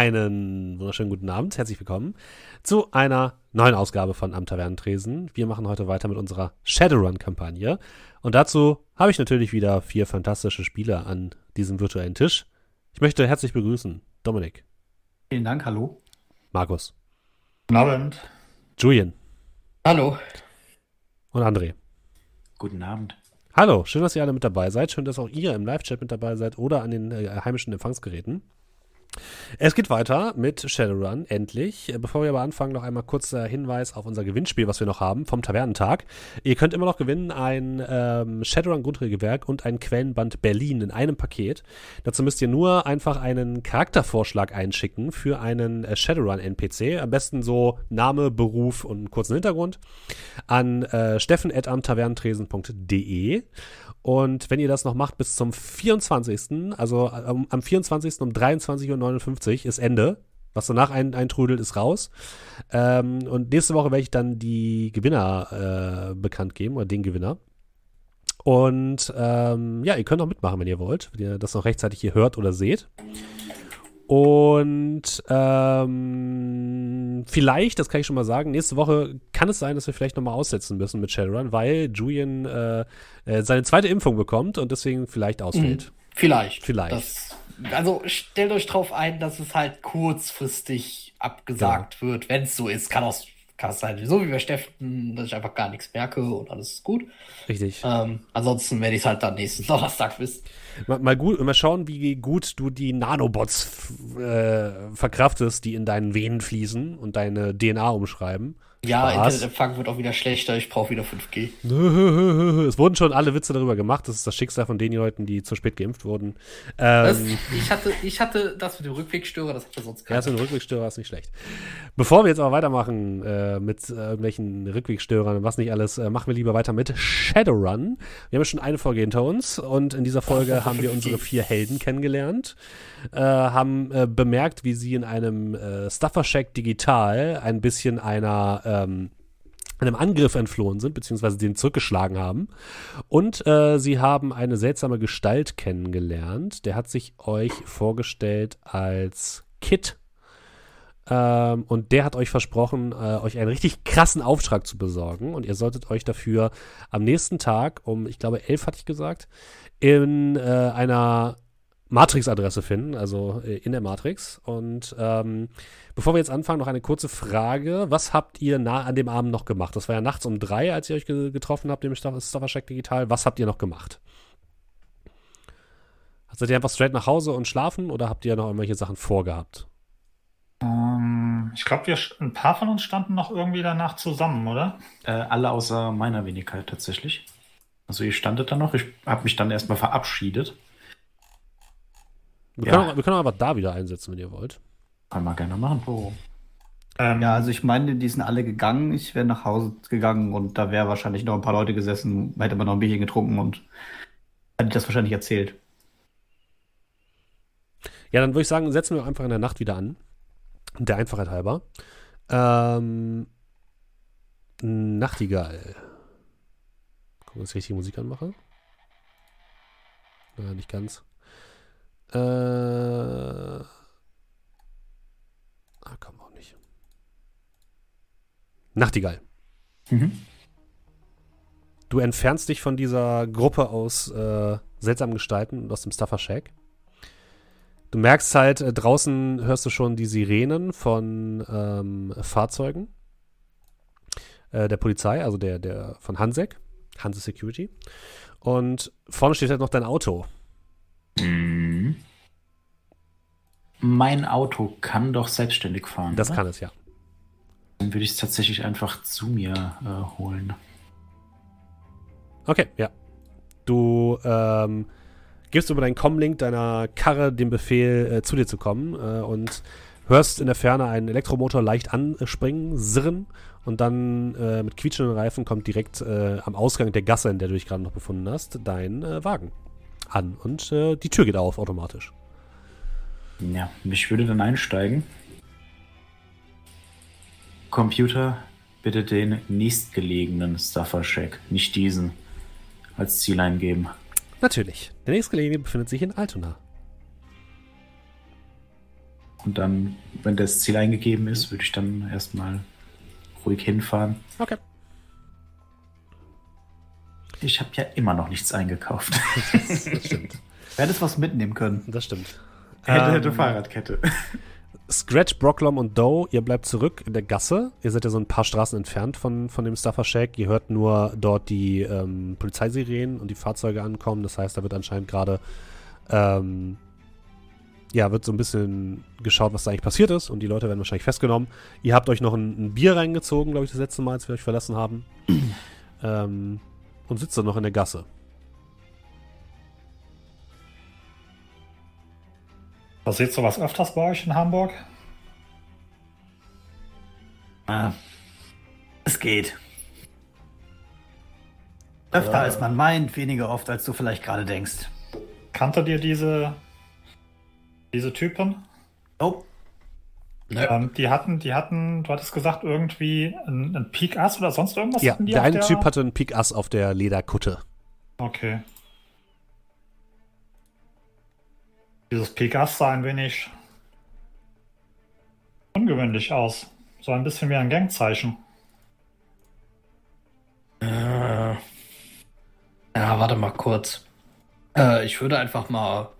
Einen wunderschönen guten Abend, herzlich willkommen zu einer neuen Ausgabe von Am Tavernentresen. Wir machen heute weiter mit unserer Shadowrun-Kampagne und dazu habe ich natürlich wieder vier fantastische Spieler an diesem virtuellen Tisch. Ich möchte herzlich begrüßen Dominik. Vielen Dank, hallo. Markus. Guten Abend. Julian. Hallo. Und André. Guten Abend. Hallo, schön, dass ihr alle mit dabei seid. Schön, dass auch ihr im Live-Chat mit dabei seid oder an den äh, heimischen Empfangsgeräten. Es geht weiter mit Shadowrun, endlich. Bevor wir aber anfangen, noch einmal kurzer Hinweis auf unser Gewinnspiel, was wir noch haben vom Tavernentag. Ihr könnt immer noch gewinnen ein ähm, Shadowrun Grundregelwerk und ein Quellenband Berlin in einem Paket. Dazu müsst ihr nur einfach einen Charaktervorschlag einschicken für einen äh, Shadowrun NPC. Am besten so Name, Beruf und einen kurzen Hintergrund an äh, steffen.amtavernentresen.de und wenn ihr das noch macht bis zum 24., also ähm, am 24. um 23.59 Uhr ist Ende. Was danach ein, eintrudelt, ist raus. Ähm, und nächste Woche werde ich dann die Gewinner äh, bekannt geben, oder den Gewinner. Und ähm, ja, ihr könnt auch mitmachen, wenn ihr wollt, wenn ihr das noch rechtzeitig hier hört oder seht. Und ähm, vielleicht, das kann ich schon mal sagen, nächste Woche kann es sein, dass wir vielleicht nochmal aussetzen müssen mit Shadowrun, weil Julian äh, äh, seine zweite Impfung bekommt und deswegen vielleicht ausfällt. Mhm. Vielleicht. Vielleicht. Das, also stellt euch drauf ein, dass es halt kurzfristig abgesagt ja. wird, wenn es so ist. Kann auch kann es sein, so wie bei Steffen, dass ich einfach gar nichts merke und alles ist gut. Richtig. Ähm, ansonsten werde ich es halt dann nächsten Donnerstag wissen. Mal, mal, gut, mal schauen, wie gut du die Nanobots äh, verkraftest, die in deinen Venen fließen und deine DNA umschreiben. Ja. Internetempfang wird auch wieder schlechter, ich brauche wieder 5G. Es wurden schon alle Witze darüber gemacht, das ist das Schicksal von den Leuten, die zu spät geimpft wurden. Ähm, ich, hatte, ich hatte das mit dem Rückwegstörer, das hatte sonst keiner. Ja, das mit dem Rückwegstörer ist nicht schlecht. Bevor wir jetzt aber weitermachen äh, mit äh, irgendwelchen Rückwegstörern und was nicht alles, äh, machen wir lieber weiter mit Shadowrun. Wir haben schon eine Folge hinter uns und in dieser Folge haben wir unsere vier Helden kennengelernt, äh, haben äh, bemerkt, wie sie in einem äh, Stuffer Shack digital ein bisschen einer ähm, einem Angriff entflohen sind, beziehungsweise den zurückgeschlagen haben. Und äh, sie haben eine seltsame Gestalt kennengelernt. Der hat sich euch vorgestellt als Kit. Ähm, und der hat euch versprochen, äh, euch einen richtig krassen Auftrag zu besorgen. Und ihr solltet euch dafür am nächsten Tag um, ich glaube, elf hatte ich gesagt, in äh, einer Matrix-Adresse finden, also äh, in der Matrix. Und ähm, bevor wir jetzt anfangen, noch eine kurze Frage. Was habt ihr nah an dem Abend noch gemacht? Das war ja nachts um drei, als ihr euch ge getroffen habt, im Staffercheck Digital. Was habt ihr noch gemacht? Seid ihr einfach straight nach Hause und schlafen oder habt ihr noch irgendwelche Sachen vorgehabt? Um, ähm, ich glaube, ein paar von uns standen noch irgendwie danach zusammen, oder? Äh, alle außer meiner Wenigkeit tatsächlich. Also ihr standet da noch. Ich habe mich dann erstmal verabschiedet. Wir, ja. können auch, wir können auch einfach da wieder einsetzen, wenn ihr wollt. Kann man gerne machen. Oh. Ähm, ja, also ich meine, die sind alle gegangen. Ich wäre nach Hause gegangen und da wäre wahrscheinlich noch ein paar Leute gesessen, hätte man noch ein Bierchen getrunken und hätte das wahrscheinlich erzählt. Ja, dann würde ich sagen, setzen wir einfach in der Nacht wieder an. Der Einfachheit halber. Ähm, Nachtigall. Gucken, dass ich richtig Musik anmache. Äh, nicht ganz. Äh. Ah, komm auch nicht. Nachtigall. Mhm. Du entfernst dich von dieser Gruppe aus äh, seltsamen Gestalten und aus dem Stuffer Shack. Du merkst halt, äh, draußen hörst du schon die Sirenen von ähm, Fahrzeugen äh, der Polizei, also der, der von Hansek, Hanse Security. Und vorne steht halt noch dein Auto. Mhm. Mein Auto kann doch selbstständig fahren. Das oder? kann es, ja. Dann würde ich es tatsächlich einfach zu mir äh, holen. Okay, ja. Du ähm, gibst über deinen Comlink deiner Karre den Befehl, äh, zu dir zu kommen äh, und hörst in der Ferne einen Elektromotor leicht anspringen, sirren und dann äh, mit quietschenden Reifen kommt direkt äh, am Ausgang der Gasse, in der du dich gerade noch befunden hast, dein äh, Wagen an und äh, die Tür geht auf automatisch. Ja, ich würde dann einsteigen. Computer, bitte den nächstgelegenen Stuffer-Shack, nicht diesen, als Ziel eingeben. Natürlich. Der nächstgelegene befindet sich in Altona. Und dann, wenn das Ziel eingegeben ist, würde ich dann erstmal ruhig hinfahren. Okay. Ich habe ja immer noch nichts eingekauft. Das, das stimmt. Hättest was mitnehmen können. Das stimmt. Hätte, hätte Ähm, Fahrradkette. Scratch, Brocklom und Doe, ihr bleibt zurück in der Gasse. Ihr seid ja so ein paar Straßen entfernt von, von dem Stuffer Shack. Ihr hört nur dort die ähm, Polizeisirenen und die Fahrzeuge ankommen. Das heißt, da wird anscheinend gerade, ähm, ja, wird so ein bisschen geschaut, was da eigentlich passiert ist. Und die Leute werden wahrscheinlich festgenommen. Ihr habt euch noch ein, ein Bier reingezogen, glaube ich, das letzte Mal, als wir euch verlassen haben. ähm, und sitzt dann noch in der Gasse. Passiert sowas öfters bei euch in Hamburg? Ah, es geht. Öfter als man meint, weniger oft, als du vielleicht gerade denkst. Kannte dir diese, diese Typen? Oh, Nö. Ähm, die hatten, die hatten, du hattest gesagt, irgendwie ein, ein Peak Ass oder sonst irgendwas? Ja, hatten die der eine Typ hatte einen Pik Ass auf der Lederkutte. Okay. Dieses Peak Ass sah ein wenig ungewöhnlich aus. So ein bisschen wie ein Gangzeichen. Äh, ja, warte mal kurz. Äh, ich würde einfach mal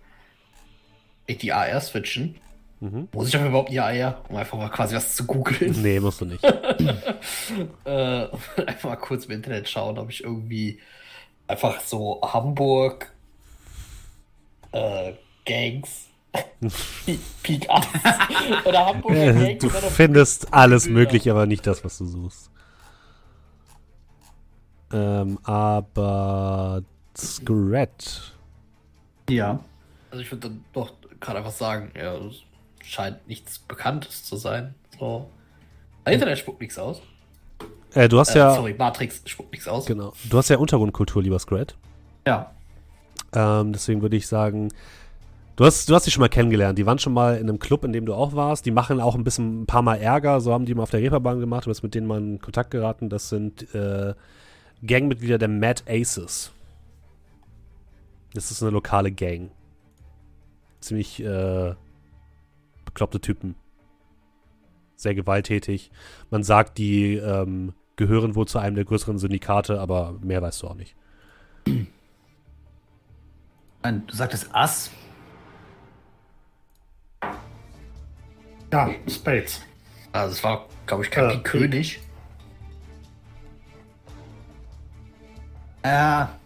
die AR switchen. Mhm. Muss ich dafür überhaupt die AR, um einfach mal quasi was zu googeln? Nee, musst du nicht. äh, einfach mal kurz im Internet schauen, ob ich irgendwie einfach so Hamburg äh, Gangs Peak Ass oder Hamburg Äh, Gangs du findest alles Bilder. mögliche, aber nicht das, was du suchst. Ähm, aber Scrat. ja. Also ich würde dann doch gerade einfach sagen, ja, es scheint nichts Bekanntes zu sein. So. Das Internet spuckt nichts aus. Äh, du hast Äh, ja. Sorry, Matrix spuckt nichts aus. Genau. Du hast ja Untergrundkultur, lieber Scrat. Ja. Ähm, deswegen würde ich sagen, du hast, du hast die schon mal kennengelernt. Die waren schon mal in einem Club, in dem du auch warst. Die machen auch ein bisschen ein paar Mal Ärger. So haben die mal auf der Reeperbahn gemacht. Du bist mit denen mal in Kontakt geraten. Das sind äh, Gangmitglieder der Mad Aces. Das ist eine lokale Gang. Ziemlich äh, bekloppte Typen. Sehr gewalttätig. Man sagt, die ähm, gehören wohl zu einem der größeren Syndikate, aber mehr weißt du auch nicht. Du sagtest Ass. Ja, Spades. Also es war, glaube ich, kein Äh, König. Ja.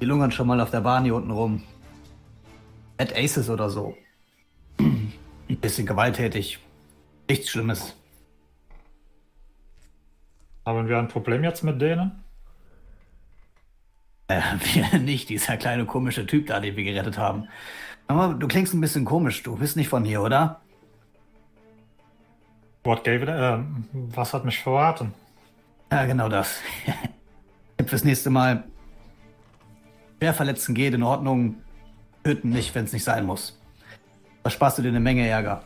Die lungern schon mal auf der Bahn hier unten rum. At Aces oder so. Ein bisschen gewalttätig. Nichts Schlimmes. Haben wir ein Problem jetzt mit denen? Äh, wir nicht, dieser kleine komische Typ da, den wir gerettet haben. Aber du klingst ein bisschen komisch. Du bist nicht von hier, oder? What gave it, äh, was hat mich verraten? Ja, genau das. Fürs nächste Mal. Wer verletzen geht, in Ordnung. Töten nicht, wenn es nicht sein muss. Da sparst du dir eine Menge Ärger.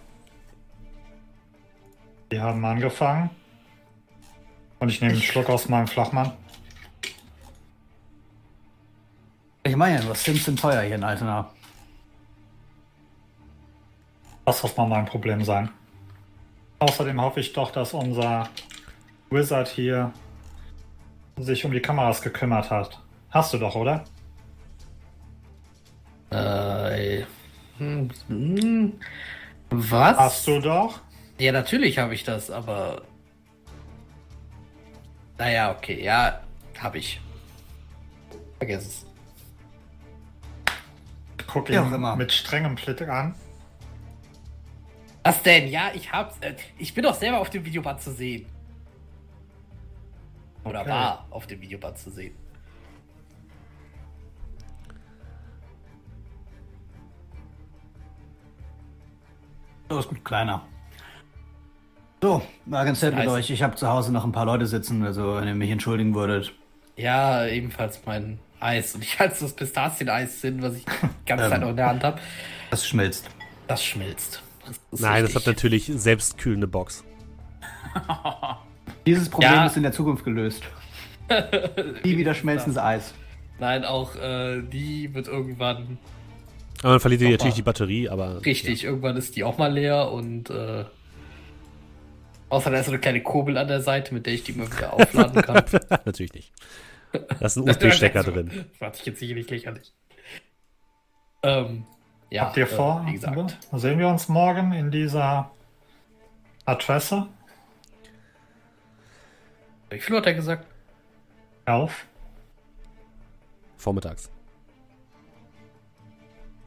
Die haben angefangen. Und ich nehme einen Schluck aus meinem Flachmann. Ich meine, was sind denn teuer hier in Altena? Das wird mal mein Problem sein. Außerdem hoffe ich doch, dass unser Wizard hier sich um die Kameras gekümmert hat. Hast du doch, oder? Äh, hm, was? Hast du doch? Ja, natürlich habe ich das, aber. Naja, okay, ja, habe ich. Vergiss es. Guck Ja, ihn auch immer. mit strengem Blick an. Was denn? Ja, ich hab's. Äh, ich bin doch selber auf dem Videoband zu sehen. Oder Okay. war auf dem Videoband zu sehen. So ist gut, kleiner. So, war ganz nett mit euch. Ich habe zu Hause noch ein paar Leute sitzen, also wenn ihr mich entschuldigen würdet. Ja, ebenfalls mein Eis. Und ich halte das Pistazieneis hin, was ich die ganze Ähm. Zeit noch in der Hand habe. Das schmilzt. Das schmilzt. Das Nein, das hat natürlich selbstkühlende Box. Dieses Problem Ja. ist in der Zukunft gelöst. Nie wieder schmelzendes Eis. Nein, auch äh, die wird irgendwann Aber dann verliert ihr natürlich die Batterie, aber. Richtig, irgendwann ist die auch mal leer und äh, außer da ist so eine kleine Kurbel an der Seite, mit der ich die immer wieder aufladen kann. Ja. natürlich nicht. Da ist ein USB-Stecker drin. Macht sich jetzt sicherlich lächerlich. Ähm, ja, Habt ihr äh, vor? wie gesagt. Sehen wir uns morgen in dieser Adresse? Wie viel hat er gesagt? Auf? Vormittags.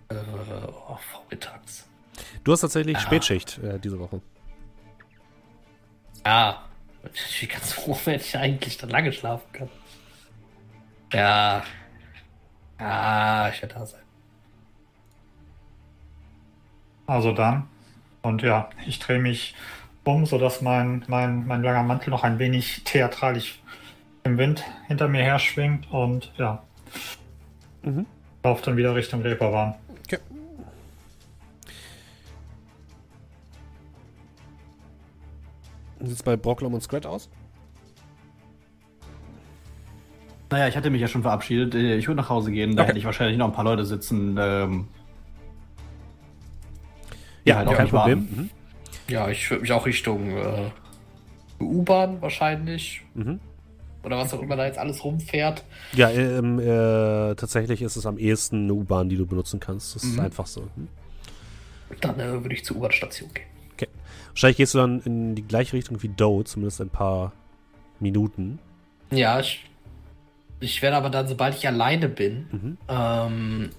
Äh, oh, vormittags. Du hast tatsächlich Ah. Spätschicht äh, diese Woche. Ja, ich bin ganz froh, wenn ich eigentlich dann lange schlafen kann. Ja. Ja, ich werde da sein. Also dann. Und ja, ich drehe mich um, sodass mein, mein, mein langer Mantel noch ein wenig theatralisch im Wind hinter mir her schwingt und ja. Mhm. Lauf dann wieder Richtung Reeperbahn. Okay. Wie sieht es bei Brocklom und Scrat aus? Naja, ich hatte mich ja schon verabschiedet. Äh, Ich würde nach Hause gehen. Da Okay. hätte ich wahrscheinlich noch ein paar Leute sitzen. Ähm, die halt kein Problem. Mhm. Ja, ich würde mich auch Richtung äh, U-Bahn wahrscheinlich. Mhm. Oder was auch immer da jetzt alles rumfährt. Ja, ähm, äh, tatsächlich ist es am ehesten eine U-Bahn, die du benutzen kannst. Das ist Mhm. einfach so. Mhm. Dann äh, würde ich zur U-Bahn-Station gehen. Okay. Wahrscheinlich gehst du dann in die gleiche Richtung wie Doe, zumindest ein paar Minuten. Ja, ich, ich werde aber dann, sobald ich alleine bin, Mhm. ähm,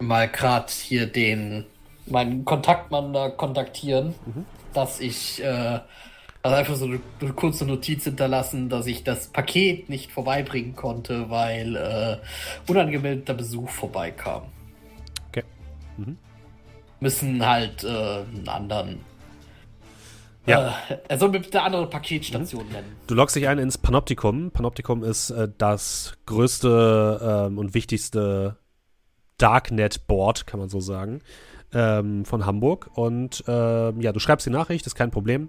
mal gerade hier den meinen Kontaktmann da kontaktieren, Mhm. dass ich äh, also einfach so eine, eine kurze Notiz hinterlassen, dass ich das Paket nicht vorbeibringen konnte, weil äh, unangemeldeter Besuch vorbeikam. Okay. Mhm. Müssen halt äh, einen anderen. Ja. Äh, er soll mir bitte eine andere Paketstation nennen. Du loggst dich ein ins Panoptikum. Panoptikum ist äh, das größte ähm, und wichtigste Darknet-Board, kann man so sagen, ähm, von Hamburg. Und ähm, ja, du schreibst die Nachricht, ist kein Problem.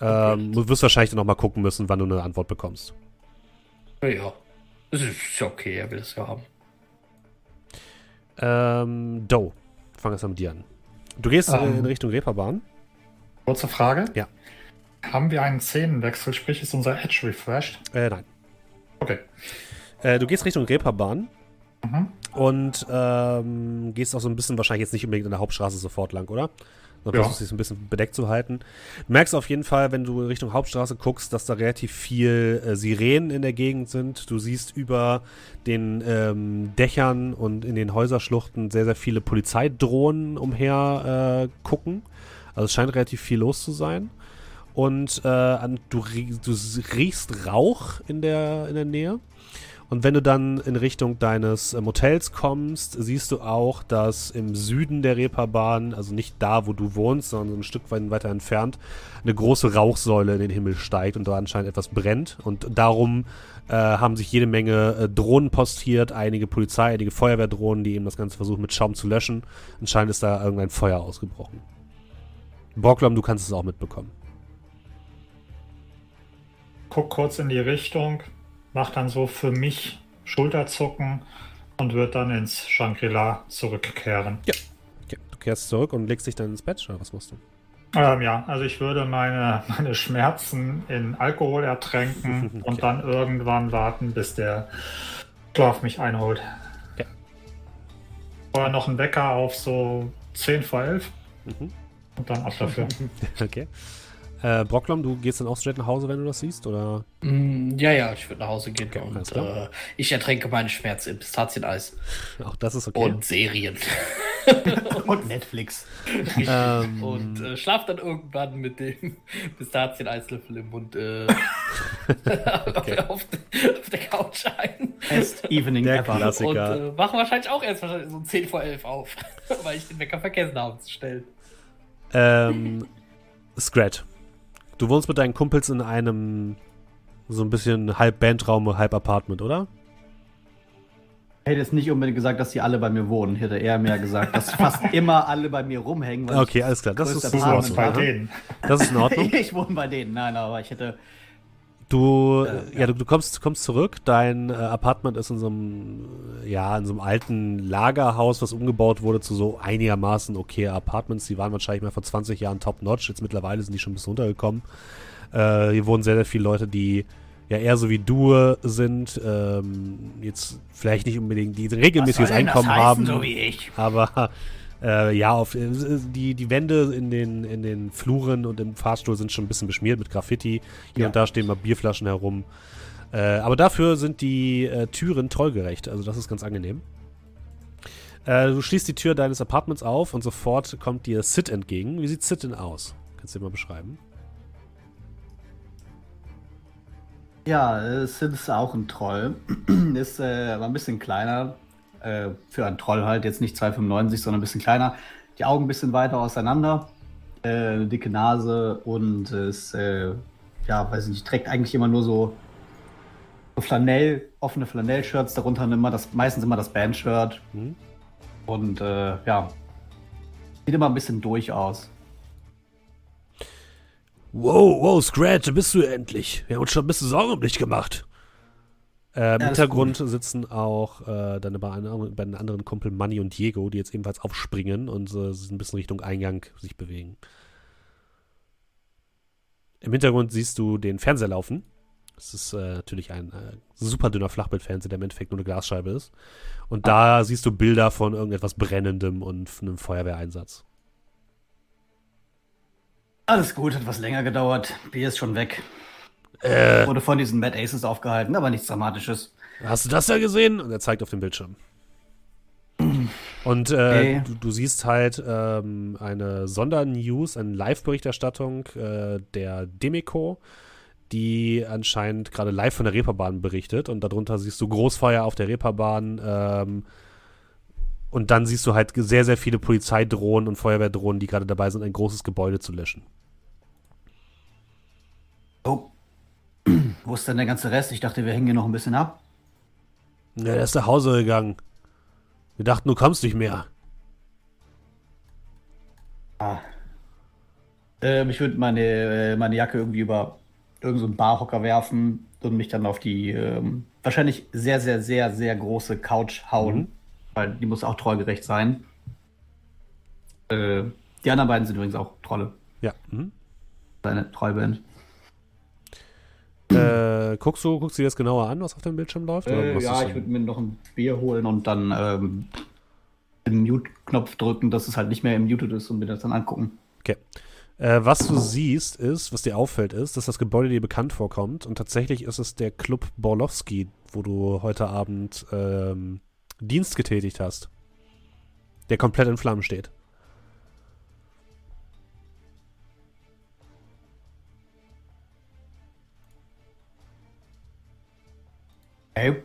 Ähm, du wirst wahrscheinlich dann nochmal gucken müssen, wann du eine Antwort bekommst. Ja. Das ist ja okay, er will es ja haben. Ähm, Doe, fang erst mal mit dir an. Du gehst äh, Ähm. in Richtung Reeperbahn. Kurze Frage. Ja. Haben wir einen Szenenwechsel, sprich ist unser Edge refreshed? Äh, nein. Okay. Äh, du gehst Richtung Reeperbahn Mhm. Und ähm, gehst auch so ein bisschen, wahrscheinlich jetzt nicht unbedingt an der Hauptstraße sofort lang, oder? Sondern Ja. versuchst dich so ein bisschen bedeckt zu halten. Merkst auf jeden Fall, wenn du Richtung Hauptstraße guckst, dass da relativ viel äh, Sirenen in der Gegend sind. Du siehst über den ähm, Dächern und in den Häuserschluchten sehr, sehr viele Polizeidrohnen umher äh, gucken. Also es scheint relativ viel los zu sein. Und äh, du, du riechst Rauch in der, in der Nähe. Und wenn du dann in Richtung deines äh, Motels kommst, siehst du auch, dass im Süden der Reeperbahn, also nicht da, wo du wohnst, sondern so ein Stück weit weiter entfernt, eine große Rauchsäule in den Himmel steigt und da anscheinend etwas brennt. Und darum äh, haben sich jede Menge äh, Drohnen postiert, einige Polizei, einige Feuerwehrdrohnen, die eben das Ganze versuchen mit Schaum zu löschen. Anscheinend ist da irgendein Feuer ausgebrochen. Borglom, du kannst es auch mitbekommen. Guck kurz in die Richtung, mach dann so für mich Schulterzucken und wird dann ins Shangri-La zurückkehren. Okay, du kehrst zurück und legst dich dann ins Bett, oder was machst du? Ähm, ja, also ich würde meine, meine Schmerzen in Alkohol ertränken Okay. und dann irgendwann warten, bis der Schlaf mich einholt. Ja. Vorher noch ein Wecker auf so 10 vor 11 Mhm. und dann ab dafür. Okay. Äh, Brocklom, du gehst dann auch straight nach Hause, wenn du das siehst, oder? Mm, ja, ja, ich würde nach Hause gehen Okay, und äh, ich ertränke meine Schmerzen in Pistazieneis Auch das ist okay. und Serien. Und Netflix. Ähm, und äh, schlaf dann irgendwann mit dem Pistazieneeislöffel im Mund äh, Okay. auf, auf der Couch ein. Best Evening Der ever. Klassiker. Und äh, mache wahrscheinlich auch erst wahrscheinlich so um 10 vor 11 auf, weil ich den Wecker vergessen habe zu stellen. ähm, Scrat. Du wohnst mit deinen Kumpels in einem so ein bisschen halb Bandraum, halb Apartment, oder? Ich hätte jetzt nicht unbedingt gesagt, dass die alle bei mir wohnen. Ich hätte eher mehr gesagt, dass fast immer alle bei mir rumhängen. Okay, alles klar. Das ist, das ist in Ordnung. Das ist in ich, Ordnung. ich wohne bei denen. Nein, aber ich hätte Du, Äh, ja, du, du kommst, kommst zurück. Dein äh, Apartment ist in so einem, äh, ja, in so einem alten Lagerhaus, was umgebaut wurde zu so einigermaßen okay Apartments. Die waren wahrscheinlich mal vor 20 Jahren top-notch. Jetzt mittlerweile sind die schon ein bisschen runtergekommen. Äh, hier wohnen sehr, sehr viele Leute, die ja eher so wie du sind. Ähm, jetzt vielleicht nicht unbedingt, die regelmäßiges Einkommen haben. so wie ich. Aber äh, ja, auf, äh, die, die Wände in den, in den Fluren und im Fahrstuhl sind schon ein bisschen beschmiert mit Graffiti. Hier Ja. und da stehen mal Bierflaschen herum. Äh, aber dafür sind die äh, Türen trollgerecht. Also das ist ganz angenehm. Äh, du schließt die Tür deines Apartments auf und sofort kommt dir Sid entgegen. Wie sieht Sid denn aus? Kannst du dir mal beschreiben? Ja, äh, Sid ist auch ein Troll. ist äh, aber ein bisschen kleiner. Äh, für einen Troll halt. Jetzt nicht 2,95, sondern ein bisschen kleiner. Die Augen ein bisschen weiter auseinander. Äh, eine dicke Nase und ist, äh, ja, weiß ich nicht, trägt eigentlich immer nur so, so Flanell, offene Flanell-Shirts. Darunter immer das, meistens immer das Band-Shirt. Mhm. Und äh, ja, sieht immer ein bisschen durch aus. Wow, wow, Scratch, bist du endlich? Wir haben uns schon ein bisschen Sorgen um dich gemacht. Äh, Im Ja, Hintergrund sitzen auch äh, deine beiden beiden anderen Kumpel Manny und Diego, die jetzt ebenfalls aufspringen und äh, sich ein bisschen Richtung Eingang sich bewegen. Im Hintergrund siehst du den Fernseher laufen. Das ist äh, natürlich ein äh, super dünner Flachbildfernseher, der im Endeffekt nur eine Glasscheibe ist. Und da siehst du Bilder von irgendetwas Brennendem und von einem Feuerwehreinsatz. Alles gut, hat was länger gedauert. Bier ist schon weg. Äh, Wurde von diesen Mad Aces aufgehalten, aber nichts Dramatisches. Hast du das da gesehen? Und er zeigt auf dem Bildschirm. Und äh, du, du siehst halt ähm, eine Sondernews, eine Live-Berichterstattung äh, der Demeco, die anscheinend gerade live von der Reeperbahn berichtet. Und darunter siehst du Großfeuer auf der Reeperbahn. Ähm, und dann siehst du halt sehr, sehr viele Polizeidrohnen und Feuerwehrdrohnen, die gerade dabei sind, ein großes Gebäude zu löschen. Oh. Wo ist denn der ganze Rest? Ich dachte, wir hängen hier noch ein bisschen ab. Ja, der ist nach Hause gegangen. Wir dachten, du kommst nicht mehr. Ah. Ähm, ich würde meine, äh, meine Jacke irgendwie über irgendeinen so Barhocker werfen und mich dann auf die ähm, wahrscheinlich sehr, sehr, sehr, sehr große Couch hauen. Mhm. Weil die muss auch trollgerecht sein. Äh, die anderen beiden sind übrigens auch Trolle. Ja. Mhm. Seine Trollband. Äh, guckst du, guckst du dir das genauer an, was auf dem Bildschirm läuft? Äh, ja, ich würde mir noch ein Bier holen und dann ähm, den Mute-Knopf drücken, dass es halt nicht mehr im Muted ist und mir das dann angucken. Okay. Äh, was du siehst, ist, was dir auffällt, ist, dass das Gebäude dir bekannt vorkommt und tatsächlich ist es der Club Borlowski, wo du heute Abend ähm, Dienst getätigt hast. Der komplett in Flammen steht. Hey.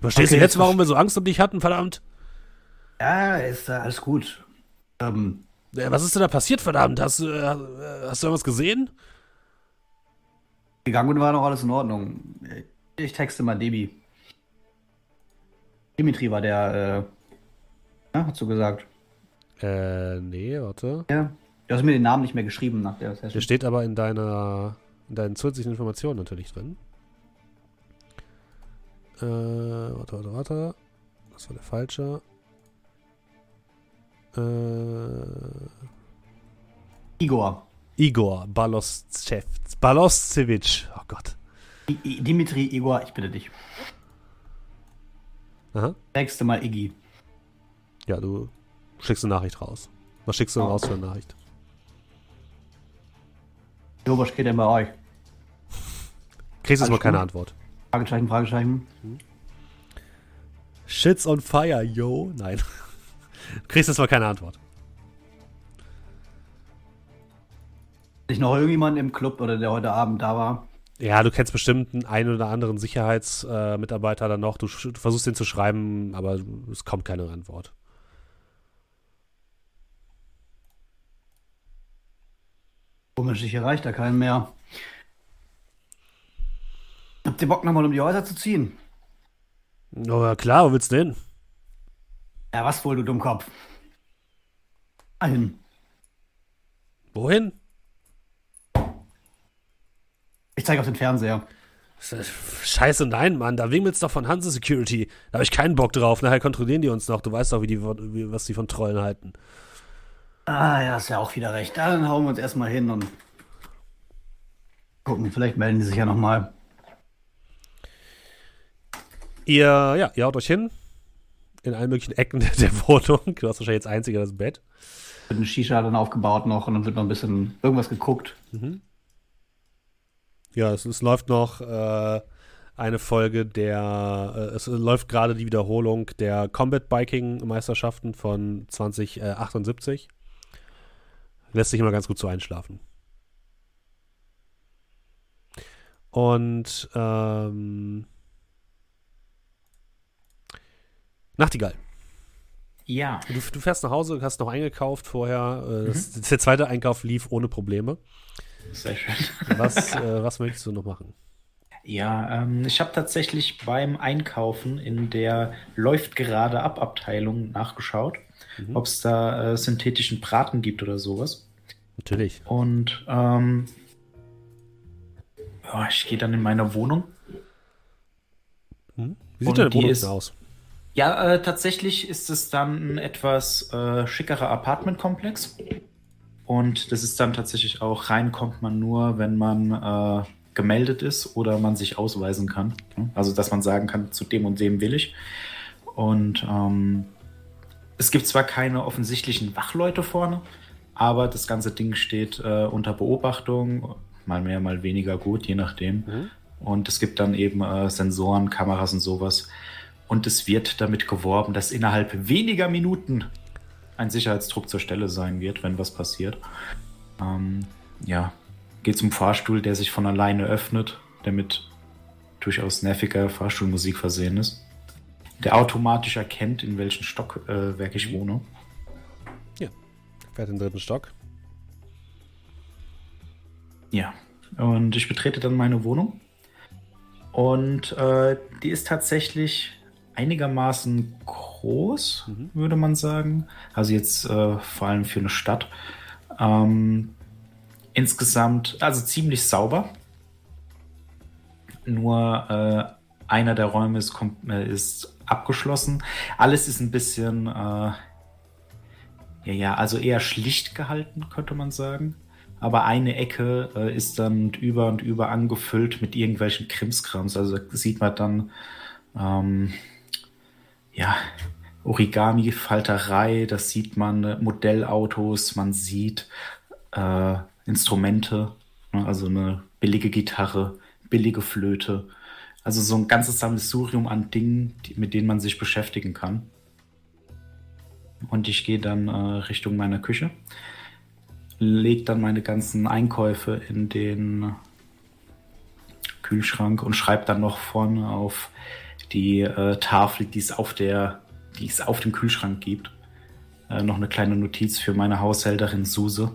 Verstehst Okay, du jetzt, warum wir so Angst um dich hatten, verdammt? Ja, ist alles gut. Ähm, Äh, was ist denn da passiert, verdammt? Hast, du, äh, hast du irgendwas gesehen? gegangen war noch alles in Ordnung. Ich texte mal Debi. Dimitri war der, äh, ja, hast du gesagt. Äh, nee, warte. Ja. Du hast mir den Namen nicht mehr geschrieben nach der Der Session. steht aber in deiner in deinen zusätzlichen Informationen natürlich drin. Äh, warte, warte, warte. Das war der falsche. Äh, Igor. Igor Baloscev, Baloscevic. Oh Gott. I I Dimitri, Igor, ich bitte dich. Aha. Texte mal Iggy. Ja, du schickst eine Nachricht raus. Was schickst du denn Oh. raus für eine Nachricht? Jo, was geht denn bei euch? Kriegst jetzt mal keine? Antwort. Fragezeichen, Fragezeichen. Shit's on fire, yo. Nein. Kriegst jetzt mal keine Antwort. Ist noch irgendjemand im Club oder der heute Abend da war? Ja, du kennst bestimmt einen einen oder anderen Sicherheitsmitarbeiter äh, dann noch. Du, du versuchst den zu schreiben, aber es kommt keine Antwort. Komisch, ich erreiche da keinen mehr. Habt ihr Bock nochmal um die Häuser zu ziehen? Ja, klar, wo willst du hin? Ja, was wohl, du Dummkopf? Dahin. Wohin? zeige auf den Fernseher. Scheiße, nein, Mann, da wimmelt's doch von Hanse Security. Da habe ich keinen Bock drauf. Nachher kontrollieren die uns noch. Du weißt doch, wie die, was die von Trollen halten. Ah, ja, ist ja auch wieder recht. Dann hauen wir uns erstmal hin und gucken. Vielleicht melden die sich ja nochmal. Ihr, ja, ihr haut euch hin. In allen möglichen Ecken der Wohnung. Du hast wahrscheinlich jetzt einziger das Bett. Wird eine Shisha dann aufgebaut noch und dann wird noch ein bisschen irgendwas geguckt. Ja, es, es läuft noch äh, eine Folge der, äh, es läuft gerade die Wiederholung der Combat Biking Meisterschaften von 2078. Lässt sich immer ganz gut so einschlafen. Und ähm, Nachtigall. Ja. Du, du fährst nach Hause, hast noch eingekauft vorher. Äh, das, Der zweite Einkauf lief ohne Probleme. Sehr schön. Was, äh, was möchtest du noch machen? Ja, ähm, ich habe tatsächlich beim Einkaufen in der läuft gerade ab Abteilung nachgeschaut, ob es da äh, synthetischen Braten gibt oder sowas. Natürlich. Und ähm, ja, ich gehe dann in meine Wohnung. Wie sieht deine Wohnung ist- aus? Ja, äh, tatsächlich ist es dann ein etwas äh, schickerer Apartmentkomplex. Und das ist dann tatsächlich auch, reinkommt man nur, wenn man äh, gemeldet ist oder man sich ausweisen kann. Also, dass man sagen kann, zu dem und dem will ich. Und ähm, es gibt zwar keine offensichtlichen Wachleute vorne, aber das ganze Ding steht äh, unter Beobachtung, mal mehr, mal weniger gut, je nachdem. Und es gibt dann eben äh, Sensoren, Kameras und sowas. Und es wird damit geworben, dass innerhalb weniger Minuten ein Sicherheitsdruck zur Stelle sein wird, wenn was passiert. Ähm, ja, geht zum Fahrstuhl, der sich von alleine öffnet, der mit durchaus nerviger Fahrstuhlmusik versehen ist. Der automatisch erkennt, in welchem Stockwerk ich wohne. Fährt den dritten Stock. Ja, und ich betrete dann meine Wohnung. Und äh, die ist tatsächlich einigermaßen groß, würde man sagen. Also jetzt äh, vor allem für eine Stadt. Ähm, insgesamt, also ziemlich sauber. Nur äh, einer der Räume ist, äh, ist abgeschlossen. Alles ist ein bisschen, äh, ja, ja, also eher schlicht gehalten, könnte man sagen. Aber eine Ecke äh, ist dann über und über angefüllt mit irgendwelchen Krimskrams. Also sieht man dann, ähm, ja, Origami-Falterei, das sieht man, äh, Modellautos, man sieht äh, Instrumente, ne, also eine billige Gitarre, billige Flöte. Also so ein ganzes Sammelsurium an Dingen, die, mit denen man sich beschäftigen kann. Und ich gehe dann äh, Richtung meiner Küche, lege dann meine ganzen Einkäufe in den Kühlschrank und schreibe dann noch vorne auf die äh, Tafel, die es auf der, die es auf dem Kühlschrank gibt, äh, noch eine kleine Notiz für meine Haushälterin Suse.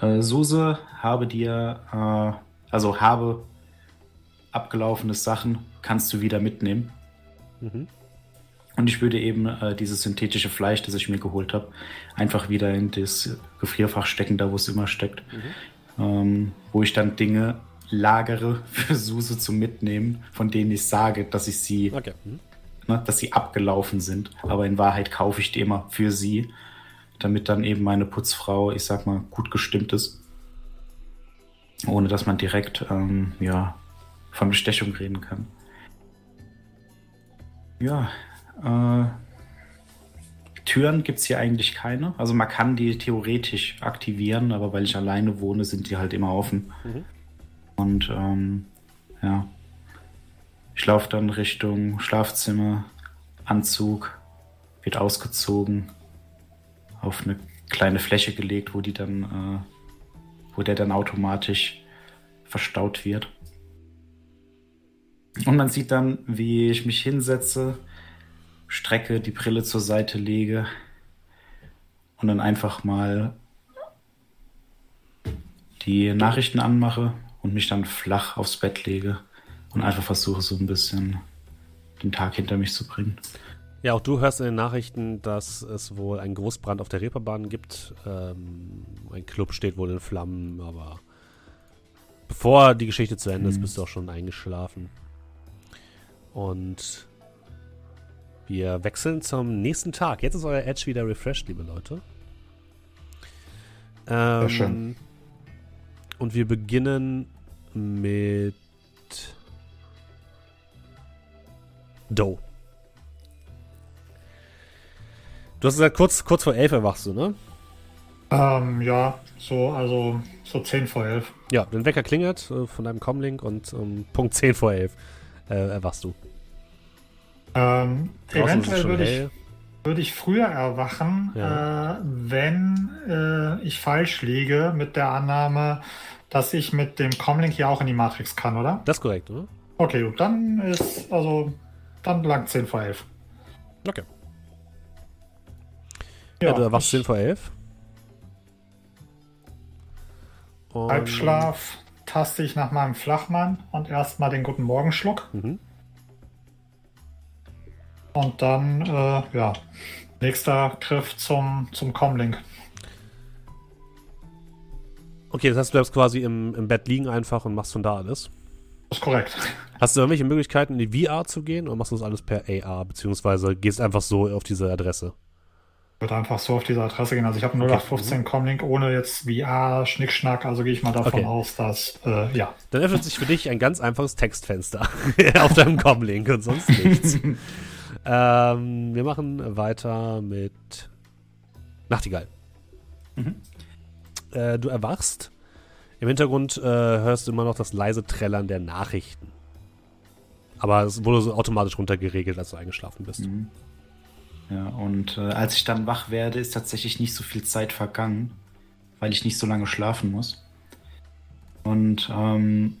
Äh, Suse, habe dir, äh, also habe abgelaufene Sachen, kannst du wieder mitnehmen. Mhm. Und ich würde eben äh, dieses synthetische Fleisch, das ich mir geholt habe, einfach wieder in das Gefrierfach stecken, da wo es immer steckt. Ähm, wo ich dann Dinge lagere für Suse zum Mitnehmen, von denen ich sage, dass ich sie, Okay. Mhm. ne, dass sie abgelaufen sind. Aber in Wahrheit kaufe ich die immer für sie, damit dann eben meine Putzfrau, ich sag mal, gut gestimmt ist. Ohne dass man direkt ähm, ja, von Bestechung reden kann. Ja, Türen gibt es hier eigentlich keine. Also man kann die theoretisch aktivieren, aber weil ich alleine wohne, sind die halt immer offen. Mhm. Und ähm, ja, ich laufe dann Richtung Schlafzimmer, Anzug, wird ausgezogen, auf eine kleine Fläche gelegt, wo die dann, äh, wo der dann automatisch verstaut wird. Und man sieht dann, wie ich mich hinsetze, strecke, die Brille zur Seite lege und dann einfach mal die Nachrichten anmache und mich dann flach aufs Bett lege und einfach versuche so ein bisschen den Tag hinter mich zu bringen. Ja, auch du hörst in den Nachrichten, dass es wohl einen Großbrand auf der Reeperbahn gibt. Ähm, ein Club steht wohl in Flammen, aber bevor die Geschichte zu Ende ist, bist du auch schon eingeschlafen. Und wir wechseln zum nächsten Tag. Jetzt ist euer Edge wieder refreshed, liebe Leute. Ähm, schön. Und wir beginnen mit Doe. Du hast gesagt, kurz, kurz vor elf erwachst du, ne? Ähm, ja, so, also so 10 vor 11. Ja, dein Wecker klingelt äh, von deinem Comlink und um Punkt 10 vor 11 äh, erwachst du. Ähm, eventuell würde ich, würde ich früher erwachen, Ja. äh, wenn äh, ich falsch liege mit der Annahme, dass ich mit dem Comlink hier auch in die Matrix kann, oder? Das ist korrekt, oder? Okay, gut, dann ist, also, dann lang 10 vor 11. Okay. Ja, du erwachst 10 vor 11. Und- Halbschlaf taste ich nach meinem Flachmann und erstmal den guten Morgenschluck. Mhm. Und dann, äh, ja, nächster Griff zum, zum Comlink. Okay, das heißt, du bleibst quasi im, im Bett liegen einfach und machst von da alles. Das ist korrekt. Hast du irgendwelche Möglichkeiten, in die VR zu gehen oder machst du das alles per AR, beziehungsweise gehst einfach so auf diese Adresse? Ich würde einfach so auf diese Adresse gehen. Also ich habe 0815 Comlink ohne jetzt VR, Schnickschnack, also gehe ich mal davon Okay. aus, dass, äh, ja. Dann öffnet sich für dich ein ganz einfaches Textfenster auf deinem Comlink und sonst nichts. ähm, wir machen weiter mit Nachtigall. Mhm. Äh, du erwachst. Im Hintergrund äh, hörst du immer noch das leise Trällern der Nachrichten. Aber es wurde so automatisch runtergeregelt, als du eingeschlafen bist. Mhm. Ja, und äh, als ich dann wach werde, ist tatsächlich nicht so viel Zeit vergangen, weil ich nicht so lange schlafen muss. Und ähm,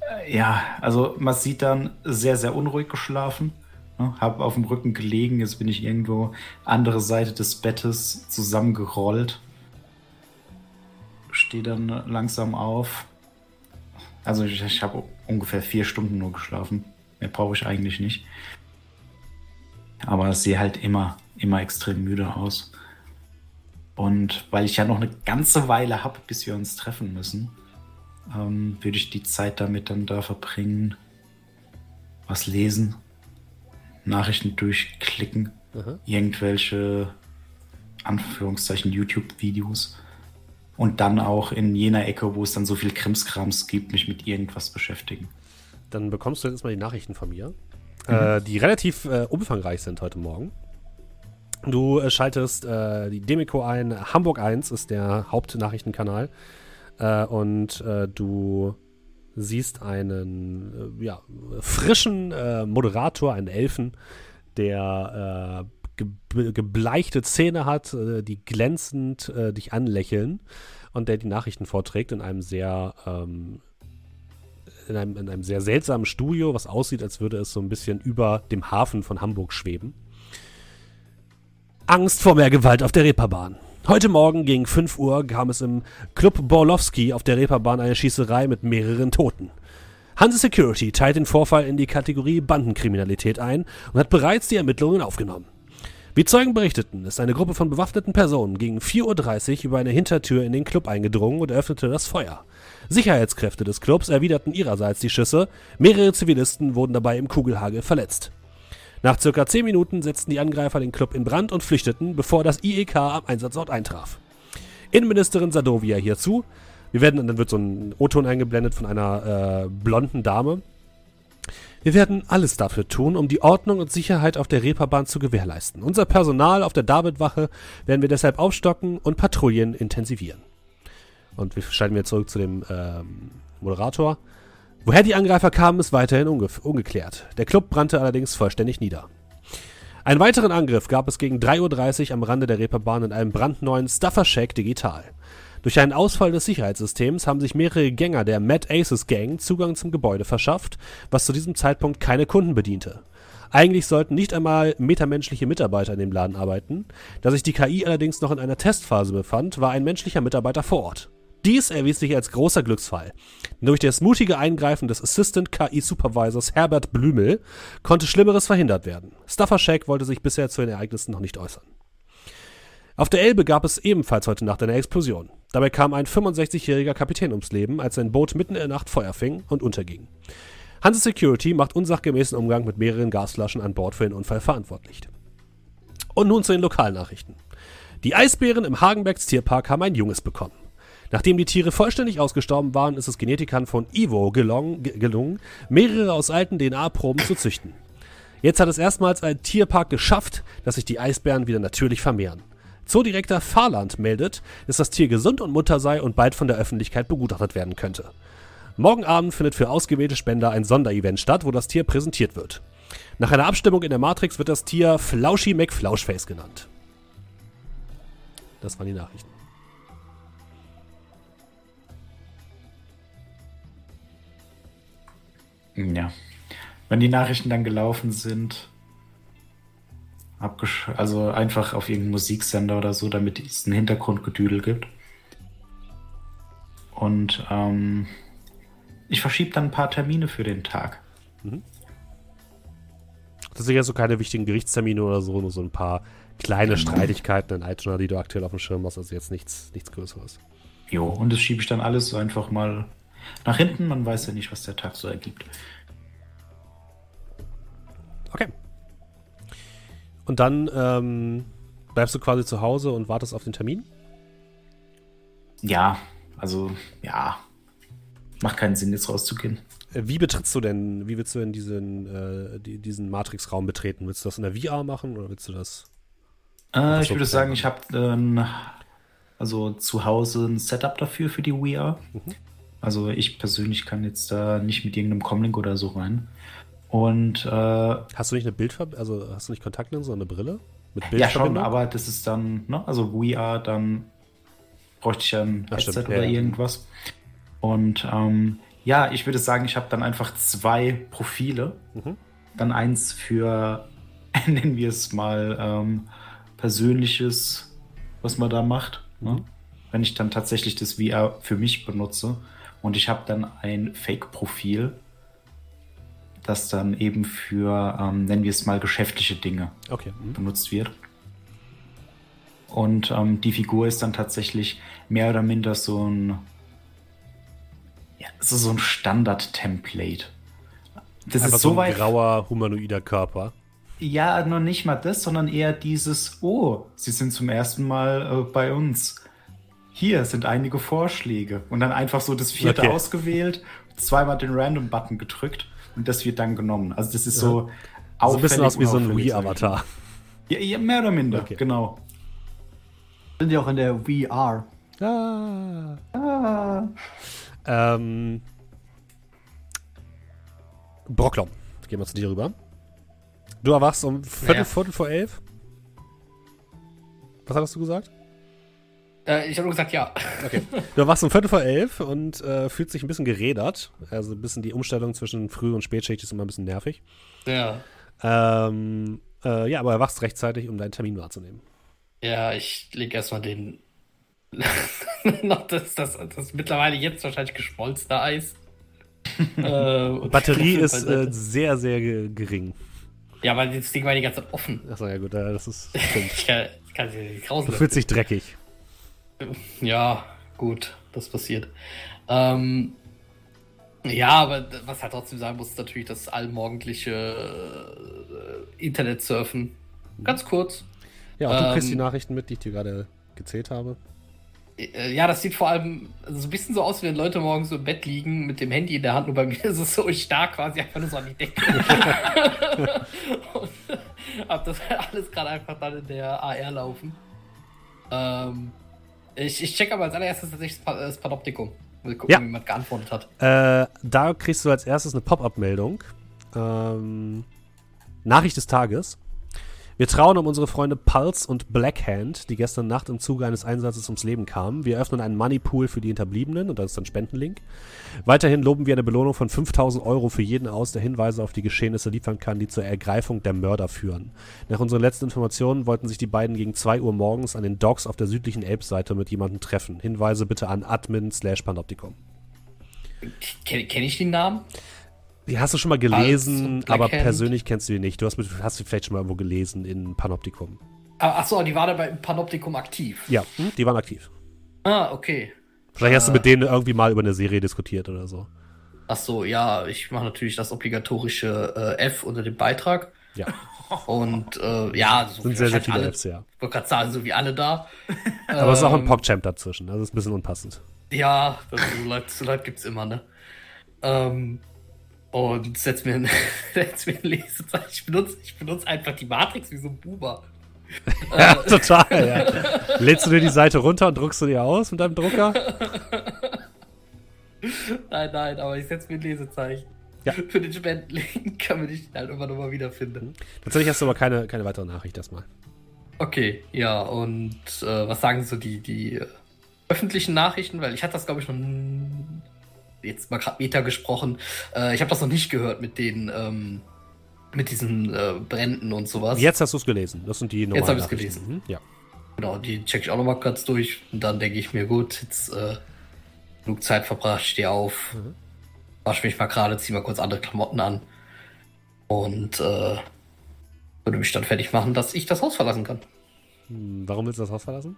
äh, ja, also man sieht dann sehr, sehr unruhig geschlafen. Ne? Hab auf dem Rücken gelegen, jetzt bin ich irgendwo andere Seite des Bettes zusammengerollt. Stehe dann langsam auf. Also ich, ich habe ungefähr vier Stunden nur geschlafen. Mehr brauche ich eigentlich nicht. Aber ich sehe halt immer, immer extrem müde aus. Und weil ich ja noch eine ganze Weile habe, bis wir uns treffen müssen, ähm, würde ich die Zeit damit dann da verbringen, was lesen, Nachrichten durchklicken, Aha. irgendwelche Anführungszeichen YouTube-Videos und dann auch in jener Ecke, wo es dann so viel Krimskrams gibt, mich mit irgendwas beschäftigen. Dann bekommst du jetzt mal die Nachrichten von mir, äh, die relativ äh, umfangreich sind heute Morgen. Du äh, schaltest äh, die Demico ein. Hamburg 1 ist der Hauptnachrichtenkanal. Äh, und äh, du siehst einen äh, ja, frischen äh, Moderator, einen Elfen, der äh, ge gebleichte Zähne hat, äh, die glänzend äh, dich anlächeln und der die Nachrichten vorträgt in einem sehr ähm, in einem, in einem sehr seltsamen Studio, was aussieht, als würde es so ein bisschen über dem Hafen von Hamburg schweben. Angst vor mehr Gewalt auf der Reeperbahn. Heute Morgen gegen 5 Uhr kam es im Club Borlowski auf der Reeperbahn eine Schießerei mit mehreren Toten. Hanse Security teilt den Vorfall in die Kategorie Bandenkriminalität ein und hat bereits die Ermittlungen aufgenommen. Wie Zeugen berichteten, ist eine Gruppe von bewaffneten Personen gegen 4.30 Uhr über eine Hintertür in den Club eingedrungen und eröffnete das Feuer. Sicherheitskräfte des Clubs erwiderten ihrerseits die Schüsse, mehrere Zivilisten wurden dabei im Kugelhagel verletzt. Nach circa 10 Minuten setzten die Angreifer den Club in Brand und flüchteten, bevor das IEK am Einsatzort eintraf. Innenministerin Sadovia hierzu. Wir werden, dann wird so ein O-Ton eingeblendet von einer äh, blonden Dame. Wir werden alles dafür tun, um die Ordnung und Sicherheit auf der Reeperbahn zu gewährleisten. Unser Personal auf der Davidwache werden wir deshalb aufstocken und Patrouillen intensivieren. Und wir schalten wieder zurück zu dem ähm, Moderator. Woher die Angreifer kamen, ist weiterhin unge ungeklärt. Der Club brannte allerdings vollständig nieder. Einen weiteren Angriff gab es gegen 3.30 Uhr am Rande der Reeperbahn in einem brandneuen Stuffer Shack Digital. Durch einen Ausfall des Sicherheitssystems haben sich mehrere Gänger der Mad Aces Gang Zugang zum Gebäude verschafft, was zu diesem Zeitpunkt keine Kunden bediente. Eigentlich sollten nicht einmal metamenschliche Mitarbeiter in dem Laden arbeiten. Da sich die KI allerdings noch in einer Testphase befand, war ein menschlicher Mitarbeiter vor Ort. Dies erwies sich als großer Glücksfall. Durch das mutige Eingreifen des Assistant KI Supervisors Herbert Blümel konnte Schlimmeres verhindert werden. Stuffer Shack wollte sich bisher zu den Ereignissen noch nicht äußern. Auf der Elbe gab es ebenfalls heute Nacht eine Explosion. Dabei kam ein 65-jähriger Kapitän ums Leben, als sein Boot mitten in der Nacht Feuer fing und unterging. Hanse Security macht unsachgemäßen Umgang mit mehreren Gasflaschen an Bord für den Unfall verantwortlich. Und nun zu den Lokalnachrichten. Die Eisbären im Hagenbecks Tierpark haben ein Junges bekommen. Nachdem die Tiere vollständig ausgestorben waren, ist es Genetikern von Ivo gelungen, gelungen mehrere aus alten DNA-Proben zu züchten. Jetzt hat es erstmals ein Tierpark geschafft, dass sich die Eisbären wieder natürlich vermehren. Zoodirektor Fahrland meldet, dass das Tier gesund und munter sei und bald von der Öffentlichkeit begutachtet werden könnte. Morgen Abend findet für ausgewählte Spender ein Sonderevent statt, wo das Tier präsentiert wird. Nach einer Abstimmung in der Matrix wird das Tier Flauschi McFlauschface genannt. Das waren die Nachrichten. Ja. Wenn die Nachrichten dann gelaufen sind, abgesch also einfach auf irgendeinen Musiksender oder so, damit es einen Hintergrundgedüdel gibt. Und ähm, ich verschiebe dann ein paar Termine für den Tag. Das sind ja so keine wichtigen Gerichtstermine oder so, nur so ein paar kleine Genau. Streitigkeiten in Altona, die du aktuell auf dem Schirm hast, also jetzt nichts, nichts Größeres. Jo, und das schiebe ich dann alles so einfach mal nach hinten. Man weiß ja nicht, was der Tag so ergibt. Okay. Und dann ähm, bleibst du quasi zu Hause und wartest auf den Termin? Ja, also ja. Macht keinen Sinn, jetzt rauszugehen. Äh, Wie betrittst du denn, wie willst du denn diesen, äh, die, diesen Matrix-Raum betreten? Willst du das in der VR machen oder willst du das? Äh, ich würde sagen, ich habe ähm, also zu Hause ein Setup dafür für die VR. Also ich persönlich kann jetzt da nicht mit irgendeinem Comlink oder so rein. Und äh, Hast du nicht eine Bildverbindung, also hast du nicht Kontaktlinse oder eine Brille? Mit ja schon, aber das ist dann, ne, also VR, dann bräuchte ich ja ein Ach, Headset stimmt, oder ja. irgendwas. Und ähm, ja, ich würde sagen, ich habe dann einfach zwei Profile. Mhm. Dann eins für, nennen wir es mal, ähm, persönliches, was man da macht. Ne? Mhm. Wenn ich dann tatsächlich das VR für mich benutze. Und ich habe dann ein Fake-Profil, das dann eben für, ähm, nennen wir es mal, geschäftliche Dinge Okay. Mhm. benutzt wird. Und ähm, die Figur ist dann tatsächlich mehr oder minder so ein, ja, so ein Standard-Template. Das Einfach ist so so ein grauer, humanoider Körper. ja, noch nicht mal das, sondern eher dieses, oh, Sie sind zum ersten Mal äh, bei uns. Hier sind einige Vorschläge. Und dann einfach so das vierte Okay. ausgewählt, zweimal den Random-Button gedrückt und das wird dann genommen. Also das ist so So ein bisschen aus wie so ein. Wii-Avatar. Ja, ja, mehr oder minder, Okay. genau. Sind die auch in der VR? Ah. Ähm, Brocklom, gehen wir zu dir rüber. Du erwachst um Viertel, Ja. Viertel vor elf. Was hattest du gesagt? Äh, ich habe nur gesagt, ja. Okay. Du erwachst um Viertel vor elf und äh, fühlst dich ein bisschen gerädert. Also ein bisschen die Umstellung zwischen Früh- und Spätschicht ist immer ein bisschen nervig. Ja. Ähm, äh, ja, aber erwachst rechtzeitig, um deinen Termin wahrzunehmen. Ja, ich lege erstmal den. noch das, das, das mittlerweile jetzt wahrscheinlich geschmolzene Eis. äh, Batterie ist äh, sehr, sehr ge gering. Ja, aber das Ding war die ganze Zeit offen. Achso, ja gut, das ist stimmt. Ich kann, ich kann sie nicht Du rauslösen. fühlst dich dreckig. Ja, gut, das passiert. Ähm, ja, aber was halt trotzdem sagen muss, ist natürlich das allmorgendliche äh, Internetsurfen. Ganz kurz. Ja, und du kriegst Ähm, die Nachrichten mit, die ich dir gerade gezählt habe. Äh, Ja, das sieht vor allem so ein bisschen so aus, wie wenn Leute morgens so im Bett liegen mit dem Handy in der Hand. Nur bei mir ist es so, ich starr quasi einfach nur so an die Decke. und hab das alles gerade einfach dann in der AR laufen. Ähm, ich, ich check aber als allererstes tatsächlich das, das Panoptikum. Mal gucken, Ja. wie jemand geantwortet hat. Äh, da kriegst du als erstes eine Pop-Up-Meldung. Ähm, Nachricht des Tages. Wir trauen um unsere Freunde Pulse und Blackhand, die gestern Nacht im Zuge eines Einsatzes ums Leben kamen. Wir öffnen einen Moneypool für die Hinterbliebenen und das ist ein Spendenlink. Weiterhin loben wir eine Belohnung von 5000 Euro für jeden aus, der Hinweise auf die Geschehnisse liefern kann, die zur Ergreifung der Mörder führen. Nach unseren letzten Informationen wollten sich die beiden gegen 2 Uhr morgens an den Docks auf der südlichen Elbseite mit jemandem treffen. Hinweise bitte an admin slash panoptikum. Kenne kenn ich den Namen? Die hast du schon mal gelesen, aber persönlich kennst du die nicht. Du hast, hast sie vielleicht schon mal irgendwo gelesen in Panoptikum. Ah, Achso, die war da beim Panoptikum aktiv. Ja, hm, die waren aktiv. Ah, okay. Vielleicht hast du Äh. mit denen irgendwie mal über eine Serie diskutiert oder so. Ach so, ja, ich mache natürlich das obligatorische äh, F unter dem Beitrag. Ja, Und äh, ja, so sind sehr, sehr viele alle, Fs, ja. Ich wollte gerade sagen, so wie alle da. Aber es ist auch ein Ähm, PogChamp dazwischen, also ist ein bisschen unpassend. Ja, so Leute, so Leute gibt's immer, ne? Ähm, und setz mir ein, setz mir ein Lesezeichen. Ich benutze, ich benutze einfach die Matrix wie so ein Buber. Ja, total, ja. Lädst du dir die Seite runter und druckst du dir aus mit deinem Drucker? Nein, nein, aber ich setze mir ein Lesezeichen. Ja. Für den Spendenlink, damit ich ihn halt immer noch mal wiederfinde. Tatsächlich hast du aber keine, keine weitere Nachricht erstmal. Okay, ja, und äh, was sagen so die, die äh, öffentlichen Nachrichten? Weil ich hatte das, glaube ich, noch jetzt mal gerade Meta gesprochen. Äh, ich habe das noch nicht gehört mit den ähm, mit diesen äh, Bränden und sowas. Jetzt hast du es gelesen. Das sind die normalen hab ich's Nachrichten. gelesen. Mhm, ja. Genau, die check ich auch noch mal kurz durch. Und dann denke ich mir, gut, jetzt äh, genug Zeit verbracht, stehe auf, Mhm. wasch mich mal gerade, zieh mal kurz andere Klamotten an und äh, würde mich dann fertig machen, dass ich das Haus verlassen kann. Hm, Warum willst du das Haus verlassen?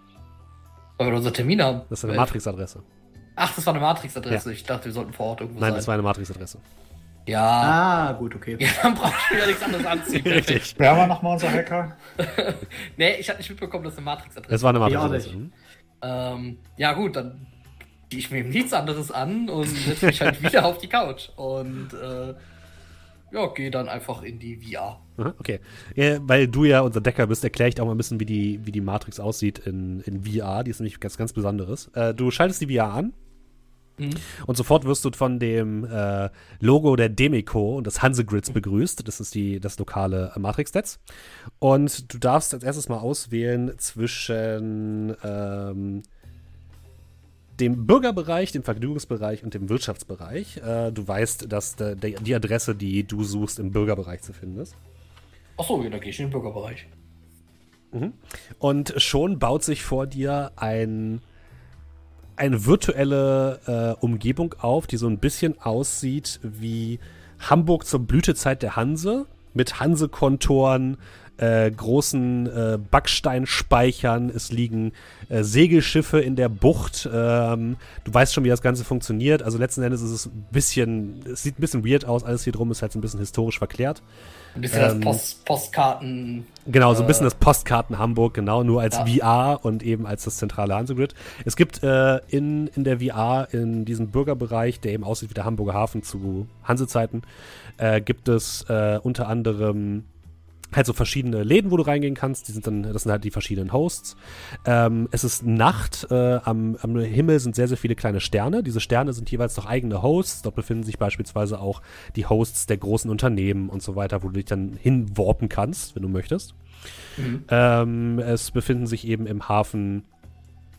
Weil wir unseren Termin haben. Das ist eine Matrix-Adresse. Ach, das war eine Matrix-Adresse. Ich dachte, wir sollten vor Ort irgendwo Nein, sein. das war eine Matrix-Adresse. ja. Ah, gut, okay. Ja, dann brauche ich mir ja nichts anderes anziehen. Richtig. Wer war nochmal unser Hacker? nee, ich hatte nicht mitbekommen, dass eine Matrix-Adresse Es war eine Ja, Matrix-Adresse. nicht. Mhm. Ähm, ja, gut, dann gehe ich mir eben nichts anderes an und setze mich halt wieder auf die Couch. Und äh, ja, gehe dann einfach in die VR. Aha, Okay. Ja, weil du ja unser Decker bist, erkläre ich auch mal ein bisschen, wie die, wie die Matrix aussieht in, in VR. Die ist nämlich ganz, ganz Besonderes. Äh, du schaltest die VR an Mhm. und sofort wirst du von dem äh, Logo der Demico und des Hansegrids begrüßt. Das ist die, das lokale äh, Matrix-Netz. Und du darfst als erstes mal auswählen zwischen ähm, dem Bürgerbereich, dem Vergnügungsbereich und dem Wirtschaftsbereich. Äh, du weißt, dass de, de, die Adresse, die du suchst, im Bürgerbereich zu finden ist. Achso, ja, da gehe ich in den Bürgerbereich. Und schon baut sich vor dir ein, eine virtuelle äh, Umgebung auf, die so ein bisschen aussieht wie Hamburg zur Blütezeit der Hanse, mit Hanse-Kontoren, äh, großen äh, Backsteinspeichern, es liegen äh, Segelschiffe in der Bucht. Ähm, du weißt schon, wie das Ganze funktioniert. Also letzten Endes ist es ein bisschen, es sieht ein bisschen weird aus, alles hier drum ist halt ein bisschen historisch verklärt. Ein bisschen Ähm, das Post Postkarten. Genau, so ein Äh, bisschen das Postkarten Hamburg, genau, nur als Ja. VR und eben als das zentrale Hansegrid. Es gibt äh, in, in der VR, in diesem Bürgerbereich, der eben aussieht wie der Hamburger Hafen zu Hansezeiten, äh, gibt es äh, unter anderem halt so verschiedene Läden, wo du reingehen kannst. Die sind dann, das sind halt die verschiedenen Hosts. Ähm, es ist Nacht. Äh, am, am Himmel sind sehr, sehr viele kleine Sterne. Diese Sterne sind jeweils noch eigene Hosts. Dort befinden sich beispielsweise auch die Hosts der großen Unternehmen und so weiter, wo du dich dann hinwarpen kannst, wenn du möchtest. Mhm. Ähm, es befinden sich eben im Hafen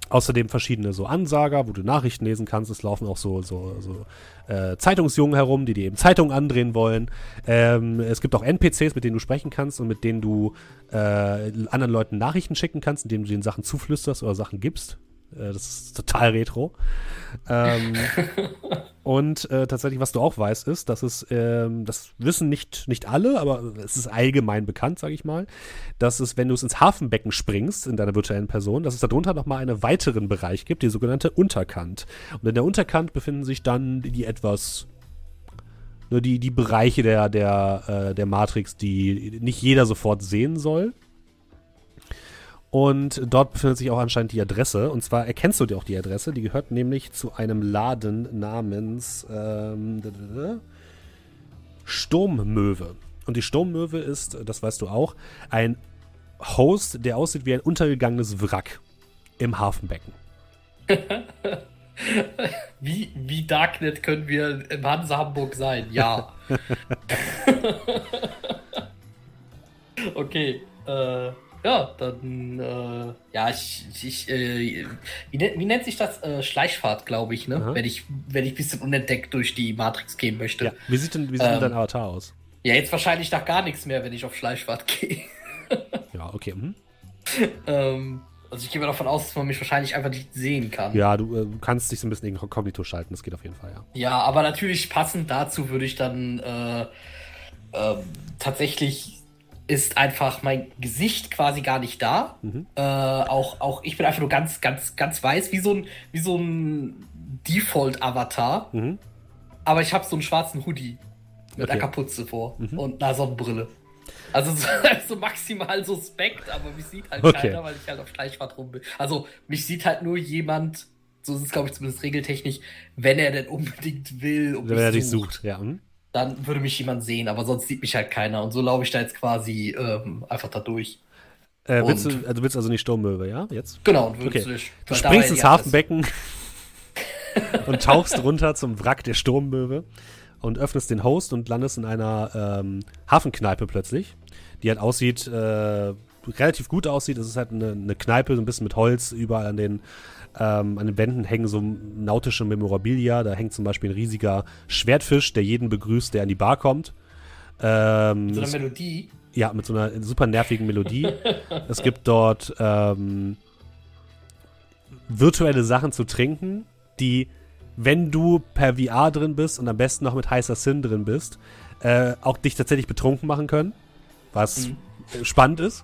außerdem verschiedene so Ansager, wo du Nachrichten lesen kannst. Es laufen auch so, so, so äh, Zeitungsjungen herum, die dir eben Zeitungen andrehen wollen. Ähm, es gibt auch NPCs, mit denen du sprechen kannst und mit denen du äh, anderen Leuten Nachrichten schicken kannst, indem du denen Sachen zuflüsterst oder Sachen gibst. Äh, das ist total retro. Ähm, und äh, tatsächlich, was du auch weißt, ist, dass es, ähm, das wissen nicht, nicht alle, aber es ist allgemein bekannt, sage ich mal, dass es, wenn du es ins Hafenbecken springst, in deiner virtuellen Person, dass es darunter nochmal einen weiteren Bereich gibt, die sogenannte Unterkant. Und in der Unterkant befinden sich dann die etwas nur die, die Bereiche der, der, äh, der Matrix, die nicht jeder sofort sehen soll. Und dort befindet sich auch anscheinend die Adresse. Und zwar erkennst du dir auch die Adresse. Die gehört nämlich zu einem Laden namens ähm, Sturmmöwe. Und die Sturmmöwe ist, das weißt du auch, ein Host, der aussieht wie ein untergegangenes Wrack im Hafenbecken. Wie, wie Darknet können wir im Hansa Hamburg sein? Ja. okay. Äh, ja, dann, äh, ja, ich, ich äh, wie, nennt- wie nennt sich das? Äh, Schleichfahrt, glaube ich, ne? Aha. Wenn ich, wenn ich ein bisschen unentdeckt durch die Matrix gehen möchte. Ja. Wie sieht denn, wie sieht denn Ähm. dein Avatar aus? Ja, jetzt wahrscheinlich nach gar nichts mehr, wenn ich auf Schleichfahrt gehe. Ja, okay. Mhm. ähm, also ich gehe mal davon aus, dass man mich wahrscheinlich einfach nicht sehen kann. Ja, du äh, kannst dich so ein bisschen inkognito schalten. Das geht auf jeden Fall, ja. Ja, aber natürlich passend dazu würde ich dann äh, ähm, tatsächlich ist einfach mein Gesicht quasi gar nicht da. Mhm. Äh, auch, auch ich bin einfach nur ganz, ganz, ganz weiß, wie so ein, wie so ein Default-Avatar. Mhm. Aber ich habe so einen schwarzen Hoodie mit Okay. einer Kapuze vor Mhm. und einer Sonnenbrille. Also so, so maximal suspekt, aber mich sieht halt Okay. keiner, weil ich halt auf Schleichfahrt rum bin. Also mich sieht halt nur jemand, so ist es glaube ich zumindest regeltechnisch, wenn er denn unbedingt will und Wenn er dich sucht, ja. mhm. Dann würde mich jemand sehen, aber sonst sieht mich halt keiner. Und so laufe ich da jetzt quasi ähm, einfach da durch. Äh, willst du, also du willst also nicht Sturmmöwe, ja? Jetzt? Genau, und Okay. wirklich. Du springst ins Hafenbecken und tauchst runter zum Wrack der Sturmmöwe und öffnest den Host und landest in einer ähm, Hafenkneipe plötzlich, die halt aussieht, äh, relativ gut aussieht. Es ist halt eine, eine Kneipe, so ein bisschen mit Holz, überall an den, ähm, an den Wänden hängen so nautische Memorabilia. Da hängt zum Beispiel ein riesiger Schwertfisch, der jeden begrüßt, der an die Bar kommt. Ähm, So eine Melodie. ja, mit so einer super nervigen Melodie. es gibt dort ähm, virtuelle Sachen zu trinken, die, wenn du per VR drin bist und am besten noch mit heißer Sin drin bist, äh, auch dich tatsächlich betrunken machen können, was Mhm. spannend ist.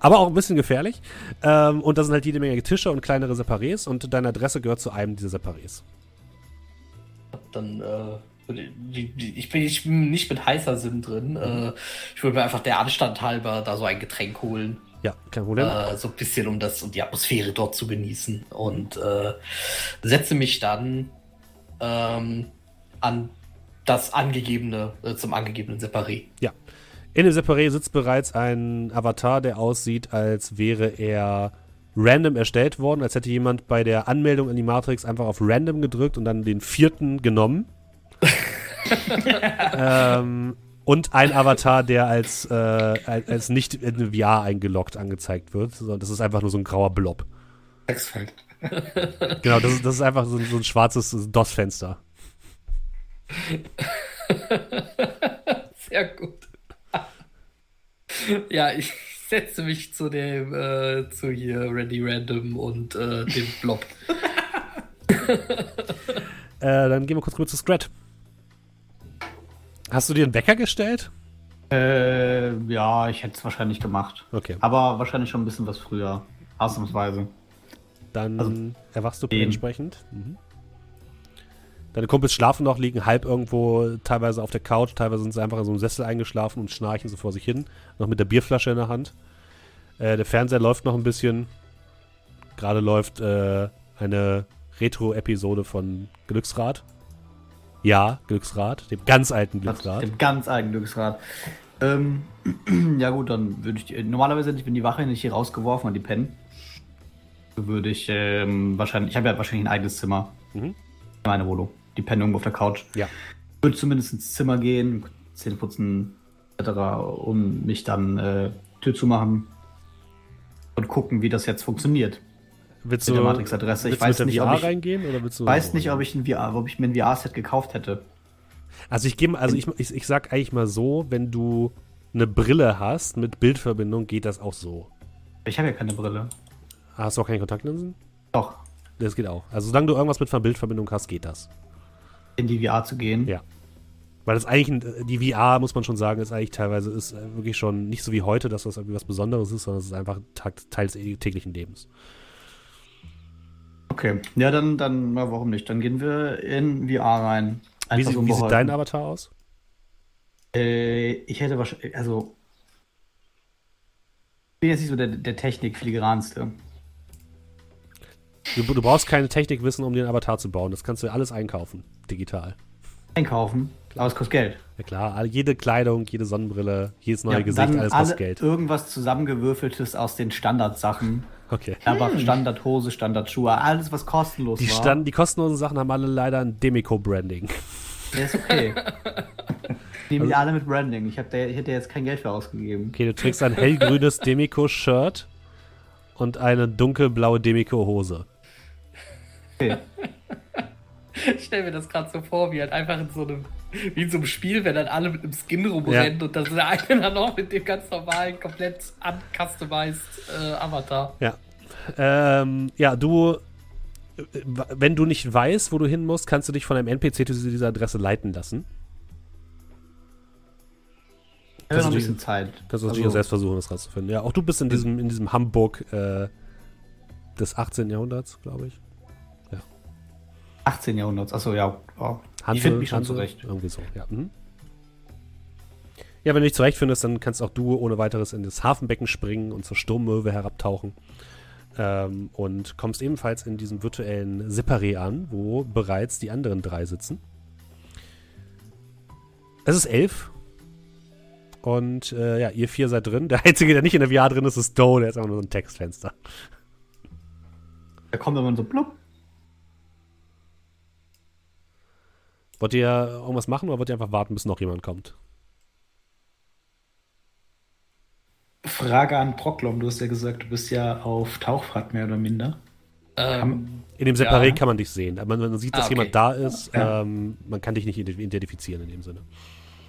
Aber auch ein bisschen gefährlich. Ähm, und da sind halt jede Menge Tische und kleinere Separés und deine Adresse gehört zu einem dieser Separés. Dann, äh, ich, bin, ich bin nicht mit heißer Sinn drin. Äh, ich würde mir einfach der Anstand halber da so ein Getränk holen. Ja, kein Problem. Äh, so ein bisschen, um das um die Atmosphäre dort zu genießen. Und äh, setze mich dann ähm, an das angegebene, äh, zum angegebenen Separé. In dem Separé sitzt bereits ein Avatar, der aussieht, als wäre er random erstellt worden, als hätte jemand bei der Anmeldung in die Matrix einfach auf random gedrückt und dann den vierten genommen. ähm, und ein Avatar, der als, äh, als nicht in VR eingeloggt angezeigt wird, sondern das ist einfach nur so ein grauer Blob. Hexfeld. Genau, das ist, das ist einfach so, so ein schwarzes DOS-Fenster. Sehr gut. Ja, ich setze mich zu dem, äh, zu hier Randy Random und äh, dem Blob. Äh, dann gehen wir kurz rüber zu Scrat. Hast du dir einen Wecker gestellt? Äh, ja, ich hätte es wahrscheinlich gemacht. Okay. Aber wahrscheinlich schon ein bisschen was früher. Ausnahmsweise. Dann Also, erwachst du den. entsprechend. Mhm. Deine Kumpels schlafen noch, liegen halb irgendwo, teilweise auf der Couch, teilweise sind sie einfach in so einem Sessel eingeschlafen und schnarchen so vor sich hin, noch mit der Bierflasche in der Hand. Äh, der Fernseher läuft noch ein bisschen. Gerade läuft äh, eine Retro-Episode von Glücksrad. Ja, Glücksrad, dem ganz alten Glücksrad. Dem ganz eigenen Glücksrad. Ähm, ja gut, dann würde ich die, normalerweise, wenn die Wache nicht hier rausgeworfen und die pennen, würde ich ähm, wahrscheinlich, ich habe ja wahrscheinlich ein eigenes Zimmer. Mhm. Meine Wohnung. Die pennen irgendwo auf der Couch. Ja. Würde zumindest ins Zimmer gehen, Zähne putzen, etc., um mich dann äh, Tür zu machen und gucken, wie das jetzt funktioniert. Willst mit du, der Matrix-Adresse. Ich weiß mit nicht, der ob VR ich- reingehen oder willst du weiß nicht, ob ich, ein VR, ob ich mir ein VR-Set gekauft hätte. Also ich gebe, also ich, ich, ich sag eigentlich mal so, wenn du eine Brille hast mit Bildverbindung, geht das auch so. Ich habe ja keine Brille. Hast du auch keine Kontaktlinsen? Doch, Das geht auch. Also solange du irgendwas mit Bildverbindung hast, geht das. In die VR zu gehen. Ja. Weil das eigentlich, die VR, muss man schon sagen, ist eigentlich teilweise ist äh, wirklich schon nicht so wie heute, dass das irgendwie was Besonderes ist, sondern es ist einfach Teil des täglichen Lebens. Okay. Ja, dann, dann, na, warum nicht? Dann gehen wir in VR rein. Wie, sieht- wie sieht dein Avatar aus? Äh, ich hätte wahrscheinlich, also. Ich bin jetzt nicht so der, der Technik-Filigranste. Du, du brauchst keine Technik wissen, um den Avatar zu bauen. Das kannst du alles einkaufen, digital. Einkaufen, aber es kostet Geld. Ja klar, jede Kleidung, jede Sonnenbrille, jedes neue Ja, Gesicht, alles alle, kostet Geld. Irgendwas zusammengewürfeltes aus den Standardsachen. Okay. Aber Standardhose, Standardschuhe, alles was kostenlos Die, war. Stand, die kostenlosen Sachen haben alle leider ein Demico-Branding. Der ist okay. Nehmen die alle mit Branding. Ich, hab da, ich hätte jetzt kein Geld für ausgegeben. Okay, du trägst ein hellgrünes Demico-Shirt und eine dunkelblaue Demico-Hose. Okay. Ich stelle mir das gerade so vor, wie halt einfach in so einem, wie in so einem Spiel, wenn dann alle mit einem Skin rumrennen und das ist der eine dann auch mit dem ganz normalen, komplett uncustomized äh, Avatar. Ja. Ähm, ja, du, wenn du nicht weißt, wo du hin musst, kannst du dich von einem NPC zu dieser Adresse leiten lassen. Ja, noch ein bisschen Zeit. Kannst du natürlich auch selbst versuchen, das rauszufinden. Ja, auch du bist in diesem, in diesem Hamburg äh, des 18. Jahrhunderts, glaube ich. 18. Jahrhunderts, achso, ja. Oh. Hanse, Ich finde mich schon zurecht. Irgendwie so, ja. Mhm. Ja, wenn du dich zurechtfindest, dann kannst auch du ohne weiteres in das Hafenbecken springen und zur Sturmmöwe herabtauchen. Ähm, und kommst ebenfalls in diesem virtuellen Separé an, wo bereits die anderen drei sitzen. Es ist elf. Und äh, ja, ihr vier seid drin. Der Einzige, der nicht in der VR drin ist, ist Doe. Der ist einfach nur so ein Textfenster. Da kommt immer so blub. Wollt ihr irgendwas machen oder wollt ihr einfach warten, bis noch jemand kommt? Frage an Proklom, du hast ja gesagt, du bist ja auf Tauchfahrt mehr oder minder. Ähm, In dem Separé Ja. kann man dich sehen. Aber man, man sieht, dass Ah, okay. jemand da ist. Ja. Ähm, man kann dich nicht ident- identifizieren in dem Sinne.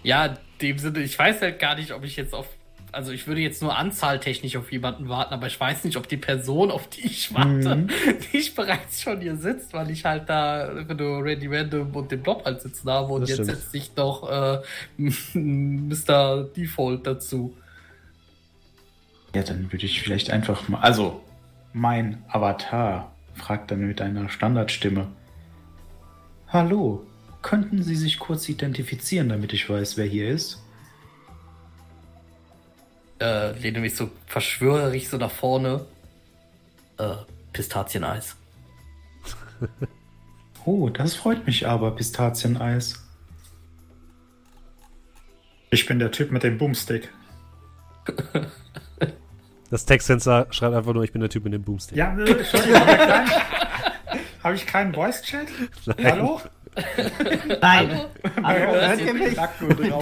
Ja, in dem Sinne, ich weiß halt gar nicht, ob ich jetzt auf. Also ich würde jetzt nur anzahltechnisch auf jemanden warten, aber ich weiß nicht, ob die Person, auf die ich warte, Mhm. nicht bereits schon hier sitzt, weil ich halt da nur Randy Random und den Blob halt sitzen habe und Das jetzt setzt sich noch äh, Mr. Default dazu. Ja, dann würde ich vielleicht einfach mal. Also, mein Avatar fragt dann mit einer Standardstimme: Hallo, könnten Sie sich kurz identifizieren, damit ich weiß, wer hier ist? Äh, lehne mich so verschwörerig so nach vorne. Äh, Pistazieneis. Oh, das freut mich aber, Pistazieneis. Ich bin der Typ mit dem Boomstick. Das Textfenster schreibt einfach nur, ich bin der Typ mit dem Boomstick. Ja, äh, Entschuldigung, habe ich keinen, hab ich keinen Voice-Chat? Hallo? Nein! Hallo, hört ihr mich?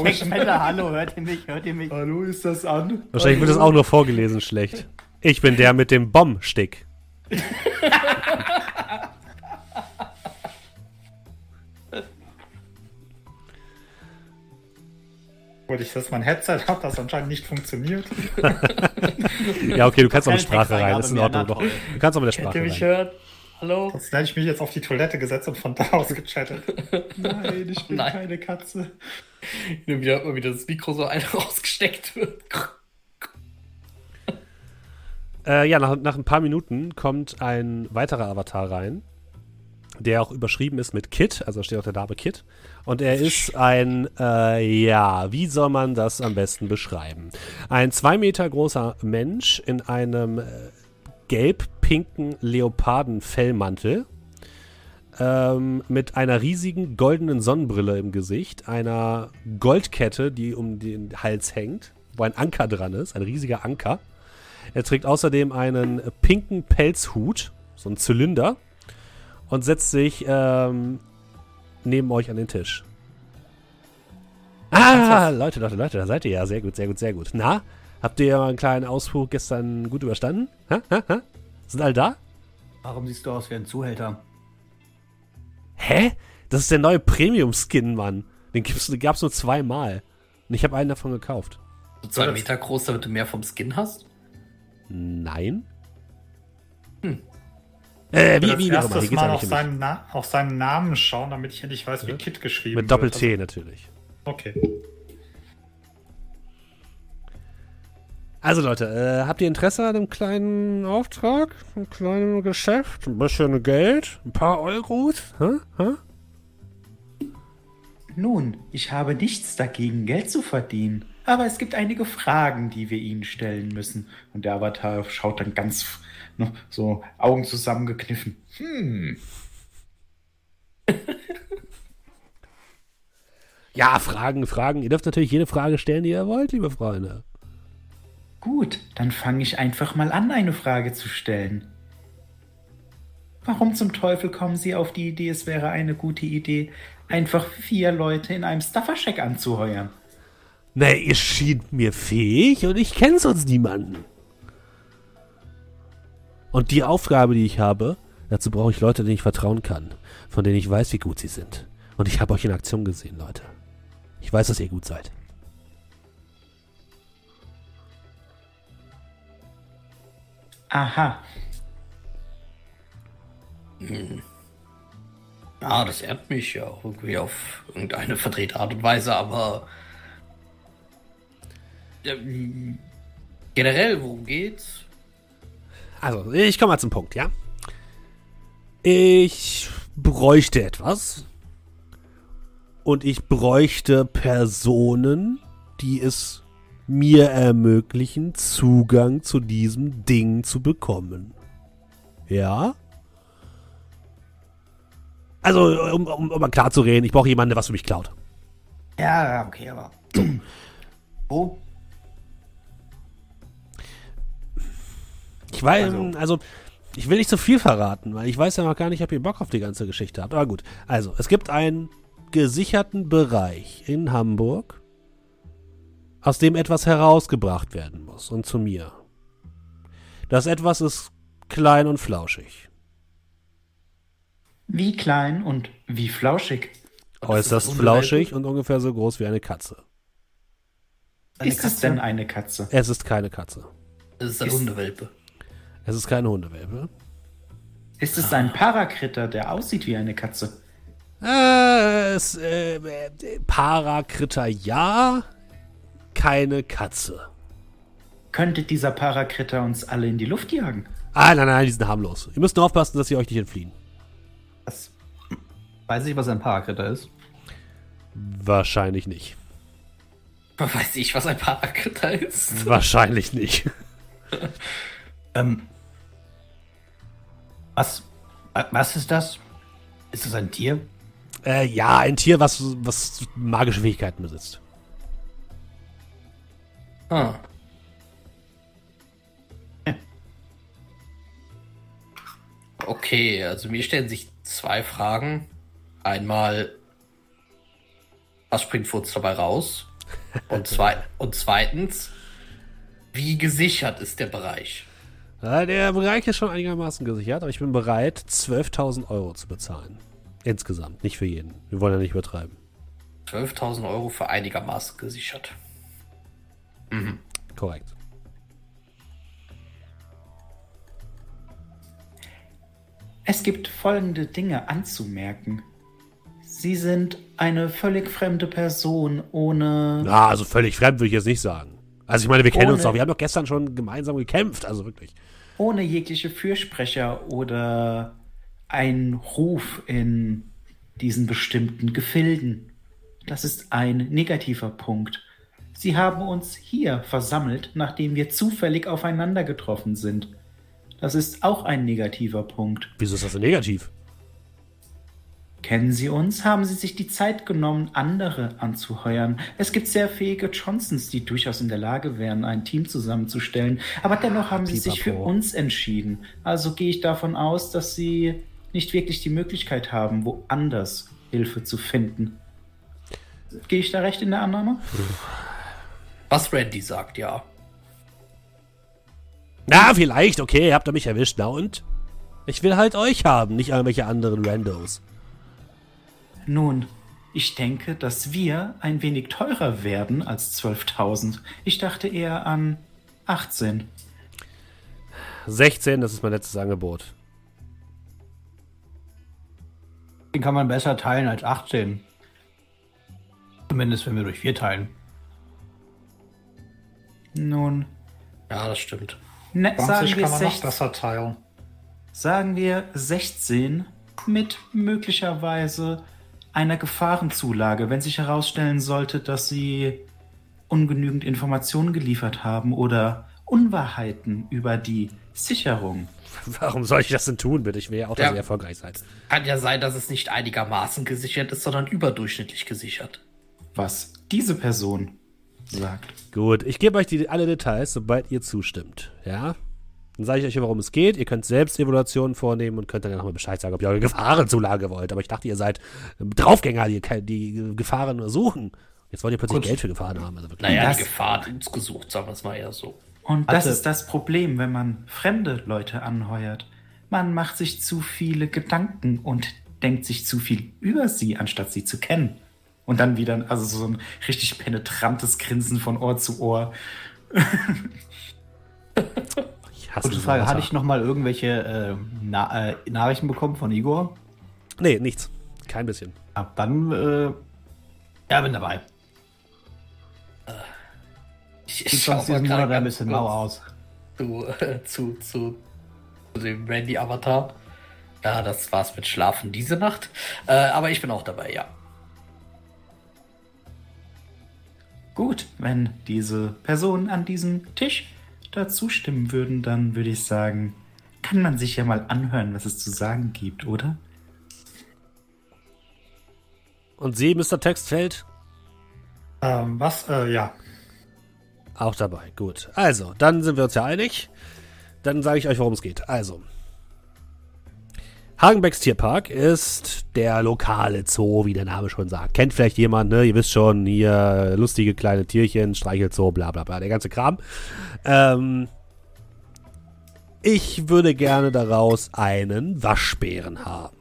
Textfenster, hallo, hört ihr mich? Hört ihr mich? Hallo, ist das an? Wahrscheinlich wird das auch nur vorgelesen schlecht. Ich bin der mit dem Bombstick. Obwohl ich das mein Headset habe, das anscheinend nicht funktioniert. Ja, okay, du kannst auch mit Sprache rein. Das ist in Ordnung. Doch. Du kannst auch mit der Sprache ihr mich rein. hören? Hallo? Sonst hätte ich mich jetzt auf die Toilette gesetzt und von da aus gechattet. Nein, ich bin Nein. keine Katze. Nur wieder, immer wieder das Mikro so ein rausgesteckt wird. Äh, ja, nach, nach ein paar Minuten kommt ein weiterer Avatar rein, der auch überschrieben ist mit Kit, also steht auch der Name Kit. Und er ist ein, äh, ja, wie soll man das am besten beschreiben? Ein zwei Meter großer Mensch in einem äh, gelb-pinken Leopardenfellmantel. Ähm, mit einer riesigen goldenen Sonnenbrille im Gesicht, einer Goldkette, die um den Hals hängt, wo ein Anker dran ist, ein riesiger Anker. Er trägt außerdem einen pinken Pelzhut, so einen Zylinder, und setzt sich ähm, neben euch an den Tisch. Ah, Leute, Leute, Leute, da seid ihr ja. Sehr gut, sehr gut, sehr gut. Na, habt ihr einen kleinen Ausflug gestern gut überstanden? Ha, ha, ha? Sind alle da? Warum siehst du aus wie ein Zuhälter? Hä? Das ist der neue Premium-Skin, Mann. Den, den gab's nur zweimal. Und ich habe einen davon gekauft. So zwei Meter groß, damit du mehr vom Skin hast? Nein? Hm. Äh, wie, wie, wie. Hier erstes geht's mal auf seinen, Na auf seinen Namen schauen, damit ich endlich weiß, wie. Kit geschrieben Mit wird. Doppel-T natürlich. Also, okay. Also Leute, äh, habt ihr Interesse an einem kleinen Auftrag? Einem kleinen Geschäft? Ein bisschen Geld? Ein paar Euros? Hä? Hä? Nun, ich habe nichts dagegen, Geld zu verdienen. Aber es gibt einige Fragen, die wir Ihnen stellen müssen. Und der Avatar schaut dann ganz ne, so Augen zusammengekniffen. Hm. Ja, Fragen, Fragen. Ihr dürft natürlich jede Frage stellen, die ihr wollt, liebe Freunde. Gut, dann fange ich einfach mal an, eine Frage zu stellen. Warum zum Teufel kommen Sie auf die Idee, es wäre eine gute Idee, einfach vier Leute in einem Staffercheck anzuheuern? Na, ihr schien mir fähig und ich kenne sonst niemanden. Und die Aufgabe, die ich habe, dazu brauche ich Leute, denen ich vertrauen kann, von denen ich weiß, wie gut sie sind. Und ich habe euch in Aktion gesehen, Leute. Ich weiß, dass ihr gut seid. Aha, Ja, das ehrt mich ja auch irgendwie auf irgendeine verdrehte Art und Weise, aber Ja, m- generell, worum geht's? Also, ich komme mal zum Punkt, ja? Ich bräuchte etwas. Und ich bräuchte Personen, die es mir ermöglichen, Zugang zu diesem Ding zu bekommen. Ja? Also, um, um, um mal klar zu reden, ich brauche jemanden, der was für mich klaut. Ja, okay, aber. Wo? Ich weiß, Also- also, ich will nicht zu viel verraten, weil ich weiß ja noch gar nicht, ob ihr Bock auf die ganze Geschichte habt. Aber gut, also, es gibt einen gesicherten Bereich in Hamburg, aus dem etwas herausgebracht werden muss und zu mir. Das etwas ist klein und flauschig. Wie klein und wie flauschig. Äußerst flauschig und ungefähr so groß wie eine Katze. Eine ist es Katze? denn eine Katze? Es ist keine Katze. Das ist eine Ist- Hundewelpe. Es ist keine Hundewelpe. Ist es ein Parakritter, der aussieht wie eine Katze? Äh, es, äh, äh, Parakritter ja, keine Katze. Könnte dieser Parakritter uns alle in die Luft jagen? Ah, nein, nein, die sind harmlos. Ihr müsst nur aufpassen, dass sie euch nicht entfliehen. Was? Weiß ich, was ein Parakritter ist? Wahrscheinlich nicht. Weiß ich, was ein Parakritter ist? Wahrscheinlich nicht. Ähm. Was? wa- Was ist das? Ist das ein Tier? Äh, ja, ein Tier, was, was magische Fähigkeiten besitzt. Ah. Okay, also mir stellen sich zwei Fragen. Einmal, was springt für uns dabei raus? Und, zwei, und zweitens, wie gesichert ist der Bereich? Der Bereich ist schon einigermaßen gesichert, aber ich bin bereit, 12.000 Euro zu bezahlen. Insgesamt, nicht für jeden. Wir wollen ja nicht übertreiben. 12.000 Euro für einigermaßen gesichert. Korrekt. Es gibt folgende Dinge anzumerken. Sie sind eine völlig fremde Person ohne... Na, also völlig fremd würde ich jetzt nicht sagen. Also ich meine, wir kennen Ohne- uns doch. Wir haben doch gestern schon gemeinsam gekämpft. Also wirklich. ohne jegliche Fürsprecher oder einen Ruf in diesen bestimmten Gefilden. Das ist ein negativer Punkt. Sie haben uns hier versammelt, nachdem wir zufällig aufeinander getroffen sind. Das ist auch ein negativer Punkt. Wieso ist das denn negativ? Kennen Sie uns? Haben Sie sich die Zeit genommen, andere anzuheuern? Es gibt sehr fähige Johnsons, die durchaus in der Lage wären, ein Team zusammenzustellen. Aber dennoch haben Sie sich für uns entschieden. Also gehe ich davon aus, dass Sie nicht wirklich die Möglichkeit haben, woanders Hilfe zu finden. Gehe ich da recht in der Annahme? Was Randy sagt, ja. Na, vielleicht, okay, habt ihr mich erwischt. Na und? Ich will halt euch haben, nicht irgendwelche anderen Randos. Nun, ich denke, dass wir ein wenig teurer werden als 12.000. Ich dachte eher an 18. 16, das ist mein letztes Angebot. Den kann man besser teilen als 18. Zumindest wenn wir durch vier teilen. Nun, Ja, das stimmt. ne, sagen 20 wir kann man noch 16. besser teilen. sagen wir 16 mit möglicherweise einer Gefahrenzulage, wenn sich herausstellen sollte, dass sie ungenügend Informationen geliefert haben oder Unwahrheiten über die Sicherung. Warum soll ich das denn tun, bitte? Ich will ja auch, dass Ja. ihr erfolgreich seid. Kann ja sein, dass es nicht einigermaßen gesichert ist, sondern überdurchschnittlich gesichert. Was diese Person sagt. Gut, ich gebe euch die, alle Details, sobald ihr zustimmt. Ja? Dann sage ich euch, worum es geht. Ihr könnt selbst Evaluationen vornehmen und könnt dann nochmal Bescheid sagen, ob ihr eure Gefahrenzulage wollt. Aber ich dachte, ihr seid Draufgänger, die die Gefahren nur suchen. Jetzt wollt ihr plötzlich Gut. Geld für Gefahren haben. Also. Naja, Das- die Gefahr hat uns gesucht, sagen wir es mal eher so. Und das Warte. ist das Problem, wenn man fremde Leute anheuert. Man macht sich zu viele Gedanken und denkt sich zu viel über sie, anstatt sie zu kennen. Und dann wieder, also so ein richtig penetrantes Grinsen von Ohr zu Ohr. Ich hasse Gute Frage, hatte ich noch mal irgendwelche äh, Na äh, Nachrichten bekommen von Igor? Nee, nichts. Kein bisschen. Ja, dann, äh, ja, bin dabei. Ich, ich schau sonst mal diesen Monat ein bisschen mau aus. Zu, äh, zu, zu, zu dem Randy-Avatar. Ja, das war's mit Schlafen diese Nacht. Äh, aber ich bin auch dabei, ja. Gut, wenn diese Personen an diesem Tisch dazu stimmen würden, dann würde ich sagen, kann man sich ja mal anhören, was es zu sagen gibt, oder? Und Sie, Mr. Textfeld? Ähm, was? Äh, ja. Auch dabei, gut. Also, dann sind wir uns ja einig. Dann sage ich euch, worum es geht. Also, Hagenbecks Tierpark ist der lokale Zoo, wie der Name schon sagt. Kennt vielleicht jemand, ne? Ihr wisst schon, hier lustige kleine Tierchen, Streichelzoo, bla bla bla, der ganze Kram. Ähm, ich würde gerne daraus einen Waschbären haben.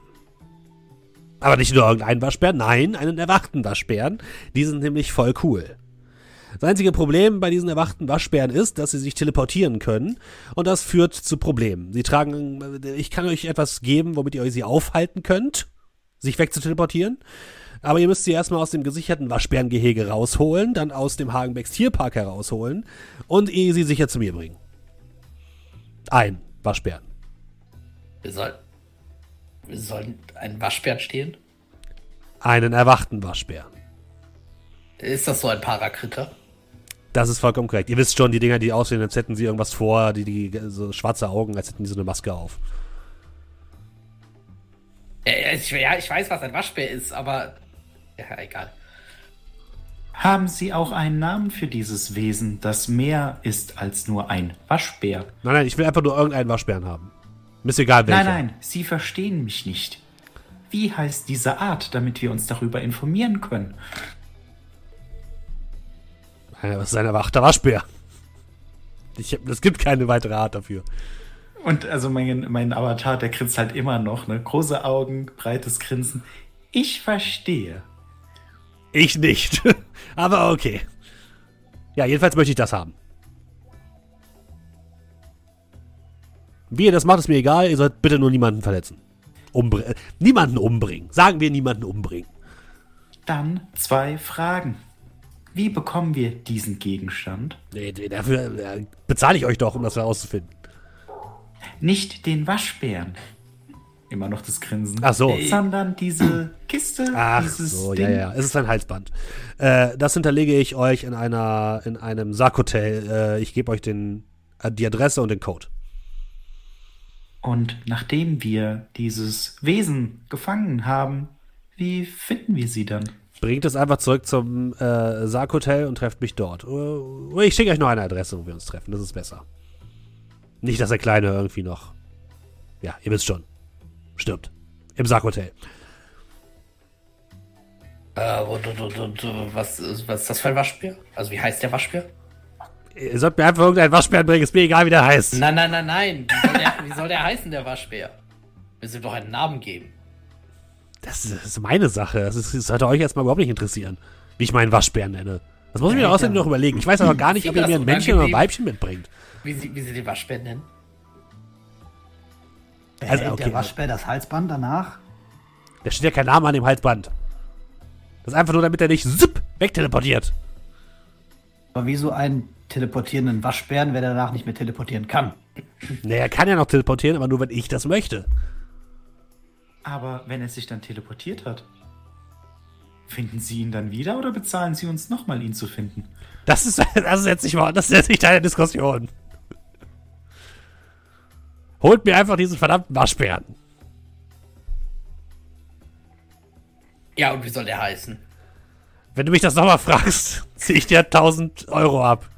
Aber nicht nur irgendeinen Waschbären, nein, einen erwachten Waschbären. Die sind nämlich voll cool. Das einzige Problem bei diesen erwachten Waschbären ist, dass sie sich teleportieren können und das führt zu Problemen. Sie tragen, ich kann euch etwas geben, womit ihr euch sie aufhalten könnt, sich wegzuteleportieren. Aber ihr müsst sie erstmal aus dem gesicherten Waschbärengehege rausholen, dann aus dem Hagenbecks Tierpark herausholen und ehe sie sicher zu mir bringen. Ein Waschbären. Wir, soll, wir sollen einen Waschbären stehlen. Einen erwachten Waschbären. Ist das so ein Parakritter? Das ist vollkommen korrekt. Ihr wisst schon, die Dinger, die aussehen, als hätten sie irgendwas vor, die, die so schwarze Augen, als hätten die so eine Maske auf. Ja, ja, ich, ja, ich weiß, was ein Waschbär ist, aber. Ja, egal. Haben Sie auch einen Namen für dieses Wesen, das mehr ist als nur ein Waschbär? Nein, nein, ich will einfach nur irgendeinen Waschbären haben. Mir ist egal welcher. Nein, nein, Sie verstehen mich nicht. Wie heißt diese Art, damit wir uns darüber informieren können? Nein. Was ist ein erwachter Waschbär? Ich es gibt keine weitere Art dafür. Und also mein, mein Avatar, der grinst halt immer noch, ne? Große Augen, breites Grinsen. Ich verstehe. Ich nicht. Aber okay. Ja, jedenfalls möchte ich das haben. Wie ihr das macht, ist mir egal. Ihr sollt bitte nur niemanden verletzen. Umbr äh, niemanden umbringen. Sagen wir niemanden umbringen. Dann zwei Fragen. Wie bekommen wir diesen Gegenstand? Nee, dafür äh, bezahle ich euch doch, um das herauszufinden. Nicht den Waschbären. Immer noch das Grinsen. Ach so. Sondern diese Kiste, Ach dieses so, Ding. ja, ja. Es ist ein Halsband. Äh, das hinterlege ich euch in einer, in einem Sarghotel. Äh, ich gebe euch den, äh, die Adresse und den Code. Und nachdem wir dieses Wesen gefangen haben, wie finden wir sie dann? Bringt es einfach zurück zum äh, Sarghotel und trefft mich dort. Oder ich schicke euch noch eine Adresse, wo wir uns treffen. Das ist besser. Nicht, dass der Kleine irgendwie noch. Ja, ihr wisst schon. Stirbt. Im Sarghotel. Äh, äh, was, ist- was ist das für ein Waschbär? Also, wie heißt der Waschbär? Ihr sollt mir einfach irgendeinen Waschbären bringen, ist mir egal, wie der heißt. Nein, nein, nein, nein. Wie soll der, wie soll der heißen, der Waschbär? Wir sind doch einen Namen geben. Das ist, meine Sache. Das, ist, das sollte euch erstmal überhaupt nicht interessieren, wie ich meinen Waschbären nenne. Das muss ich mir Ja, außerdem noch überlegen. Ich weiß aber gar nicht, ob ihr mir ein Männchen oder ein? Weibchen mitbringt. Wie sie, wie sie den Waschbär nennen? Also, okay. der Waschbär das Halsband danach? Da steht ja kein Name an dem Halsband. Das ist einfach nur, damit er nicht zipp, wegteleportiert. Aber wieso einen teleportierenden Waschbären, wer danach nicht mehr teleportieren kann? Naja, er kann ja noch teleportieren, aber nur, wenn ich das möchte. Aber wenn er sich dann teleportiert hat, finden Sie ihn dann wieder oder bezahlen Sie uns nochmal, ihn zu finden? Das ist, das ist jetzt nicht mal, das ist jetzt nicht deine Diskussion. Holt mir einfach diesen verdammten Waschbären. Ja, und wie soll der heißen? Wenn du mich das nochmal fragst, ziehe ich dir 1000 Euro ab.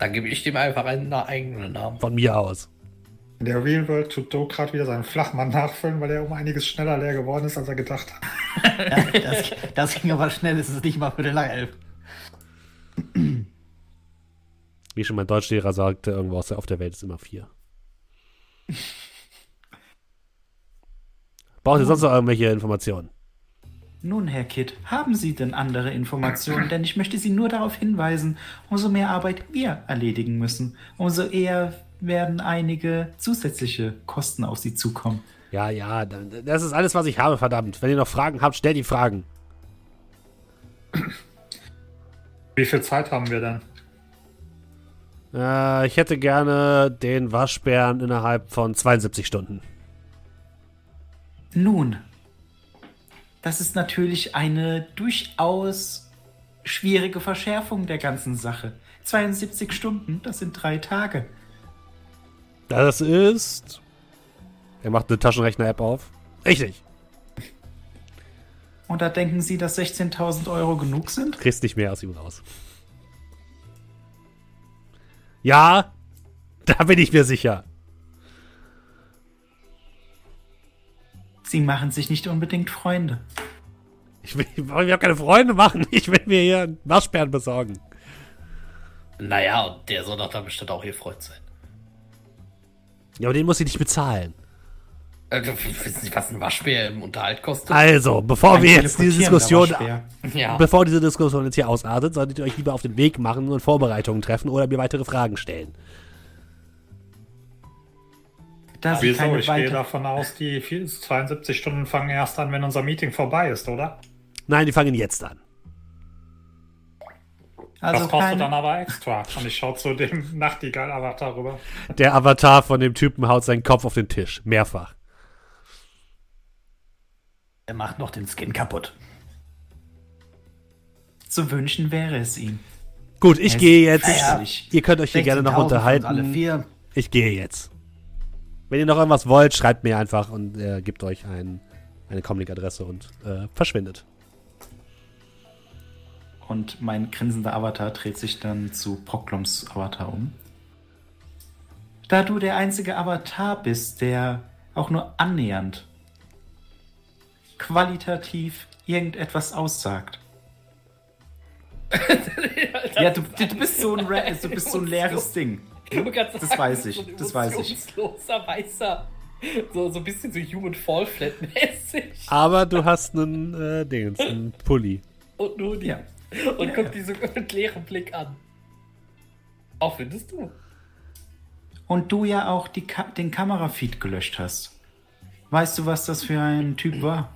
Dann gebe ich dem einfach einen eigenen Namen. Von mir aus. In der Real World tut Do gerade wieder seinen Flachmann nachfüllen, weil er um einiges schneller leer geworden ist, als er gedacht hat. Ja, das, das ging aber schnell, es ist nicht mal für den Langelf. Wie schon mein Deutschlehrer sagte, irgendwo aus der, auf der Welt ist immer vier. Braucht ihr sonst noch irgendwelche Informationen? Nun, Herr Kidd, haben Sie denn andere Informationen? Denn ich möchte Sie nur darauf hinweisen, umso mehr Arbeit wir erledigen müssen, umso eher werden einige zusätzliche Kosten auf Sie zukommen. Ja, ja, das ist alles, was ich habe, verdammt. Wenn ihr noch Fragen habt, stellt die Fragen. Wie viel Zeit haben wir denn? Äh, ich hätte gerne den Waschbären innerhalb von 72 Stunden. Nun, das ist natürlich eine durchaus schwierige Verschärfung der ganzen Sache. 72 Stunden, das sind drei Tage. Das ist. Er macht eine Taschenrechner-App auf. Richtig. Und da denken Sie, dass 16.000 Euro genug sind? Kriegst nicht mehr aus ihm raus. Ja, da bin ich mir sicher. Sie machen sich nicht unbedingt Freunde. Ich will, ich will keine Freunde machen. Ich will mir hier einen Waschbären besorgen. Naja, und der soll doch dann bestimmt auch ihr Freund sein. Ja, aber den muss ich nicht bezahlen. Äh, wissen Sie, was ein Waschbär im Unterhalt kostet? Also, bevor Ein wir jetzt diese Diskussion, ja. bevor diese Diskussion jetzt hier ausartet, solltet ihr euch lieber auf den Weg machen und Vorbereitungen treffen oder mir weitere Fragen stellen. Da Sie Wieso? keine Ich gehe weiter davon aus, die 72 Stunden fangen erst an, wenn unser Meeting vorbei ist, oder? Nein, die fangen jetzt an. Also das kostet dann keine, aber extra. Und ich schaue zu dem Nachtigall-Avatar rüber. Der Avatar von dem Typen haut seinen Kopf auf den Tisch. Mehrfach. Er macht noch den Skin kaputt. zu wünschen wäre es ihm. Gut, ich gehe jetzt. Ja. Ihr könnt euch hier gerne noch 16.000 für uns Alle unterhalten. vier. Ich gehe jetzt. Wenn ihr noch irgendwas wollt, schreibt mir einfach und äh, gebt euch ein, eine Comlink-Adresse und äh, verschwindet. Und mein grinsender Avatar dreht sich dann zu Proklums Avatar um. Da du der einzige Avatar bist, der auch nur annähernd qualitativ irgendetwas aussagt. ja, du, du bist so ein, Ra- du bist so ein leeres Ding. Das weiß ich, das weiß ich. Weißer. So, so ein bisschen so Human Fall Flat mäßig. Aber du hast einen äh, Dingens, einen Pulli. Und nur die. Ja. Und Ja, guck ja. die so mit leerem Blick an. Auch findest du? Und du ja auch die Ka den Kamerafeed gelöscht hast. Weißt du, was das für ein Typ war?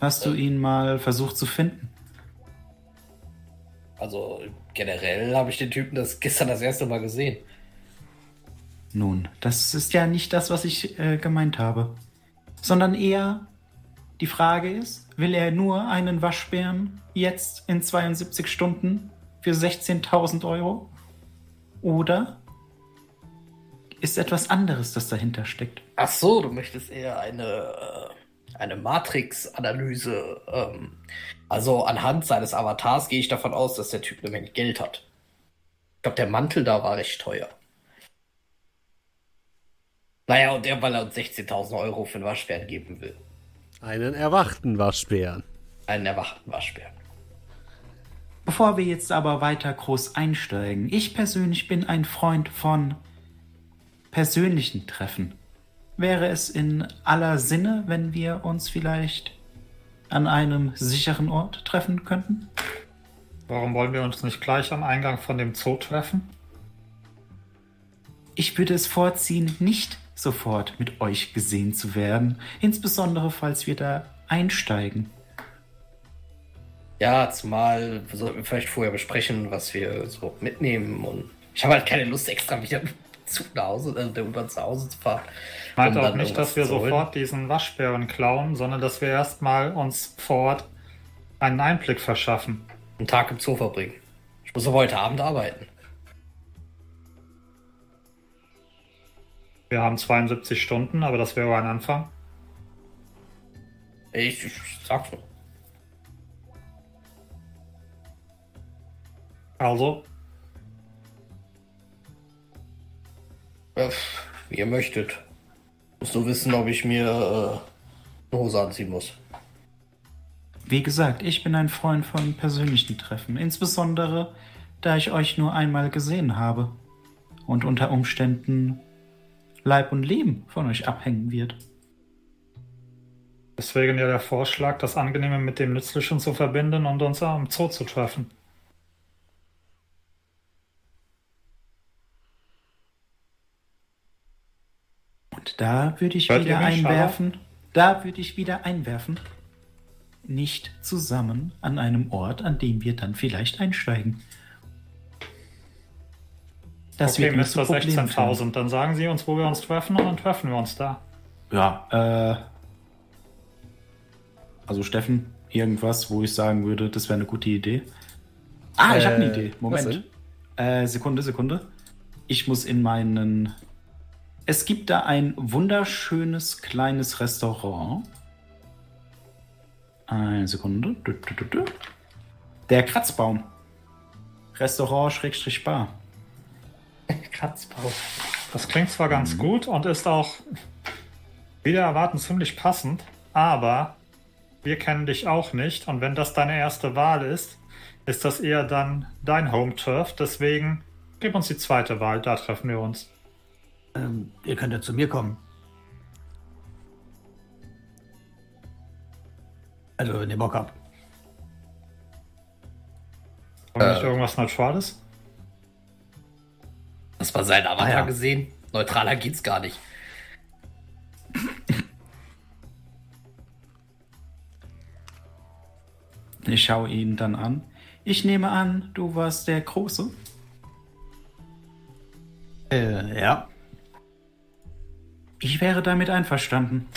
Hast du ihn mal versucht zu finden? Also generell habe ich den Typen das gestern das erste Mal gesehen. Nun, das ist ja nicht das, was ich äh, gemeint habe. Sondern eher die Frage ist, will er nur einen Waschbären jetzt in 72 Stunden für 16.000 Euro? Oder ist etwas anderes, das dahinter steckt? Ach so, du möchtest eher eine, äh, eine Matrix-Analyse. Ähm, also anhand seines Avatars gehe ich davon aus, dass der Typ eine Menge Geld hat. Ich glaube, der Mantel da war recht teuer. Naja, und der, weil er uns 16.000 Euro für einen Waschbären geben will. Einen erwachten Waschbären. Einen erwachten Waschbären. Bevor wir jetzt aber weiter groß einsteigen, ich persönlich bin ein Freund von persönlichen Treffen. Wäre es in aller Sinne, wenn wir uns vielleicht an einem sicheren Ort treffen könnten? Warum wollen wir uns nicht gleich am Eingang von dem Zoo treffen? Ich würde es vorziehen, nicht sofort mit euch gesehen zu werden, insbesondere falls wir da einsteigen. Ja, zumal wir sollten vielleicht vorher besprechen, was wir so mitnehmen. Und ich habe halt keine Lust, extra wieder mit dem Zug nach Hause, äh, der U-Bahn zu Hause zu fahren. Ich meinte um auch nicht, dass wir sofort diesen Waschbären klauen, sondern dass wir erstmal uns vor Ort einen Einblick verschaffen. einen Tag im Zoo verbringen. Ich muss aber heute Abend arbeiten. Wir haben 72 Stunden, aber das wäre ein Anfang. Ich, ich sag's nur. Also, Ja, pff, wie ihr möchtet. Musst du wissen, ob ich mir äh, eine Hose anziehen muss. Wie gesagt, ich bin ein Freund von persönlichen Treffen, insbesondere da ich euch nur einmal gesehen habe und unter Umständen Leib und Leben von euch abhängen wird. deswegen ja der Vorschlag, das Angenehme mit dem Nützlichen zu verbinden und uns am Zoo zu treffen. Und da würde ich Hört wieder einwerfen, da würde ich wieder einwerfen. nicht zusammen an einem Ort, an dem wir dann vielleicht einsteigen? Das okay, Mr. Problemen führen. 16.000. Dann sagen Sie uns, wo wir uns treffen und dann treffen wir uns da. Ja, äh. Also Steffen, irgendwas, wo ich sagen würde, das wäre eine gute Idee. Ah, ich habe eine Äh, Idee. Moment. Äh, Sekunde, Sekunde. Ich muss in meinen. Es gibt da ein wunderschönes kleines Restaurant. Eine Sekunde. Der Kratzbaum. Restaurant Kratzbau. Das klingt zwar ganz gut und ist auch wieder erwarten ziemlich passend, aber wir kennen dich auch nicht und wenn das deine erste Wahl ist, ist das eher dann dein Home Turf. Deswegen gib uns die zweite Wahl, da treffen wir uns. Ähm, ihr könnt ja zu mir kommen. Also, wenn ihr Bock habt. Haben wir nicht irgendwas Neutrales? Das war sein Avatar Ah, ja. gesehen. Neutraler geht's gar nicht. Ich schaue ihn dann an. Ich nehme an, du warst der Große. Äh, ja. Ich wäre damit einverstanden.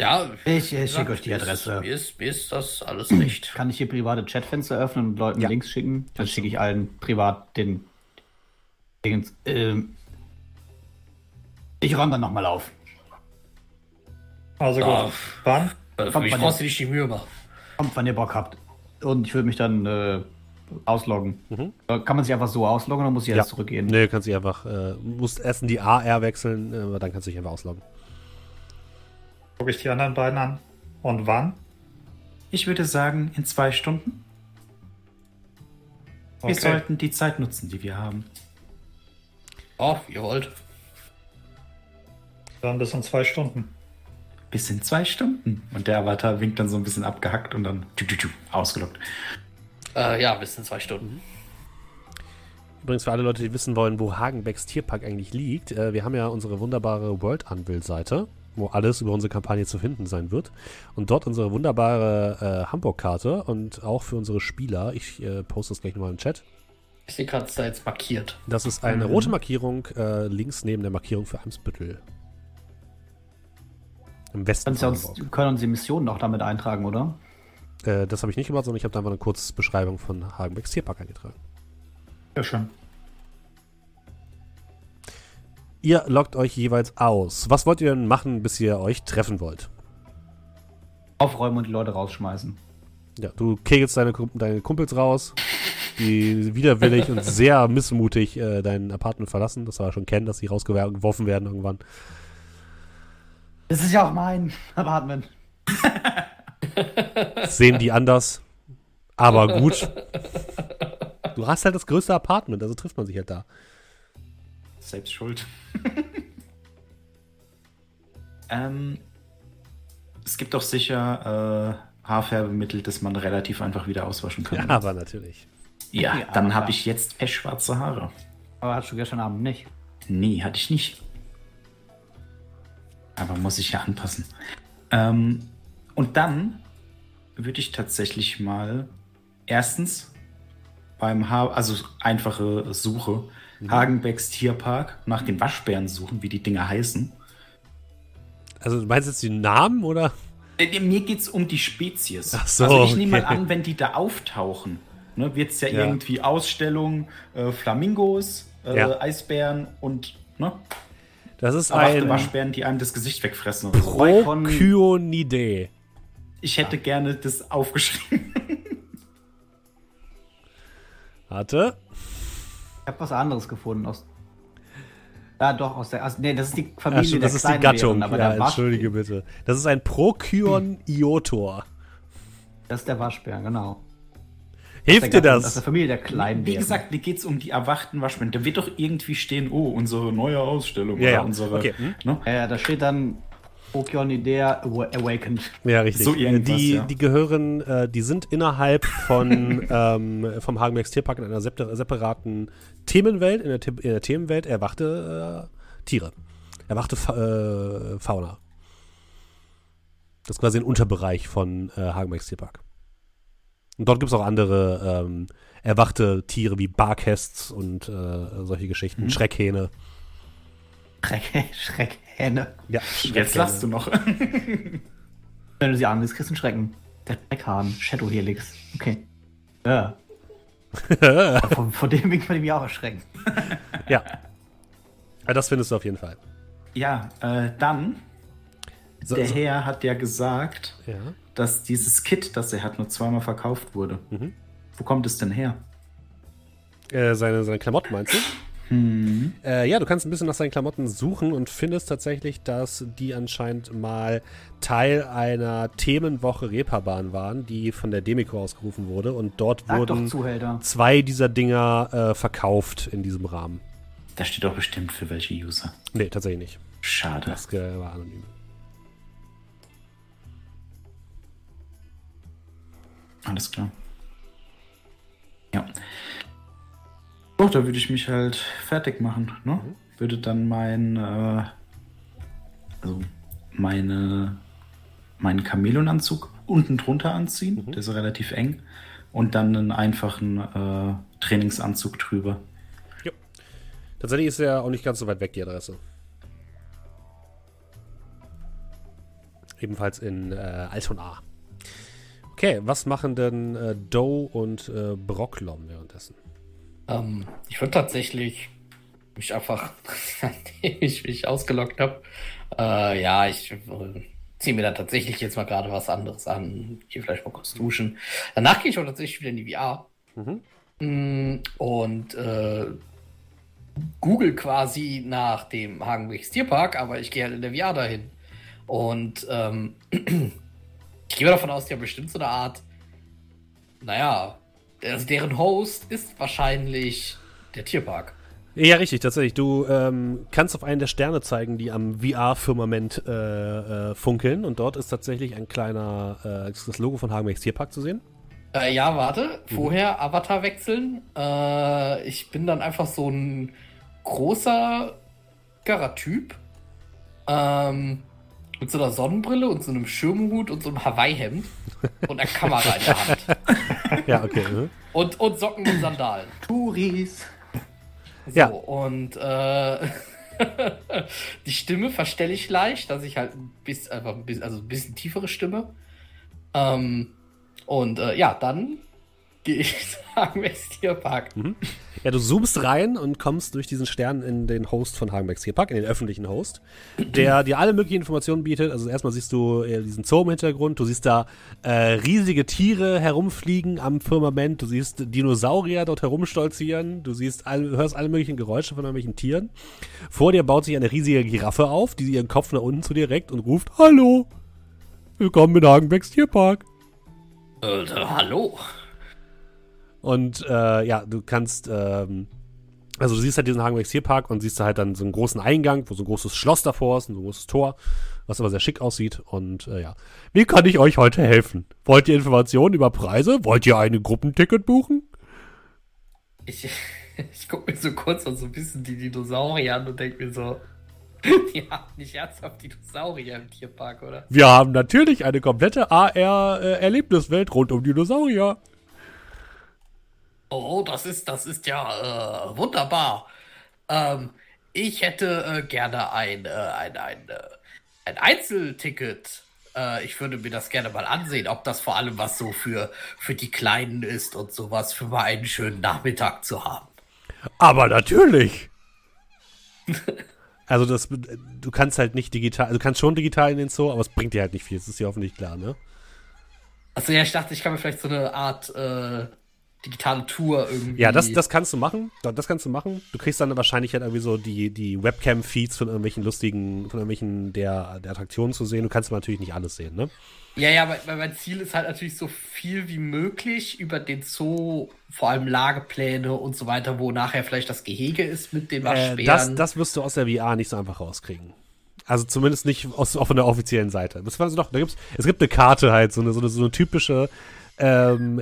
Ja, Ich, ich schicke euch die Adresse. Mir ist, mir ist das alles recht. Kann ich hier private Chatfenster öffnen und Leuten Ja. Links schicken? Dann schicke ich allen privat den. Dingens. Ähm, ich räume dann nochmal auf. Also gut. Ah. Wann? Äh, Für Kommt mich brauchst du nicht die Mühe machen. Kommt, wann ihr Bock habt. Und ich würde mich dann äh, ausloggen. Äh, Kann man sich einfach so ausloggen oder muss ich Ja. erst zurückgehen? Nee, kannst dich einfach, äh, musst erst in die AR wechseln, äh, aber dann kannst du dich einfach ausloggen. Gucke ich die anderen beiden an. Und wann? Ich würde sagen, in zwei Stunden. Wir Okay. sollten die Zeit nutzen, die wir haben. Oh, ihr wollt. Dann bis in zwei Stunden. Bis in zwei Stunden. Und der Avatar winkt dann so ein bisschen abgehackt und dann tü, tü, tü, ausgelockt. Äh, ja, bis in zwei Stunden. Übrigens für alle Leute, die wissen wollen, wo Hagenbecks Tierpark eigentlich liegt, äh, wir haben ja unsere wunderbare World Anvil-Seite, wo alles über unsere Kampagne zu finden sein wird. Und dort unsere wunderbare äh, Hamburg-Karte und auch für unsere Spieler, ich äh, poste das gleich nochmal im Chat. Ich sehe gerade, es ist da jetzt markiert. Das ist eine rote Markierung äh, links neben der Markierung für Eimsbüttel. Im Westen ja von uns, können uns die Missionen noch damit eintragen, oder? Äh, das habe ich nicht gemacht, sondern ich habe da einfach eine kurze Beschreibung von Hagenbecks Tierpark eingetragen. Sehr schön. Ihr loggt euch jeweils aus. Was wollt ihr denn machen, bis ihr euch treffen wollt? Aufräumen und die Leute rausschmeißen. Ja, du kegelst deine, deine Kumpels raus, die widerwillig und sehr missmutig äh, dein Apartment verlassen. Das wir schon kennen, dass sie rausgeworfen werden irgendwann. Das ist ja auch mein Apartment. Das sehen die anders. Aber gut. Du hast halt das größte Apartment, also trifft man sich halt da. Selbst schuld. ähm, es gibt doch sicher äh, Haarfärbemittel, das man relativ einfach wieder auswaschen kann. Aber natürlich. Ja, Ja, dann ja. habe ich jetzt pechschwarze Haare. Aber hast du gestern Abend nicht. Nee, hatte ich nicht. Aber muss ich ja anpassen. Ähm, und dann würde ich tatsächlich mal erstens beim ha also einfache Suche Hagenbecks Tierpark nach den Waschbären suchen, wie die Dinger heißen. Also du meinst jetzt die Namen oder? Äh, Mir geht es um die Spezies. Ach so, also ich nehme mal okay. an, wenn die da auftauchen, ne, wird es ja, Ja. irgendwie Ausstellung, äh, Flamingos, äh, Ja. Eisbären und ne, Das ist ein Waschbären, die einem das Gesicht wegfressen oder so. Prokyonidae. Ich hätte gerne das aufgeschrieben. Warte. Ich habe was anderes gefunden aus. Ja, doch, aus der. Also, nee, das ist die Ach, Familie stimmt, der das ist die Gattung. Bären, aber ja, entschuldige bitte. Das ist ein Procyon-Iotor. Das ist der Waschbär, genau. Hilft dir Gattung- Aus der das? Familie der kleinen Wie gesagt, mir geht es um die erwachten Waschbären. Da wird doch irgendwie stehen, oh, unsere neue Ausstellung Ja, oder ja. unsere. Okay, hm. Ne? Ja, ja, da steht dann Okyonidea Awa- Awakened. Ja, richtig. So irgendwas, die, ja. die gehören, äh, die sind innerhalb von ähm, vom Hagenbecks Tierpark in einer separ- separaten Themenwelt, in der, in der Themenwelt erwachte äh, Tiere. Erwachte Fa äh, Fauna. Das ist quasi ein Unterbereich von äh, Hagenbecks Tierpark. Und dort gibt es auch andere ähm, erwachte Tiere wie Barkästs und äh, solche Geschichten. Mhm. Schreckhähne. Schreck, Schreckhähne. Ja, Jetzt lachst du noch. Wenn du sie ansiehst, kriegst du einen Schrecken. Der Schreckhahn, Shadow Helix. Okay. Ja. von, von dem würde ich mich auch erschrecken. ja. ja. Das findest du auf jeden Fall. Ja, äh, dann, So, der so, Herr hat ja gesagt, ja. dass dieses Kit, das er hat, nur zweimal verkauft wurde. Mhm. Wo kommt es denn her? Äh, seine, seine Klamotten meinst du? Hm. Äh, ja, du kannst ein bisschen nach seinen Klamotten suchen und findest tatsächlich, dass die anscheinend mal Teil einer Themenwoche Reeperbahn waren, die von der Demico ausgerufen wurde. Und dort Sag wurden zwei dieser Dinger äh, verkauft in diesem Rahmen. Da steht doch bestimmt für welche User. Nee, tatsächlich nicht. Schade. Das war anonym. Alles klar. Ja. Doch, da würde ich mich halt fertig machen, ne? Würde dann mein, äh, also meine, meinen Chamäleonanzug unten drunter anziehen, der ist relativ eng, und dann einen einfachen äh, Trainingsanzug drüber. Tatsächlich ist er auch nicht ganz so weit weg, die Adresse. Ebenfalls in äh, Alton A. Okay, was machen denn äh, Doe und äh, Brocklom währenddessen? Ähm, ich würde tatsächlich mich einfach, nachdem ich mich ausgelockt habe, äh, ja, ich äh, ziehe mir dann tatsächlich jetzt mal gerade was anderes an. Gehe vielleicht mal kurz duschen. Danach gehe ich auch tatsächlich wieder in die VR. Mhm. Mm, Und äh, Google quasi nach dem Hagenwegs Tierpark, aber ich gehe halt in der VR dahin. Und ähm, ich gehe davon aus, die haben bestimmt so eine Art, naja, also deren Host ist wahrscheinlich der Tierpark. Ja, richtig, tatsächlich. Du ähm, kannst auf einen der Sterne zeigen, die am VR-Firmament äh, äh, funkeln. Und dort ist tatsächlich ein kleiner, äh, das Logo von Hagenbecks Tierpark zu sehen. Äh, ja, warte, vorher Avatar wechseln. Äh, ich bin dann einfach so ein großer, garer Typ. Ähm, mit so einer Sonnenbrille und so einem Schirmhut und so einem Hawaii-Hemd und einer Kamera in der Hand. ja, okay. mhm. Und, und Socken und Sandalen. Touris. So, Ja. und äh, die Stimme verstelle ich leicht, dass ich halt ein bisschen, einfach ein bisschen, also ein bisschen tiefere Stimme. Ähm, und äh, ja, dann gehe ich sagen, West Tierpark. Ja, du zoomst rein und kommst durch diesen Stern in den Host von Hagenbecks Tierpark, in den öffentlichen Host, der dir alle möglichen Informationen bietet. Also erstmal siehst du äh, diesen Zoo im Hintergrund, du siehst da äh, riesige Tiere herumfliegen am Firmament, du siehst Dinosaurier dort herumstolzieren, du siehst all, hörst alle möglichen Geräusche von irgendwelchen Tieren. Vor dir baut sich eine riesige Giraffe auf, die ihren Kopf nach unten zu dir reckt und ruft, Hallo, willkommen in Hagenbecks Tierpark. Äh, hallo. Und äh, ja, du kannst, ähm, also du siehst halt diesen Hagenbecks Tierpark und siehst da halt dann so einen großen Eingang, wo so ein großes Schloss davor ist, und so ein großes Tor, was aber sehr schick aussieht. Und äh, ja, wie kann ich euch heute helfen? Wollt ihr Informationen über Preise? Wollt ihr ein Gruppenticket buchen? Ich, ich gucke mir so kurz und so ein bisschen die Dinosaurier an und denke mir so, die haben nicht ernsthaft Dinosaurier im Tierpark, oder? Wir haben natürlich eine komplette AR-Erlebniswelt rund um Dinosaurier. Oh, das ist, das ist ja äh, wunderbar. Ähm, ich hätte äh, gerne ein, äh, ein, ein, äh, ein Einzelticket. Äh, ich würde mir das gerne mal ansehen, ob das vor allem was so für, für die Kleinen ist und sowas, für mal einen schönen Nachmittag zu haben. Aber natürlich. Also das, du kannst halt nicht digital, also du kannst schon digital in den Zoo, aber es bringt dir halt nicht viel, das ist dir hoffentlich klar, ne? Also ja, ich dachte, ich kann mir vielleicht so eine Art äh, digitale Tour irgendwie. Ja, das, das kannst du machen. Das kannst du machen. Du kriegst dann wahrscheinlich halt irgendwie so die, die Webcam-Feeds von irgendwelchen lustigen, von irgendwelchen der, der Attraktionen zu sehen. Du kannst aber natürlich nicht alles sehen, ne? Ja, ja, weil, mein Ziel ist halt natürlich so viel wie möglich über den Zoo, vor allem Lagepläne und so weiter, wo nachher vielleicht das Gehege ist mit den Äh, Waschbären. das, das wirst du aus der VR nicht so einfach rauskriegen. Also zumindest nicht aus, von der offiziellen Seite. Das war so doch, da gibt's, es gibt eine Karte halt, so eine, so eine, so eine typische, ähm,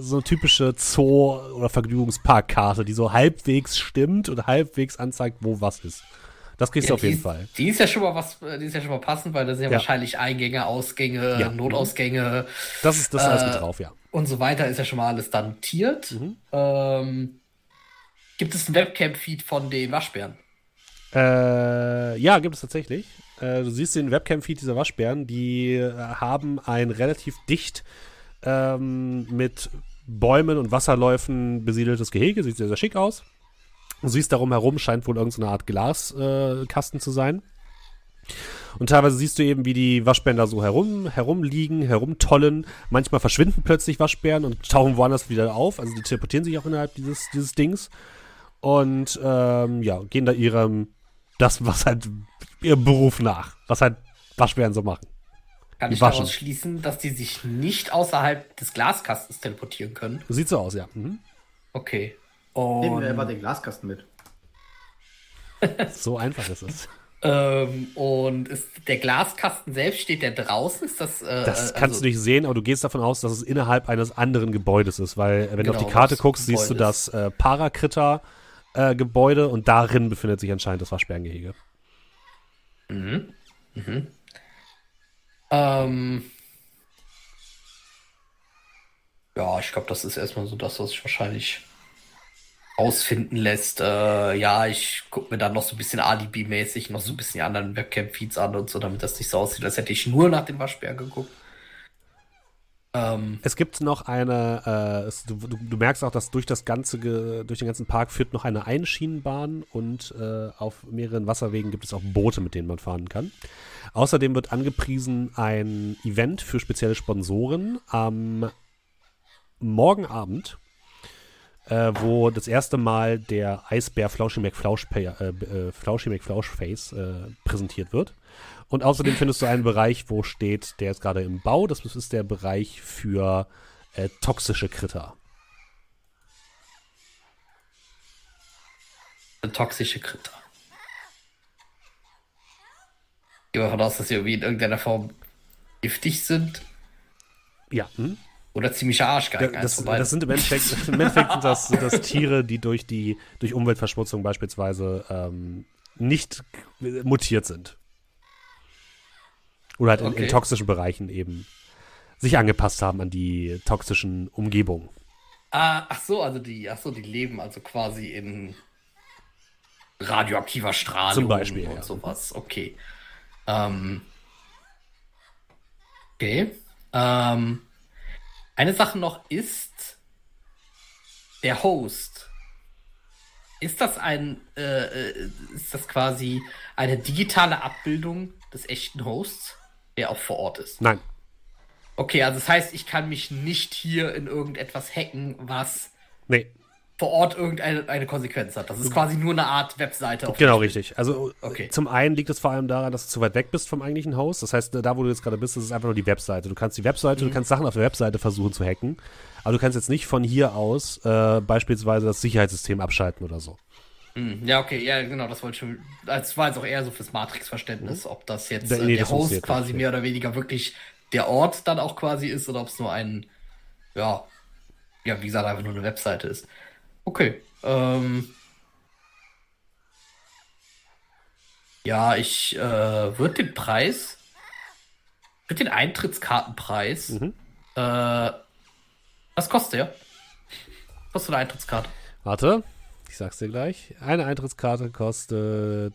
so eine typische Zoo- oder Vergnügungsparkkarte, die so halbwegs stimmt und halbwegs anzeigt, wo was ist. Das kriegst Ja, du auf jeden die, Fall. Die ist ja schon mal was, die ist ja schon mal passend, weil da sind ja, Ja. wahrscheinlich Eingänge, Ausgänge, Ja. Notausgänge Das ist, das ist alles Äh, mit drauf, ja. und so weiter ist ja schon mal alles dann notiert. Mhm. Ähm, gibt es einen Webcam-Feed von den Waschbären? Äh, ja, gibt es tatsächlich. Äh, du siehst den Webcam-Feed dieser Waschbären, die äh, haben ein relativ dicht ähm, mit Bäumen und Wasserläufen besiedeltes Gehege, sieht sehr, sehr schick aus. Du siehst darum herum, scheint wohl irgendeine Art Glaskasten äh, zu sein. Und teilweise siehst du eben, wie die Waschbären da so herum, herumliegen, herumtollen. Manchmal verschwinden plötzlich Waschbären und tauchen woanders wieder auf. Also die teleportieren sich auch innerhalb dieses, dieses Dings. Und ähm, ja, gehen da ihrem, das, was halt ihrem Beruf nach, was halt Waschbären so machen. Kann Die ich waschen. daraus schließen, dass die sich nicht außerhalb des Glaskastens teleportieren können? Sieht so aus, ja. Mhm. Okay. Nehmen Und, wir einfach den Glaskasten mit. So einfach ist es. ähm, und ist der Glaskasten selbst, steht der draußen? Ist das, äh, Das äh, kannst also- du nicht sehen, aber du gehst davon aus, dass es innerhalb eines anderen Gebäudes ist, weil äh, wenn du auf Genau, die Karte das guckst, siehst du das äh, Parakrita-Gebäude und darin befindet sich anscheinend das Waschbärengehege. Mhm. Mhm. Ähm, ja, ich glaube, das ist erstmal so das, was sich wahrscheinlich ausfinden lässt. Äh, ja, ich gucke mir dann noch so ein bisschen Alibi-mäßig noch so ein bisschen die anderen Webcam-Feeds an und so, damit das nicht so aussieht, als hätte ich nur nach den Waschbären geguckt. Ähm, Es gibt noch eine, äh, es, du, du, merkst auch, dass durch das ganze, durch den ganzen Park führt noch eine Einschienenbahn und äh, auf mehreren Wasserwegen gibt es auch Boote, mit denen man fahren kann. Außerdem wird angepriesen ein Event für spezielle Sponsoren am morgen Abend, äh, wo das erste Mal der Eisbär Flauschi McFlausch, äh, äh, Flauschi McFlauschface äh, präsentiert wird. Und außerdem findest du einen Bereich, wo steht, der ist gerade im Bau. Das ist der Bereich für äh, toxische Kritter. toxische Kritter. Ich gehe davon aus, dass sie irgendwie in irgendeiner Form giftig sind Ja, hm? oder ziemliche Arschgeigen. das, beiden. das sind im Endeffekt, im Endeffekt sind, das, sind das Tiere, die durch die durch Umweltverschmutzung beispielsweise ähm, nicht mutiert sind. Oder halt in, in Okay. toxischen Bereichen eben sich angepasst haben an die toxischen Umgebungen. Ah, ach so, also die, ach so, die leben also quasi in radioaktiver Strahlung Zum Beispiel, und ja. sowas. Okay. Ähm, okay. Ähm, eine Sache noch ist der Host. Ist das ein, äh, äh, ist das quasi eine digitale Abbildung des echten Hosts, der auch vor Ort ist? Nein, Okay, also das heißt, ich kann mich nicht hier in irgendetwas hacken, was nee, vor Ort irgendeine eine Konsequenz hat. Das ist quasi nur eine Art Webseite. Auf Genau, richtig. Also Okay. zum einen liegt es vor allem daran, dass du zu weit weg bist vom eigentlichen Host. Das heißt, da wo du jetzt gerade bist, das ist einfach nur die Webseite. Du kannst die Webseite, Mhm. du kannst Sachen auf der Webseite versuchen zu hacken, aber du kannst jetzt nicht von hier aus äh, beispielsweise das Sicherheitssystem abschalten oder so. Hm, Ja, okay, ja, genau, das wollte ich schon. Das war jetzt auch eher so fürs Matrix-Verständnis, ob das jetzt äh, nee, der das Host funktioniert quasi mehr oder weniger wirklich der Ort dann auch quasi ist oder ob es nur ein, ja, ja, wie gesagt, einfach nur eine Webseite ist. Okay. Ähm, ja, ich äh, würde den Preis, würde den Eintrittskartenpreis, Mhm. äh, was kostet der? Was kostet eine Eintrittskarte? Warte, ich sag's dir gleich. Eine Eintrittskarte kostet.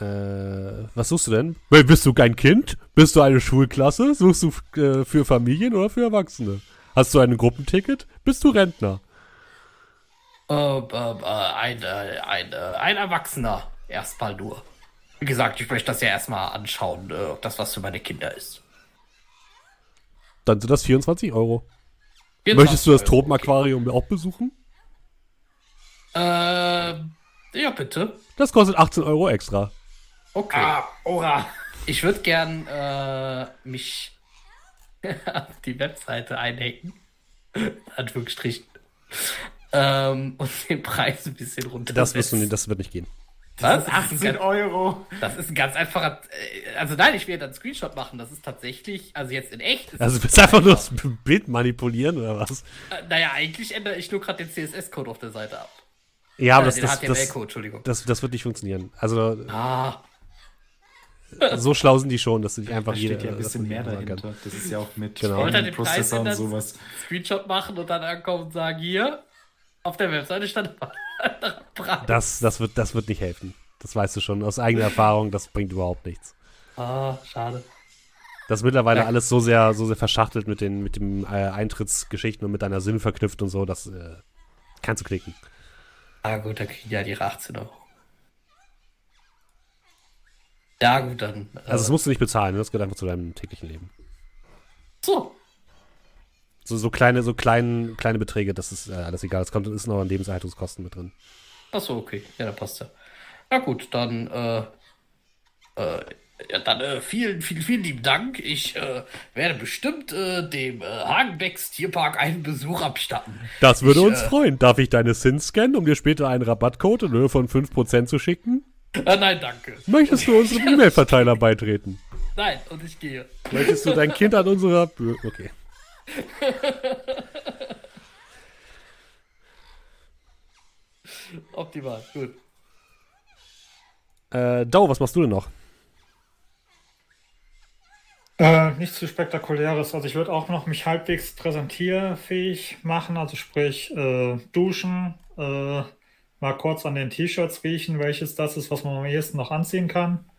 Äh, was suchst du denn? Bist du kein Kind? Bist du eine Schulklasse? Suchst du äh, für Familien oder für Erwachsene? Hast du ein Gruppenticket? Bist du Rentner? Äh, äh, äh, ein, äh, ein, äh, ein Erwachsener erstmal nur. Wie gesagt, ich möchte das ja erstmal anschauen, äh, ob das was für meine Kinder ist. Dann sind das 24 Euro. 24 Möchtest du das Tropenaquarium auch besuchen? Äh, ja, bitte. Das kostet 18 Euro extra. Okay. Ah, ora. Ich würde gern äh, mich auf die Webseite einhacken. In Anführungsstrichen. Ähm, und den Preis ein bisschen runter. Das, wirst du nicht, das wird nicht gehen. Was? 18 18 Euro. Das ist ein ganz einfacher. äh, Also nein, ich will dann einen Screenshot machen. Das ist tatsächlich, also jetzt in echt. ist Also du willst einfach nur das Bild manipulieren oder was? Äh, naja, eigentlich ändere ich nur gerade den CSS-Code auf der Seite ab. Ja, aber Äh, das, den das, das, HTML-Code, Entschuldigung. das, das wird nicht funktionieren. Also, Ah, so schlau sind die schon, dass du nicht einfach Da jeder. steht ja ein das bisschen mehr machen kann. dahinter. Das ist ja auch mit Genau. Wollte er den Prozessor und sowas. Screenshot machen und dann ankommen und sagen, hier, auf der Webseite stand anderer Preis. Das, das, wird, das wird nicht helfen. Das weißt du schon aus eigener Erfahrung, das bringt überhaupt nichts. Ah, schade. Das ist mittlerweile Ja. alles so sehr, so sehr verschachtelt mit den mit dem äh, Eintrittsgeschichten und mit deiner Sinn verknüpft und so, das äh, kannst du klicken. Ah gut, da kriegen die ja ihre 18 Euro. Ja gut, dann. Äh, Also das musst du nicht bezahlen, das gehört einfach zu deinem täglichen Leben. so. So, so kleine, so kleine, kleine Beträge, das ist äh, alles egal. Es kommt ist noch an Lebenserhaltungskosten mit drin. Achso, okay. Ja, dann passt ja. Na gut, dann, äh, äh, ja, dann äh, vielen, vielen, vielen lieben Dank. Ich äh, werde bestimmt äh, dem äh, Hagenbecks Tierpark einen Besuch abstatten. Das würde Ich, uns äh, freuen. Darf ich deine Sins scannen, um dir später einen Rabattcode in Höhe von 5% zu schicken? Äh, nein, danke. Möchtest du unserem E-Mail-Verteiler beitreten? Nein, und ich gehe. Möchtest du dein Kind an unserer... Okay. Optimal, gut. Äh, Doe, was machst du denn noch? Äh, nichts zu spektakuläres. Also ich würde auch noch mich halbwegs präsentierfähig machen, also sprich äh, duschen, äh, mal kurz an den T-Shirts riechen, welches das ist, was man am ehesten noch anziehen kann.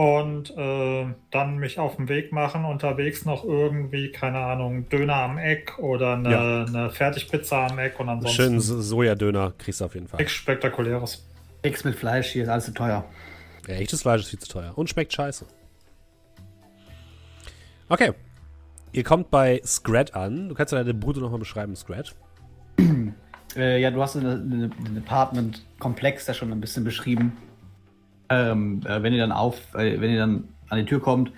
Und äh, dann mich auf den Weg machen, unterwegs noch irgendwie, keine Ahnung, Döner am Eck oder eine, Ja. eine Fertigpizza am Eck und Schönen ansonsten So- Sojadöner kriegst du auf jeden Fall. nichts Spektakuläres. Nix mit Fleisch, hier ist alles zu teuer. Ja, echtes Fleisch ist viel zu teuer und schmeckt scheiße. Okay. Ihr kommt bei Scrat an. Du kannst ja deine Bude nochmal beschreiben, Scrat. Äh, ja, du hast einen ein Apartment-Komplex ja schon ein bisschen beschrieben. Ähm, äh, wenn ihr dann auf, äh, wenn ihr dann an die Tür kommt,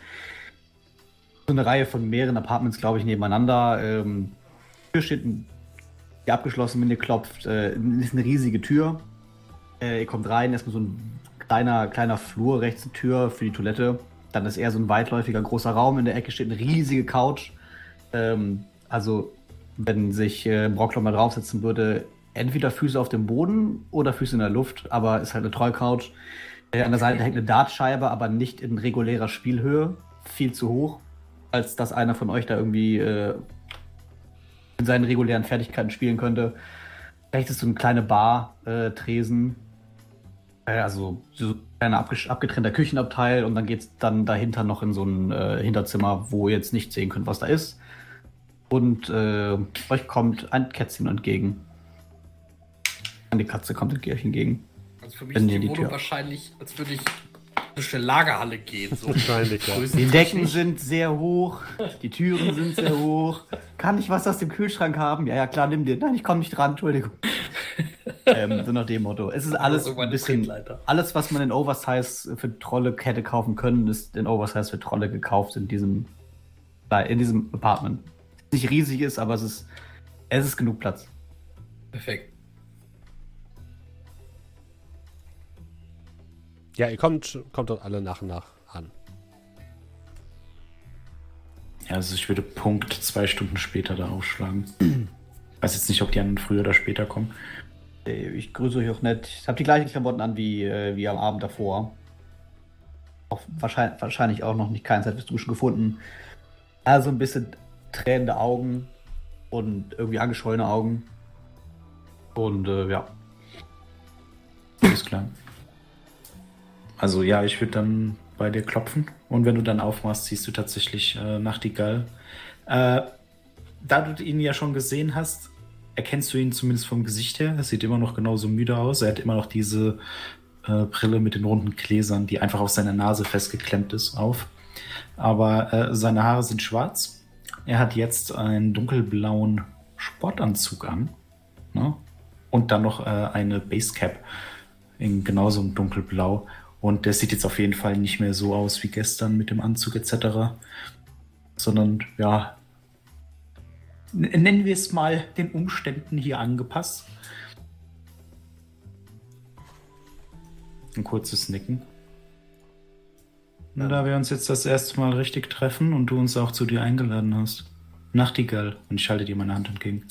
so eine Reihe von mehreren Apartments, glaube ich, nebeneinander. Ähm, die Tür steht die abgeschlossen, wenn ihr klopft, äh, ist eine riesige Tür. Äh, ihr kommt rein, erstmal so ein kleiner, kleiner Flur, rechts eine Tür für die Toilette. Dann ist eher so ein weitläufiger großer Raum. In der Ecke steht eine riesige Couch. Ähm, also, wenn sich äh, Brockler mal draufsetzen würde, entweder Füße auf dem Boden oder Füße in der Luft, aber ist halt eine Trollcouch. Äh, an der Seite hängt eine Dartscheibe, aber nicht in regulärer Spielhöhe. Viel zu hoch, als dass einer von euch da irgendwie äh, in seinen regulären Fertigkeiten spielen könnte. Rechts ist so eine kleine Bar, äh, Tresen. Also so ein abgetrennter Küchenabteil und dann geht es dann dahinter noch in so ein äh, Hinterzimmer, wo ihr jetzt nicht sehen könnt, was da ist. Und äh, euch kommt ein Kätzchen entgegen. Die Katze kommt euch entgegen. Also für mich ist die die Wohnung Tür- wahrscheinlich, als würde ich durch eine Lagerhalle gehen. So. Wahrscheinlich, ja. Die Decken sind sehr hoch, die Türen sind sehr hoch. Kann ich was aus dem Kühlschrank haben? Ja, ja, klar, nimm dir. Nein, ich komme nicht dran, Entschuldigung. ähm, so nach dem Motto. Es ist alles ein bisschen. Alles, was man in Oversize für Trolle hätte kaufen können, ist in Oversize für Trolle gekauft in diesem, in diesem Apartment. Nicht riesig ist, aber es ist, es ist genug Platz. Perfekt. Ja, ihr kommt, kommt dort alle nach und nach an. Ja, also ich würde Punkt zwei Stunden später da aufschlagen. Weiß jetzt nicht, ob die anderen früher oder später kommen. Äh, Ich grüße euch auch nett. Ich habe die gleichen Klamotten an wie, äh, wie am Abend davor. Auch wahrscheinlich, wahrscheinlich auch noch nicht keine Zeit fürs Duschen gefunden. Also ein bisschen tränende Augen und irgendwie angeschwollene Augen. Und äh, ja. Alles klar. Also ja, ich würde dann bei dir klopfen und wenn du dann aufmachst, siehst du tatsächlich äh, Nachtigall. Äh, da du ihn ja schon gesehen hast, erkennst du ihn zumindest vom Gesicht her. Er sieht immer noch genauso müde aus. Er hat immer noch diese äh, Brille mit den runden Gläsern, die einfach auf seiner Nase festgeklemmt ist, auf. Aber äh, seine Haare sind schwarz. Er hat jetzt einen dunkelblauen Sportanzug an. Ne? Und dann noch äh, eine Basecap in genauso einem dunkelblau. Und der sieht jetzt auf jeden Fall nicht mehr so aus wie gestern mit dem Anzug etc. Sondern ja, nennen wir es mal den Umständen hier angepasst. Ein kurzes Nicken. Und da wir uns jetzt das erste Mal richtig treffen und du uns auch zu dir eingeladen hast. Nachtigall. Und ich halte dir meine Hand entgegen.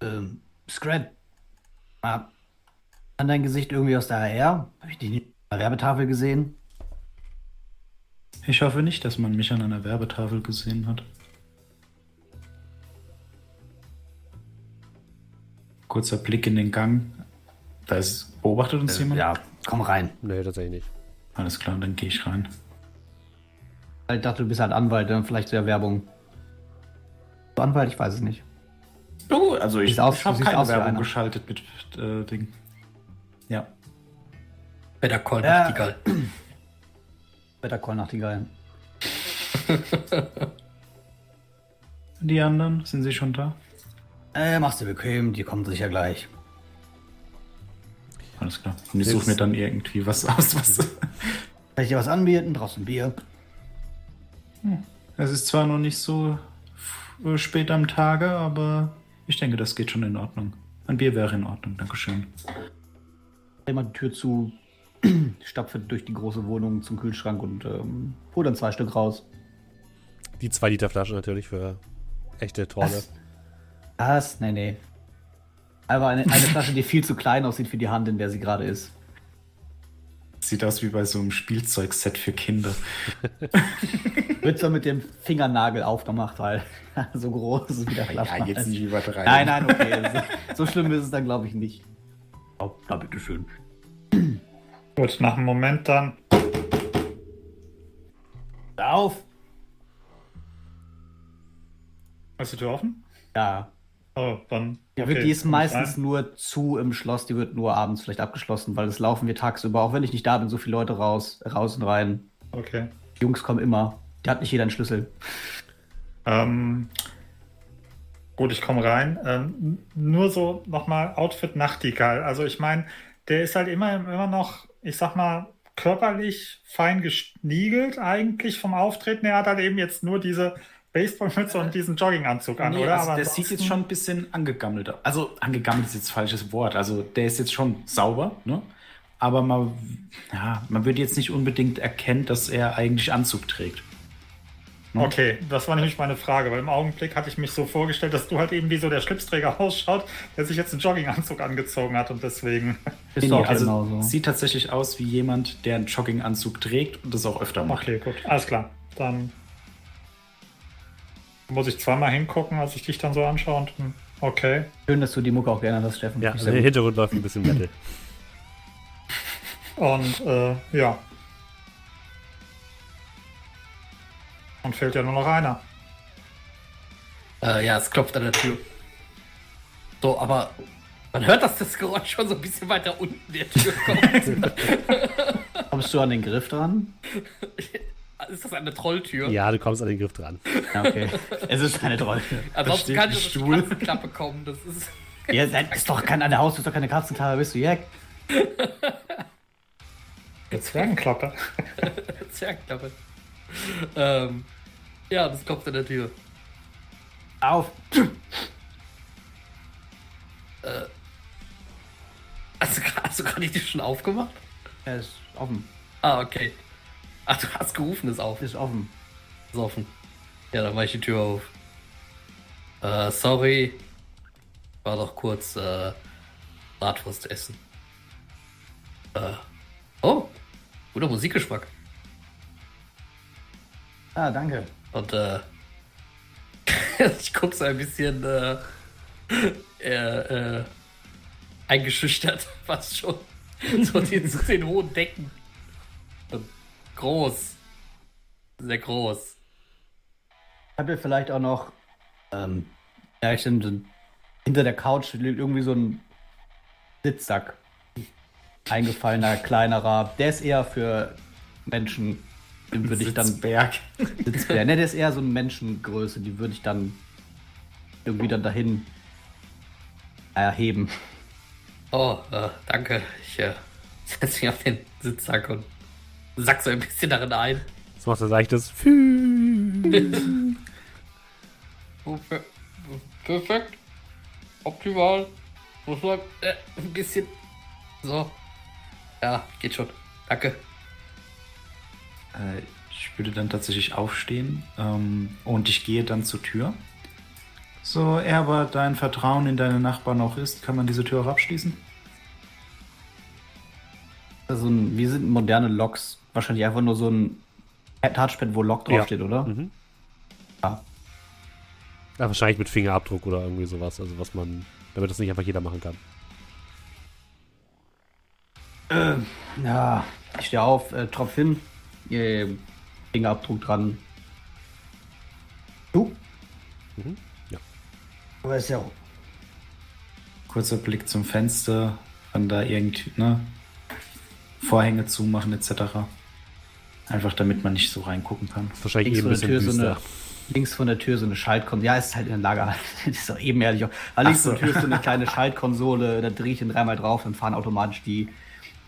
Ähm, Scrat. Ah, An dein Gesicht irgendwie aus der HR? Habe ich dich nicht Werbetafel gesehen? Ich hoffe nicht, dass man mich an einer Werbetafel gesehen hat. Kurzer Blick in den Gang. Da ist, beobachtet uns jemand? Ja, komm rein. Nee, tatsächlich nicht. Alles klar, dann gehe ich rein. Ich dachte, du bist halt Anwalt, dann vielleicht der Werbung. Du Anwalt, ich weiß es nicht. Oh, also ich, ich du habe keine Werbung geschaltet mit äh, Ding. Ja. Better Call Ja. Nachtigall. Better Call Nachtigall. Die anderen, sind sie schon da? Äh, machst du bequem, die kommen sicher gleich. Alles klar. Und ich suche mir dann irgendwie was aus, was. Kann ich dir was anbieten? Draußen Bier. Es ist zwar noch nicht so spät am Tage, aber ich denke, das geht schon in Ordnung. Ein Bier wäre in Ordnung, Dankeschön. Jemand die Tür zu, stapft durch die große Wohnung zum Kühlschrank und ähm, holt dann zwei Stück raus. Die 2 Liter Flasche natürlich für echte Trolle. Was? Was? Nee, nee. Aber eine, eine Flasche, die viel zu klein aussieht für die Hand, in der sie gerade ist. Sieht aus wie bei so einem Spielzeugset für Kinder. Wird so mit dem Fingernagel aufgemacht, weil so groß ist wie der Flaschenhals. Ja, jetzt nicht übertreiben. Nein, nein, okay. so, so schlimm ist es dann, glaube ich, nicht. Oh, na, bitteschön. Gut, nach einem Moment dann. Auf! Ist die Tür offen? Ja. Oh, dann. Die, okay, die ist meistens rein. nur zu im Schloss, die wird nur abends vielleicht abgeschlossen, weil das laufen wir tagsüber. Auch wenn ich nicht da bin, so viele Leute raus, raus und rein. Okay. Die Jungs kommen immer. Die hat nicht jeder einen Schlüssel. Ähm, gut, ich komme rein. Ähm, nur so nochmal Outfit Nachtigall. Also ich meine, der ist halt immer, immer noch, ich sag mal, körperlich fein geschniegelt eigentlich vom Auftreten. Er hat halt eben jetzt nur diese Baseballmütze und diesen Jogginganzug an, Nee, oder? also Aber der sieht jetzt schon ein bisschen angegammelt aus. Also angegammelt ist jetzt falsches Wort. Also der ist jetzt schon sauber, ne? Aber man, ja, man würde jetzt nicht unbedingt erkennen, dass er eigentlich Anzug trägt. Okay, das war nämlich meine Frage, weil im Augenblick hatte ich mich so vorgestellt, dass du halt eben wie so der Schlipsträger ausschaut, der sich jetzt einen Jogginganzug angezogen hat und deswegen. Ist Nee, doch nee, also genauso. sieht tatsächlich aus wie jemand, der einen Jogginganzug trägt und das auch öfter macht. Okay, gut, alles klar. Dann muss ich zweimal hingucken, als ich dich dann so anschaue und hm, okay. Schön, dass du die Mucke auch gerne hast, Steffen. Ja, also im gut. Hintergrund läuft ein bisschen Metal. Und äh, ja. Und fehlt ja nur noch einer. Äh, ja, es klopft an der Tür. So, aber man hört, dass das Geräusch schon so ein bisschen weiter unten der Tür kommt. Kommst du an den Griff dran? ist das eine Trolltür? Ja, du kommst an den Griff dran. Ja, okay. es ist keine Treue. Ansonsten kann ich Stuhl. Katzenklappe kommen. Das ist. Ja, das ist doch kein, an der Haus ist doch keine Katzenklappe, bist du Jack? Eine Zwergenklappe. Zwergklappe. Ähm, ja, das klopft an der Tür. Auf! Hast du, hast du gerade die Tür schon aufgemacht? Er ist offen. Ah, okay. Ach, du hast gerufen, ist auf. Ist offen. Ist offen. Ja, dann mach ich die Tür auf. Äh, sorry. War doch kurz, äh, Bratwurst essen. Äh, oh, guter Musikgeschmack. Ah, danke. Und, äh, ich guck so ein bisschen, äh, äh, äh, eingeschüchtert, fast schon. So den, zu den hohen Decken. Groß. Sehr groß. Habt ihr vielleicht auch noch, ähm, ja, ich so- hinter der Couch liegt irgendwie so ein Sitzsack. Eingefallener, kleinerer. Der ist eher für Menschen, den würde ich dann Sitzberg. Sitzbär. Ne, der ist eher so eine Menschengröße, die würde ich dann irgendwie dann dahin erheben. Oh, äh, danke. Ich äh, setze mich auf den Sitzsack und sack so ein bisschen darin ein. Das macht ein leichtes Fü. Oh, per perfekt. Optimal. Muss man äh, ein bisschen. So. Ja, geht schon. Danke. Äh, ich würde dann tatsächlich aufstehen ähm, und ich gehe dann zur Tür. So, er aber dein Vertrauen in deine Nachbarn noch ist, kann man diese Tür auch abschließen? Also ein, wie sind moderne Loks? Wahrscheinlich einfach nur so ein Touchpad, wo Ja. draufsteht, oder? Mhm. Ja. Ja, wahrscheinlich mit Fingerabdruck oder irgendwie sowas. Also was man, damit das nicht einfach jeder machen kann. Ja, ich stehe auf, äh, tropf hin, äh, Fingerabdruck dran. Du? Mhm, ja. Aber ist ja Kurzer Blick zum Fenster, wenn da irgendwie, ne? Vorhänge zumachen etc. Einfach damit man nicht so reingucken kann. Wahrscheinlich eh links ein von der bisschen Tür so eine, links von der Tür so eine Schaltkonsole. Ja, ist halt in der Lager. das ist doch eben ehrlich. auch. Aber links so. von der Tür ist so eine kleine Schaltkonsole. Da drehe ich den dreimal drauf, dann fahren automatisch die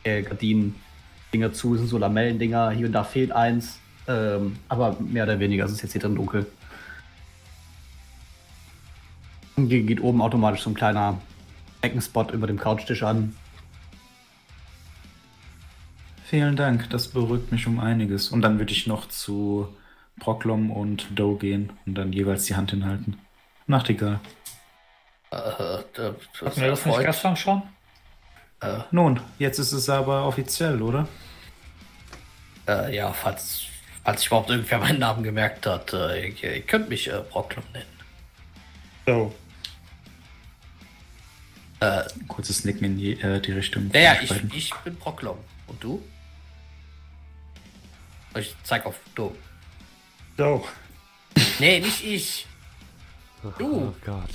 äh, Gardinen-Dinger zu. Das sind so Lamellendinger. Hier und da fehlt eins. Ähm, aber mehr oder weniger. Es ist jetzt hier drin dunkel. Und Hier geht oben automatisch so ein kleiner Eckenspot über dem Couchtisch an. Vielen Dank, das beruhigt mich um einiges. Und dann würde ich noch zu Proklom und Doe gehen und dann jeweils die Hand hinhalten. Nachtigall. Äh, das, das Hatten wir das nicht gestern schon? Nun, jetzt ist es aber offiziell, oder? Äh, ja, falls, falls ich überhaupt irgendwer meinen Namen gemerkt hat, äh, ihr, ihr könnt mich äh, Brocklum nennen. So. Äh, Kurzes Nicken in die, äh, die Richtung. ja, ich, ich bin Brocklum. Und du? Ich zeig auf du. So. Nee, nicht ich. Du. Oh Gott.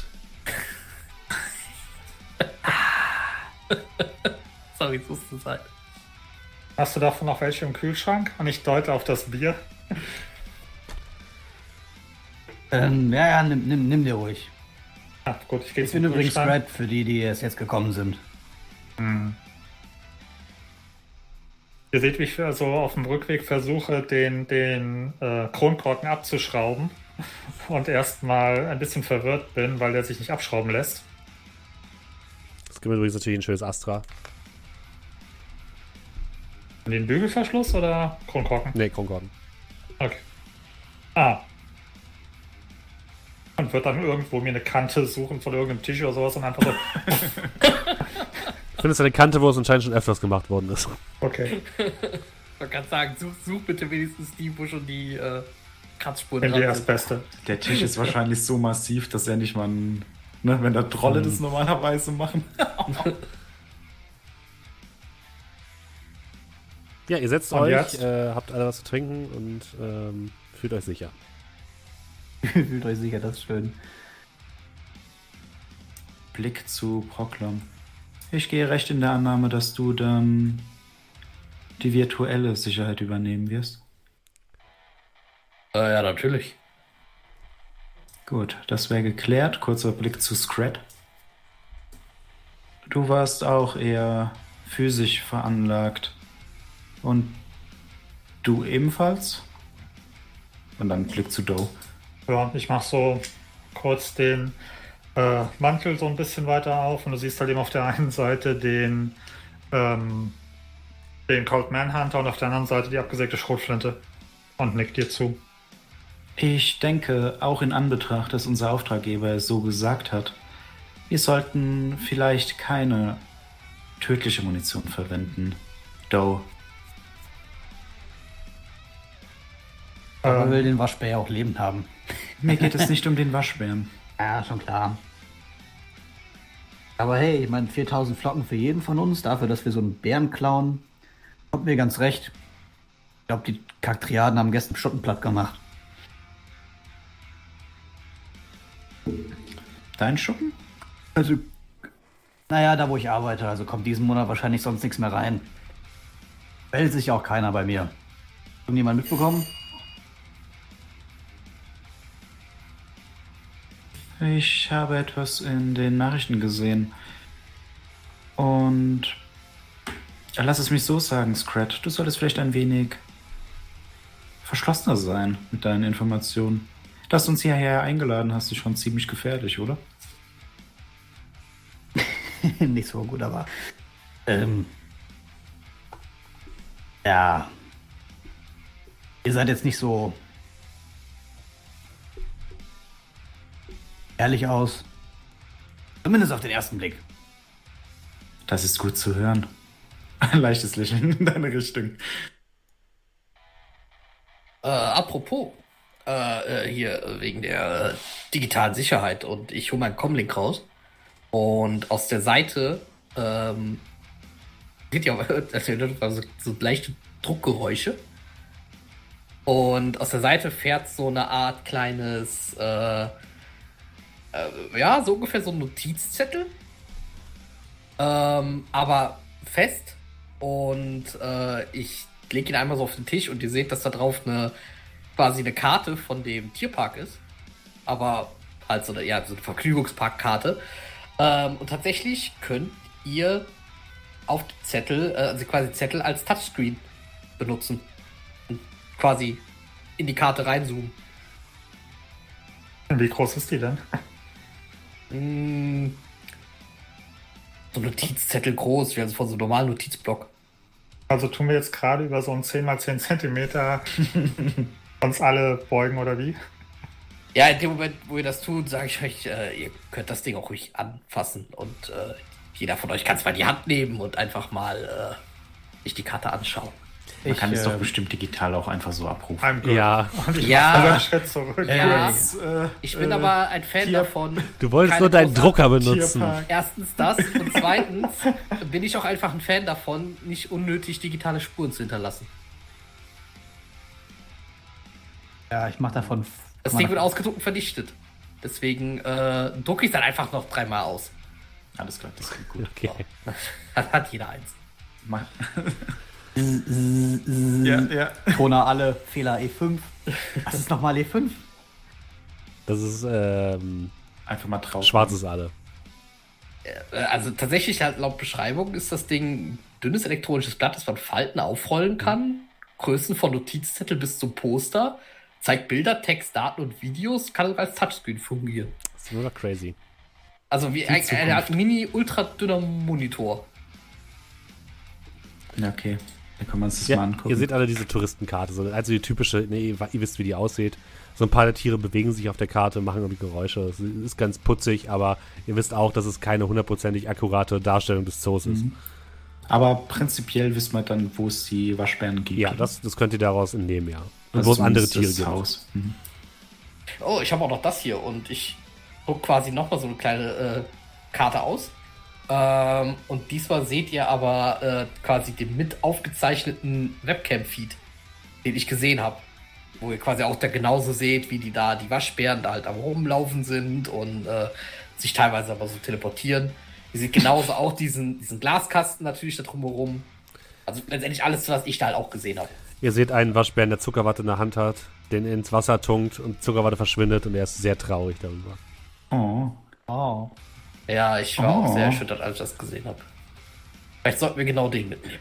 Sorry, es musste sein. Hast du davon noch welche im Kühlschrank? Und ich deute auf das Bier. Ähm, ja, ja, nimm, nimm, nimm dir ruhig. Ja, gut, ich gehe Ich bin übrigens. Brad für die, die erst jetzt gekommen sind. Ihr seht, wie ich also auf dem Rückweg versuche, den, den äh, Kronkorken abzuschrauben und erstmal ein bisschen verwirrt bin, weil der sich nicht abschrauben lässt. Das gibt mir übrigens natürlich ein schönes Astra. Den Bügelverschluss oder Kronkorken? Nee, Concorden. Okay. Ah. Und wird dann irgendwo mir eine Kante suchen von irgendeinem Tisch oder sowas und einfach so, Findest du eine Kante, wo es anscheinend schon öfters gemacht worden ist? okay, Man kann sagen, such, such bitte wenigstens die, wo schon die äh, Kratzspuren dran das sind. Beste. Der Tisch ist wahrscheinlich so massiv, dass er nicht mal, ein- ne, wenn da Trolle das normalerweise machen. Ja, ihr setzt Und euch, äh, habt alle was zu trinken und ähm, fühlt euch sicher. Fühlt euch sicher, das ist schön. Blick zu Proklom. Ich gehe recht in der Annahme, dass du dann die virtuelle Sicherheit übernehmen wirst. Äh, ja, natürlich. Gut, das wäre geklärt. Kurzer Blick zu Scrat. Du warst auch eher physisch veranlagt. Und du ebenfalls? Und dann Blick zu Doe. Ja, ich mache so kurz den äh, Mantel so ein bisschen weiter auf und du siehst halt eben auf der einen Seite den, ähm, den Cold Manhunter und auf der anderen Seite die abgesägte Schrotflinte und nickt dir zu. Ich denke, auch in Anbetracht, dass unser Auftraggeber es so gesagt hat, wir sollten vielleicht keine tödliche Munition verwenden. Doe. Aber Ähm, will den Waschbär ja auch lebend haben. Mir geht es nicht um den Waschbären. Ja, schon klar. Aber hey, ich meine, 4000 Flocken für jeden von uns, dafür, dass wir so einen Bären klauen, kommt mir ganz recht. Ich glaube, die Kaktriaden haben gestern Stunden platt gemacht. Dein Schuppen? Also, naja, da wo ich arbeite, also kommt diesen Monat wahrscheinlich sonst nichts mehr rein. Meldet sich auch keiner bei mir. Irgendjemand mitbekommen? Ich habe etwas in den Nachrichten gesehen. Und lass es mich so sagen, Scrat. Du solltest vielleicht ein wenig verschlossener sein mit deinen Informationen. Dass du uns hierher eingeladen hast, ist schon ziemlich gefährlich, oder? Nicht so gut, aber. Ähm, ja. Ihr seid jetzt nicht so. ehrlich aus. Zumindest auf den ersten Blick. Das ist gut zu hören. ein leichtes Lächeln in deine Richtung. Äh, apropos, äh, äh, hier wegen der digitalen Sicherheit. Und ich hole meinen Comlink raus. Und aus der Seite ähm, seht ihr also so leichte Druckgeräusche. Und aus der Seite fährt so eine Art kleines, äh, äh, ja, so ungefähr so ein Notizzettel, ähm, aber fest. Und äh, ich lege ihn einmal so auf den Tisch und ihr seht, dass da drauf eine quasi eine Karte von dem Tierpark ist. Aber halt so eine, ja, so eine Vergnügungsparkkarte. Ähm, und tatsächlich könnt ihr auf dem Zettel, äh, also quasi Zettel als Touchscreen benutzen. Und quasi in die Karte reinzoomen. Wie groß ist die denn? Mm, so Notizzettel groß, wie also von so einem normalen Notizblock. Also tun wir jetzt gerade über so einen 10 x 10 Zentimeter uns alle beugen oder wie? Ja, in dem Moment, wo ihr das tut, sage ich euch, äh, ihr könnt das Ding auch ruhig anfassen und äh, jeder von euch kann es mal in die Hand nehmen und einfach mal äh, sich die Karte anschauen. Man Ich, kann es doch äh, bestimmt digital auch einfach so abrufen. I'm good. Ja, Ja. Ja. Äh, Ich bin äh, aber ein Fan Tier- davon. du wolltest nur deinen Drucker benutzen. Tierpark. Erstens das und zweitens bin ich auch einfach ein Fan davon, nicht unnötig digitale Spuren zu hinterlassen. Ja, ich mache davon. Das Ding wird ausgedruckt und vernichtet. Deswegen äh, drucke ich dann einfach noch dreimal aus. Alles klar, das klingt gut. Okay. Hat, hat jeder eins. Mach- Ja, ja. Corona alle, Fehler E5. Was ist nochmal E5? Das ist ähm, Einfach mal drauf. schwarzes Alle. Äh, Also tatsächlich, halt laut Beschreibung ist das Ding ein dünnes elektronisches Blatt, das man falten aufrollen kann. Größen von Notizzettel bis zum Poster. Zeigt Bilder, Text, Daten und Videos. Kann sogar als Touchscreen fungieren. Das ist nur noch crazy. Also wie ein, eine Art mini-ultra dünner Monitor. Ja, okay. Dann kann man sich das Ja, mal angucken. ihr seht alle diese Touristenkarte. So, also die typische, nee, ihr ihr wisst, wie die aussieht. So ein paar der Tiere bewegen sich auf der Karte, machen irgendwie Geräusche. Es ist ganz putzig, aber ihr wisst auch, dass es keine hundertprozentig akkurate Darstellung des Zoos ist. Mhm. Aber prinzipiell wissen wir dann, wo es die Waschbären gibt. Ja, das, das könnt ihr daraus entnehmen, ja. Und Also wo es andere Tiere gibt. Haus. Mhm. Oh, ich habe auch noch das hier und ich druck quasi nochmal so eine kleine äh, Karte aus. Ähm, und diesmal seht ihr aber äh, quasi den mit aufgezeichneten Webcam-Feed, den ich gesehen habe. Wo ihr quasi auch da genauso seht, wie die da, die Waschbären da halt am rumlaufen sind und äh, sich teilweise aber so teleportieren. Ihr seht genauso auch diesen, diesen Glaskasten natürlich da drumherum. Also letztendlich alles, was ich da halt auch gesehen habe. Ihr seht einen Waschbären, der Zuckerwatte in der Hand hat, den ins Wasser tunkt und Zuckerwatte verschwindet und er ist sehr traurig darüber. Oh. Oh. Ja, ich war auch Oh. sehr erschüttert, als ich das gesehen habe. Vielleicht sollten wir genau den mitnehmen.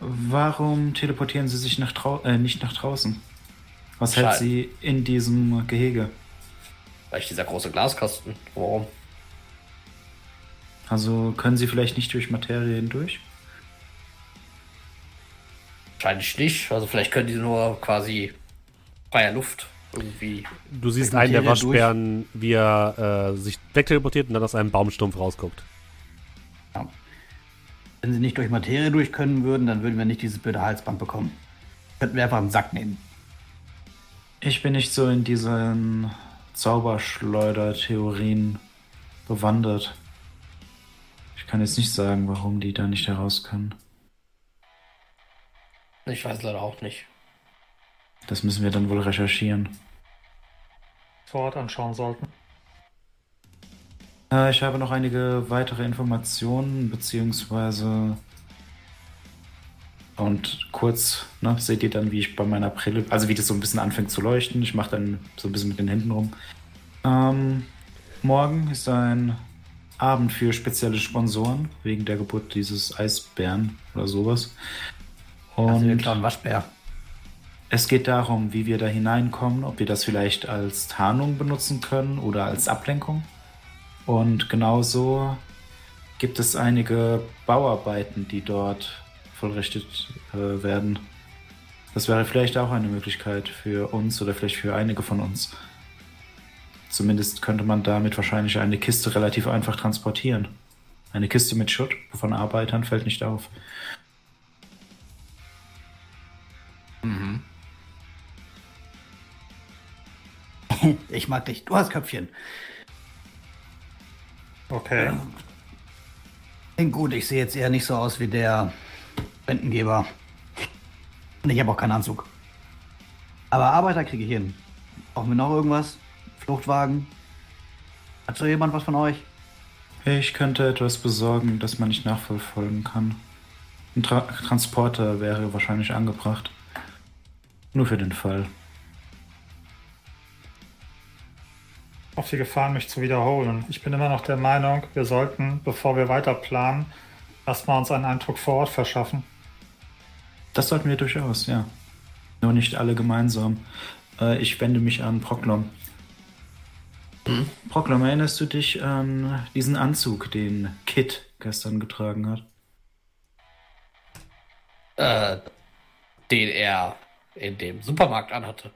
Warum teleportieren sie sich nach äh, nicht nach draußen? Was hält Schade. sie in diesem Gehege? Vielleicht dieser große Glaskasten. Warum? Also können sie vielleicht nicht durch Materie hindurch? Wahrscheinlich nicht. Also vielleicht können die nur quasi freier Luft irgendwie. Du siehst Durch einen der Waschbären, wie er äh, sich wegteleportiert und dann aus einem Baumstumpf rausguckt. Wenn sie nicht durch Materie durch können würden, dann würden wir nicht dieses blöde Halsband bekommen. Könnten wir einfach einen Sack nehmen. Ich bin nicht so in diesen Zauberschleuder-Theorien bewandert. Ich kann jetzt nicht sagen, warum die da nicht heraus können. Ich weiß leider auch nicht. Das müssen wir dann wohl recherchieren. vor Ort anschauen sollten. Äh, ich habe noch einige weitere Informationen, beziehungsweise. Und kurz, ne, seht ihr dann, wie ich bei meiner Brille, also wie das so ein bisschen anfängt zu leuchten. Ich mache dann so ein bisschen mit den Händen rum. Ähm, morgen ist ein Abend für spezielle Sponsoren, wegen der Geburt dieses Eisbären oder sowas. Also wir Und klauen Waschbär. es geht darum, wie wir da hineinkommen, ob wir das vielleicht als Tarnung benutzen können oder als Ablenkung. Und genauso gibt es einige Bauarbeiten, die dort vollrichtet äh, werden. Das wäre vielleicht auch eine Möglichkeit für uns oder vielleicht für einige von uns. Zumindest könnte man damit wahrscheinlich eine Kiste relativ einfach transportieren. Eine Kiste mit Schutt von Arbeitern fällt nicht auf. Mhm. Ich mag dich. Du hast Köpfchen. Okay. Klingt gut, ich sehe jetzt eher nicht so aus wie der Rentengeber. Und ich habe auch keinen Anzug. Aber Arbeiter kriege ich hin. Brauchen wir noch irgendwas? Fluchtwagen? Hat so jemand was von euch? Ich könnte etwas besorgen, das man nicht nachverfolgen kann. Ein Tra Transporter wäre wahrscheinlich angebracht. Nur für den Fall. Auf die Gefahr, mich zu wiederholen. Ich bin immer noch der Meinung, wir sollten, bevor wir weiter planen, erstmal uns einen Eindruck vor Ort verschaffen. Das sollten wir durchaus, ja. Nur nicht alle gemeinsam. Äh, ich wende mich an Proklom. Hm? Proklom, erinnerst du dich an diesen Anzug, den Kit gestern getragen hat? Äh, den er in dem Supermarkt anhatte.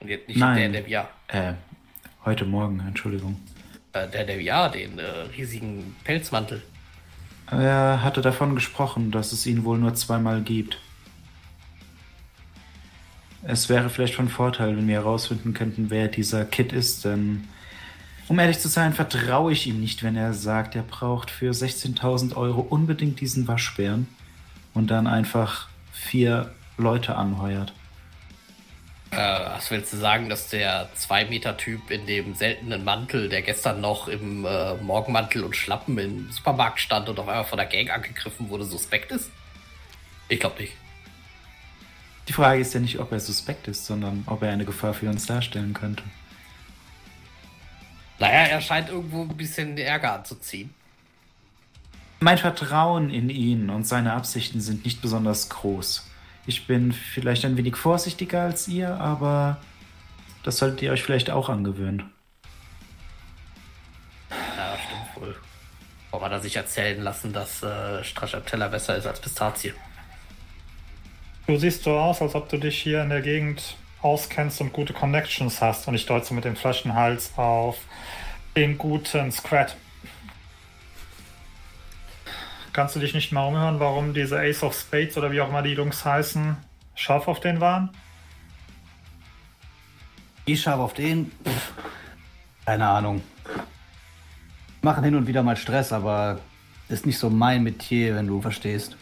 Und jetzt nicht Nein. der, der VR. Äh, heute Morgen, Entschuldigung. Äh, der, der VR, den äh, riesigen Pelzmantel. Er hatte davon gesprochen, dass es ihn wohl nur zweimal gibt. Es wäre vielleicht von Vorteil, wenn wir herausfinden könnten, wer dieser Kid ist, denn um ehrlich zu sein, vertraue ich ihm nicht, wenn er sagt, er braucht für 16.000 Euro unbedingt diesen Waschbären und dann einfach vier Leute anheuert. Äh, was willst du sagen, dass der 2-Meter-Typ in dem seltenen Mantel, der gestern noch im äh, Morgenmantel und Schlappen im Supermarkt stand und auf einmal von der Gang angegriffen wurde, suspekt ist? Ich glaube nicht. Die Frage ist ja nicht, ob er suspekt ist, sondern ob er eine Gefahr für uns darstellen könnte. Naja, er scheint irgendwo ein bisschen Ärger anzuziehen. Mein Vertrauen in ihn und seine Absichten sind nicht besonders groß. Ich bin vielleicht ein wenig vorsichtiger als ihr, aber das solltet ihr euch vielleicht auch angewöhnen. Ja, stimmt wohl. Warum hat er sich erzählen lassen, dass äh, Stracciatella besser ist als Pistazie? Du siehst so aus, als ob du dich hier in der Gegend auskennst und gute Connections hast. Und ich deute so mit dem Flaschenhals auf den guten Scrat. Kannst du dich nicht mal umhören, warum diese Ace of Spades oder wie auch immer die Jungs heißen, scharf auf den waren? Ich scharf auf den? Pff, keine Ahnung. Machen hin und wieder mal Stress, aber ist nicht so mein Metier, wenn du verstehst.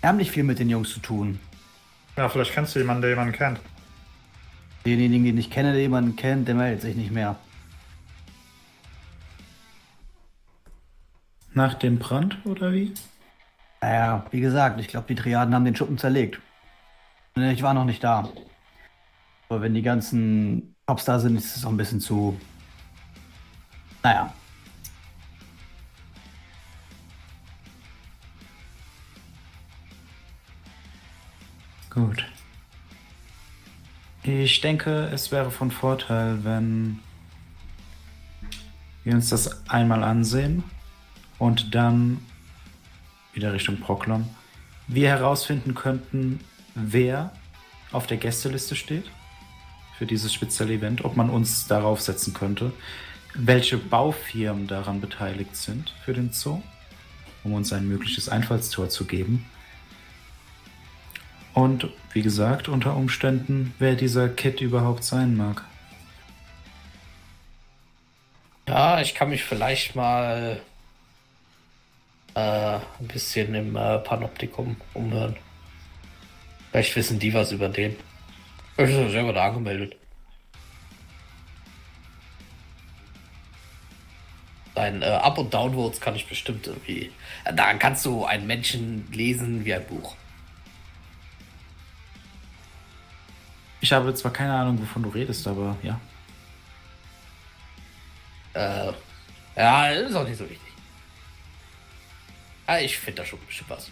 Wir haben nicht viel mit den Jungs zu tun. Ja, vielleicht kennst du jemanden, der jemanden kennt. Denjenigen, den ich kenne, der jemanden kennt, der meldet sich nicht mehr. Nach dem Brand oder wie? Naja, wie gesagt, ich glaube, die Triaden haben den Schuppen zerlegt. Ich war noch nicht da. Aber wenn die ganzen Cops da sind, ist es auch ein bisschen zu. Naja. Gut. Ich denke, es wäre von Vorteil, wenn wir uns das einmal ansehen und dann wieder Richtung Proklom wir herausfinden könnten, wer auf der Gästeliste steht für dieses spezielle Event, ob man uns darauf setzen könnte, welche Baufirmen daran beteiligt sind für den Zoo, um uns ein mögliches Einfallstor zu geben. Und wie gesagt, unter Umständen, wer dieser Kid überhaupt sein mag. Ja, ich kann mich vielleicht mal äh, ein bisschen im äh, Panoptikum umhören. Vielleicht wissen die was über den. Ich bin selber da angemeldet. Dein äh, Up- und Downvotes kann ich bestimmt irgendwie. Äh, daran kannst du einen Menschen lesen wie ein Buch. Ich habe zwar keine Ahnung, wovon du redest, aber ja. Äh, ja, ist auch nicht so wichtig. Ah, ich finde da schon was.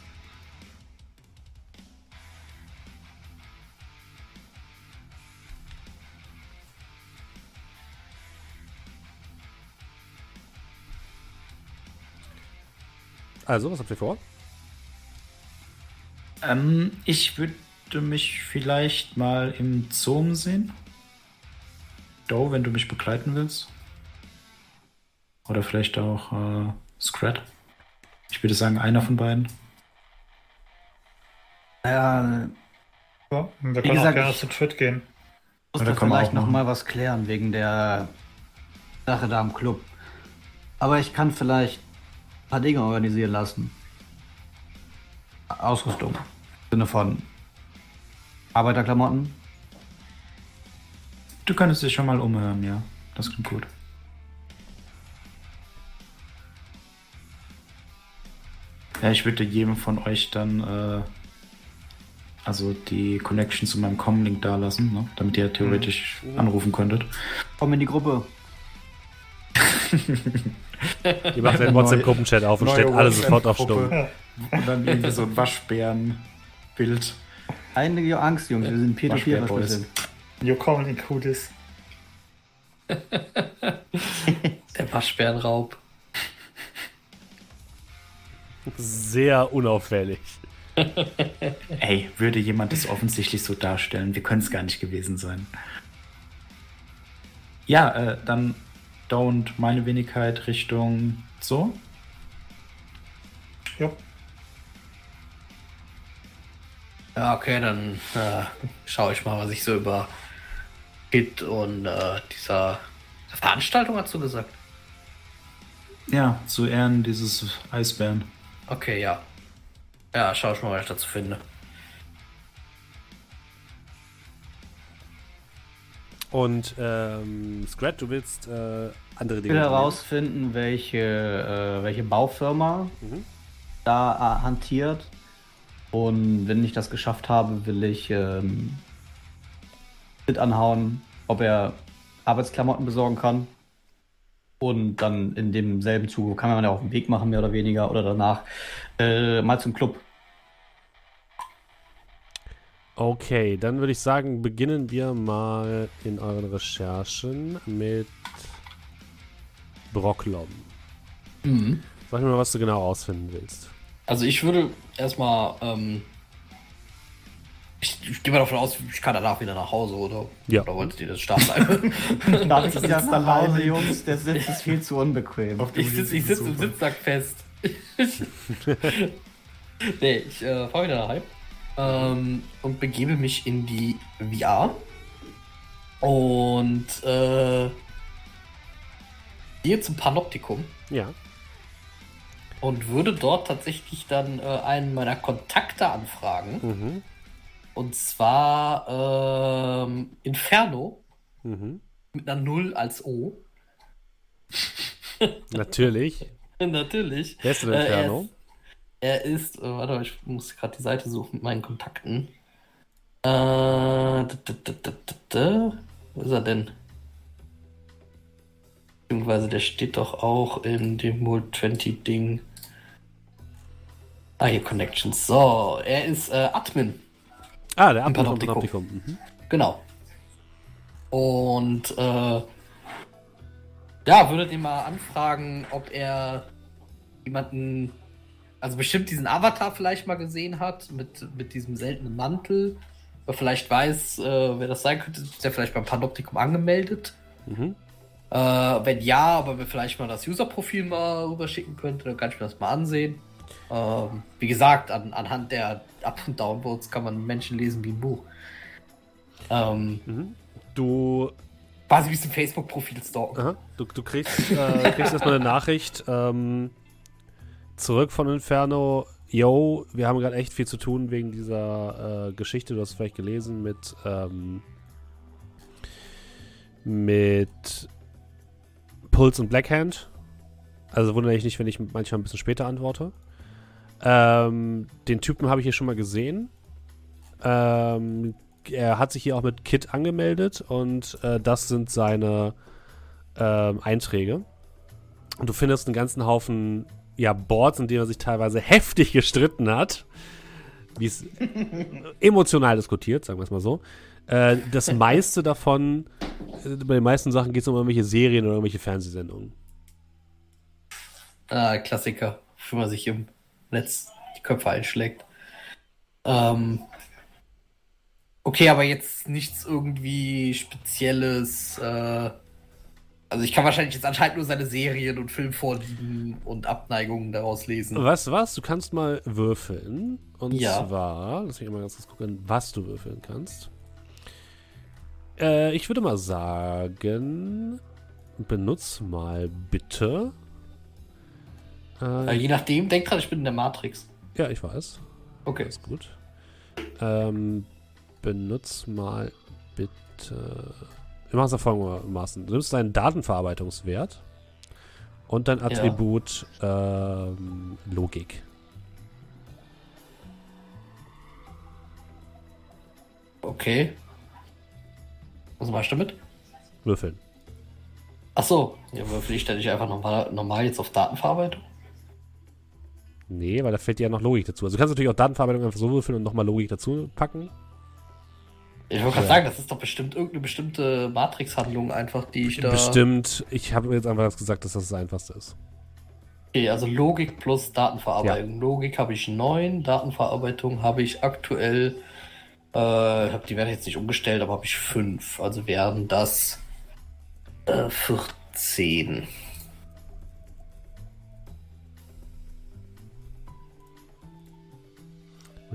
Also, was habt ihr vor? Ähm, ich würde mich vielleicht mal im Zoo sehen. Doe, wenn du mich begleiten willst. Oder vielleicht auch äh, Scrat? Ich würde sagen, einer von beiden. Ja, So, wir können gesagt, auch gerne ich- zu Twit gehen. muss Ja, da vielleicht auch noch machen. mal was klären wegen der Sache da im Club. Aber ich kann vielleicht ein paar Dinge organisieren lassen. Ausrüstung. Im Sinne von Arbeiterklamotten. Du könntest dich schon mal umhören, ja. Das klingt gut. Ja, ich würde jedem von euch dann äh, also die Connection zu meinem Com-Link da lassen, ne? damit ihr theoretisch anrufen könntet. Komm in die Gruppe. Die macht den WhatsApp-Gruppenchat auf und stellt alle sofort auf. Stumm. Und dann irgendwie so ein Waschbären-Bild. Keine Angst, Jungs, wir sind Peer-to-Peer Waschbär Boys. verschlüsselt. You call in Kudis. Der Waschbärenraub. Sehr unauffällig. Ey, würde jemand das offensichtlich so darstellen? Wir können es gar nicht gewesen sein. Ja, äh, dann Don't meine Wenigkeit Richtung so. Jo. Ja, okay, dann äh, schaue ich mal, was ich so über Hit und äh, dieser Veranstaltung hast du gesagt. Ja, zu Ehren dieses Eisbären. Okay, ja. Ja, schau ich mal, was ich dazu finde. Und ähm, Scrat, du willst äh, andere Ich Dinge will tun. herausfinden, welche, äh, welche Baufirma Mhm. da äh, hantiert. Und wenn ich das geschafft habe, will ich ähm, mit anhauen, ob er Arbeitsklamotten besorgen kann. Und dann in demselben Zuge kann man ja auf den Weg machen, mehr oder weniger, oder danach äh, mal zum Club. Okay, dann würde ich sagen, beginnen wir mal in euren Recherchen mit Brocklom. Mhm. Sag mir mal, was du genau rausfinden willst. Also ich würde erstmal, ähm, ich, ich gehe mal davon aus, ich kann danach wieder nach Hause, oder? Ja. Oder wolltet ihr das Start bleiben? Das ist jetzt alleine, Jungs, der Sitz ist viel zu unbequem. ich sitze ich sitz im Sitzsack fest. nee, ich äh, fahre wieder nach Heim ähm, und begebe mich in die VR und äh, gehe zum Panoptikum Ja. und würde dort tatsächlich dann äh, einen meiner Kontakte anfragen. Mhm. Und zwar ähm, Inferno Mhm. mit einer Null als O. Natürlich. Natürlich. Wer ist denn Äh, er Inferno? ist- Er ist, äh, warte, ich muss gerade die Seite suchen mit meinen Kontakten. Äh, da, da, da. Wo ist er denn? Beziehungsweise der steht doch auch in dem Mult 20 Ding. Ah, hier Connections. So, er ist äh, Admin. Ah, der Abend vom Panoptikum. Mhm. Genau. Und äh, ja, würdet ihr mal anfragen, ob er jemanden, also bestimmt diesen Avatar vielleicht mal gesehen hat, mit, mit diesem seltenen Mantel. Oder vielleicht weiß, äh, wer das sein könnte. Ist er vielleicht beim Panoptikum angemeldet? Mhm. Äh, wenn ja, aber mir vielleicht mal das User-Profil mal rüberschicken könnte, dann kann ich mir das mal ansehen. Ähm, wie gesagt, an, anhand der Up- und Downvotes kann man Menschen lesen wie ein Buch. Ähm, Du, quasi wie ein Facebook-Profil stalken. du, du kriegst, äh, kriegst erstmal eine Nachricht ähm, zurück von Inferno. Yo, wir haben gerade echt viel zu tun wegen dieser äh, Geschichte. Du hast es vielleicht gelesen mit ähm, mit Pulse und Blackhand. Also wundere ich nicht, wenn ich manchmal ein bisschen später antworte. Ähm, den Typen habe ich hier schon mal gesehen. Ähm, er hat sich hier auch mit Kit angemeldet und äh, das sind seine ähm, Einträge. Und du findest einen ganzen Haufen ja, Boards, in denen er sich teilweise heftig gestritten hat. Wie es emotional diskutiert, sagen wir es mal so. Äh, das meiste davon, äh, bei den meisten Sachen geht es um irgendwelche Serien oder irgendwelche Fernsehsendungen. Ah, Klassiker, für man sich im Netz die Köpfe einschlägt. Ähm, okay, aber jetzt nichts irgendwie Spezielles, äh, Also ich kann wahrscheinlich jetzt anscheinend nur seine Serien und Filmvorlieben und Abneigungen daraus lesen. Du was? Du kannst mal würfeln. Und Ja. zwar, lass mich mal ganz kurz gucken, was du würfeln kannst. Äh, ich würde mal sagen, benutz mal bitte. Äh, Äh, je nachdem, denk dran, ich bin in der Matrix. ja, ich weiß. Okay. Ist gut. Ähm, benutz mal bitte. Wir machen es folgendermaßen. Du nimmst deinen Datenverarbeitungswert und dein Attribut ähm, Logik. Okay. Was machst du damit? Würfeln. Ach so, ja, würfel ich dann nicht einfach normal, normal jetzt auf Datenverarbeitung? Nee, weil da fällt dir ja noch Logik dazu. Also du kannst natürlich auch Datenverarbeitung einfach so würfeln und nochmal Logik dazu packen. Ich wollte gerade Ja. sagen, das ist doch bestimmt irgendeine bestimmte Matrix-Handlung einfach, die ich da. Bestimmt. Ich habe jetzt einfach gesagt, dass das das Einfachste ist. Okay, also Logik plus Datenverarbeitung. Logik habe ich 9, Datenverarbeitung habe ich aktuell, äh, ich habe die werden jetzt nicht umgestellt, aber habe ich 5. Also wären das äh, 14.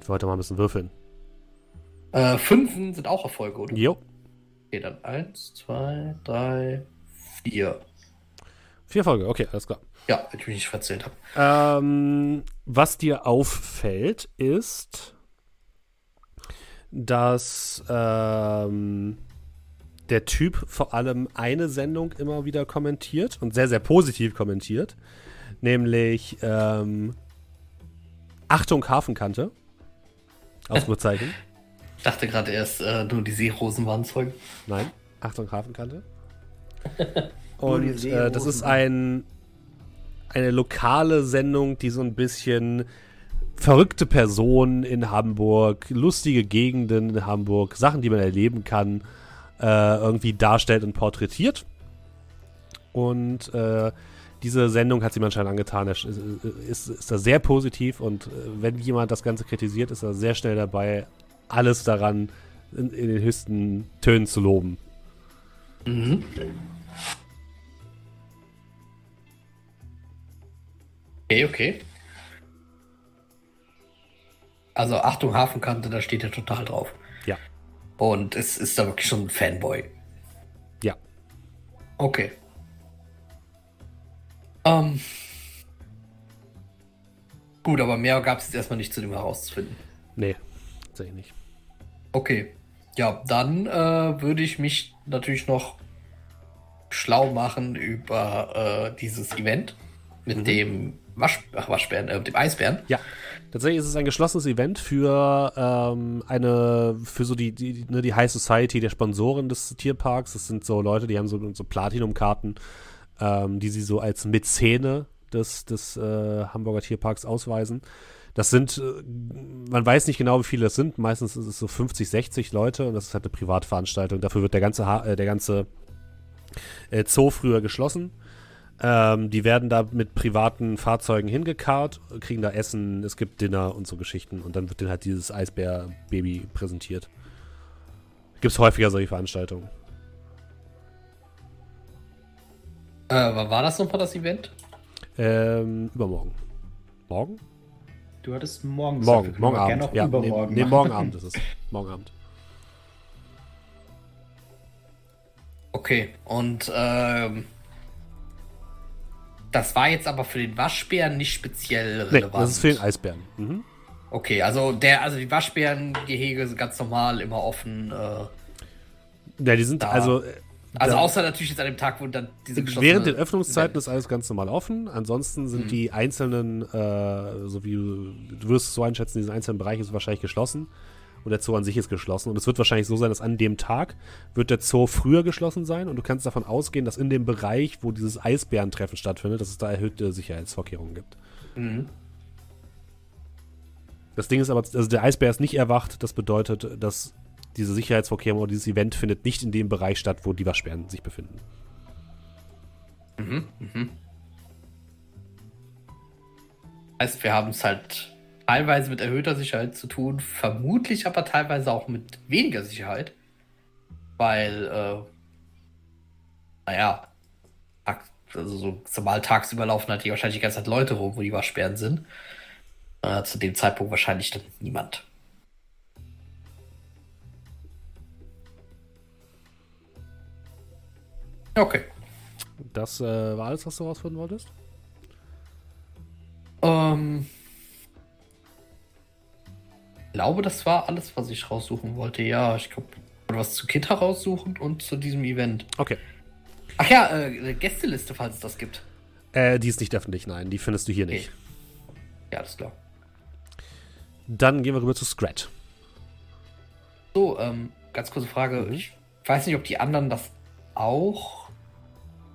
wir heute mal ein bisschen würfeln. Äh, Fünfen sind auch Erfolge, oder? Jo. Okay, dann 1, 2, 3, 4. Vier Folge, okay, alles klar. Ja, wenn ich mich nicht verzählt habe. Ähm, was dir auffällt, ist, dass ähm, der Typ vor allem eine Sendung immer wieder kommentiert und sehr, sehr positiv kommentiert. Nämlich ähm, Achtung, Hafenkante. Ausrufezeichen. Ich dachte gerade erst, äh, nur die Seerosen waren Zeugen. Nein, Achtung, Hafenkante. Und äh, das ist ein, eine lokale Sendung, die so ein bisschen verrückte Personen in Hamburg, lustige Gegenden in Hamburg, Sachen, die man erleben kann, äh, irgendwie darstellt und porträtiert. Und äh, diese Sendung hat sie anscheinend angetan. Er ist, ist, ist da sehr positiv und äh, wenn jemand das Ganze kritisiert, ist er sehr schnell dabei, alles daran in, in den höchsten Tönen zu loben. Mhm. Okay, okay. Also Achtung, Hafenkante, da steht er total drauf. Ja. Und es ist da wirklich schon ein Fanboy. Ja. Okay. Ähm. Gut, aber mehr gab es jetzt erstmal nicht zu dem herauszufinden. Nee, tatsächlich nicht. Okay. Ja, dann äh, würde ich mich natürlich noch schlau machen über äh, dieses Event mit dem Wasch Ach, Waschbären, äh, dem Eisbären. Ja, tatsächlich ist es ein geschlossenes Event für ähm, eine, für so die, die, ne, die High Society der Sponsoren des Tierparks. Das sind so Leute, die haben so, so Platinum-Karten, ähm, die sie so als Mäzene des, des äh, Hamburger Tierparks ausweisen. Das sind, äh, man weiß nicht genau, wie viele das sind. Meistens ist es so 50, 60 Leute und das ist halt eine Privatveranstaltung. Dafür wird der ganze, ha äh, der ganze äh, Zoo früher geschlossen. Ähm, die werden da mit privaten Fahrzeugen hingekarrt, kriegen da Essen, es gibt Dinner und so Geschichten und dann wird denen halt dieses Eisbär-Baby präsentiert. Gibt es häufiger solche Veranstaltungen. Äh, wann war das nochmal das Event? Ähm, übermorgen. Morgen? Du hattest morgen Morgen, wir morgen Abend. Ja, übermorgen nee, nee, morgen Abend ist es. Morgen Abend. Okay, und ähm, das war jetzt aber für den Waschbären nicht speziell Nee, relevant. das ist für den Eisbären. Mhm. Okay, also der, also die Waschbärengehege sind ganz normal, immer offen. Äh, Ja, die sind Da. also. Also da- außer natürlich jetzt an dem Tag, wo dann diese Während den Öffnungszeiten ist alles ganz normal offen. Ansonsten sind Mhm. die einzelnen, äh, so wie du, du wirst es so einschätzen, diesen einzelnen Bereich ist wahrscheinlich geschlossen. Und der Zoo an sich ist geschlossen. Und es wird wahrscheinlich so sein, dass an dem Tag wird der Zoo früher geschlossen sein. Und du kannst davon ausgehen, dass in dem Bereich, wo dieses Eisbärentreffen stattfindet, dass es da erhöhte Sicherheitsvorkehrungen gibt. Mhm. Das Ding ist aber, also der Eisbär ist nicht erwacht. Das bedeutet, dass diese Sicherheitsvorkehrungen oder dieses Event findet nicht in dem Bereich statt, wo die Waschbären sich befinden. Mhm. Mhm. Heißt, wir haben es halt teilweise mit erhöhter Sicherheit zu tun, vermutlich aber teilweise auch mit weniger Sicherheit. Weil, äh, naja, also so normal tagsüber laufen halt die wahrscheinlich die ganze Zeit Leute rum, wo die Waschbären sind. Äh, zu dem Zeitpunkt wahrscheinlich dann niemand. Okay. Das äh, war alles, was du rausfinden wolltest? Ähm. Ich glaube, das war alles, was ich raussuchen wollte. Ja, ich glaube, was zu Kita raussuchen und zu diesem Event. Okay. Ach ja, äh, Gästeliste, falls es das gibt. Äh, die ist nicht öffentlich, nein. Die findest du hier Okay. nicht. Ja, alles klar. Dann gehen wir rüber zu Scrat. So, ähm, ganz kurze Frage. Mhm. Ich weiß nicht, ob die anderen das auch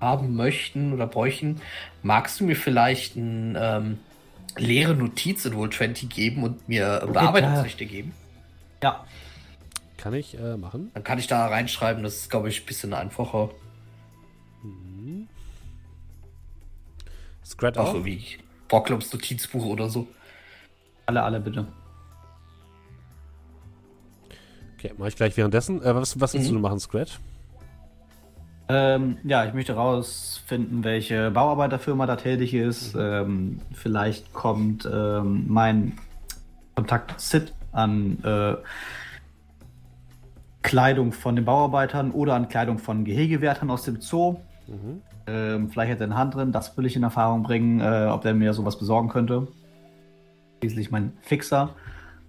haben möchten oder bräuchten. Magst du mir vielleicht eine ähm, leere Notiz in Roll20 geben und mir äh, Bearbeitungsrechte geben? Ja, Kann ich äh, machen. Dann kann ich da reinschreiben. Das ist, glaube ich, ein bisschen einfacher. Scrat Auch auch. irgendwie Bocklops Notizbuch oder so. alle, alle bitte. Okay, mache ich gleich währenddessen. Äh, was, was willst Mhm. du machen, Scrat? Ähm, ja, ich möchte rausfinden, welche Bauarbeiterfirma da tätig ist. Ähm, vielleicht kommt ähm, mein Kontakt Sid an äh, Kleidung von den Bauarbeitern oder an Kleidung von Gehegewärtern aus dem Zoo. Mhm. Ähm, vielleicht hat er eine Hand drin, das will ich in Erfahrung bringen, äh, ob der mir sowas besorgen könnte. Schließlich mein Fixer.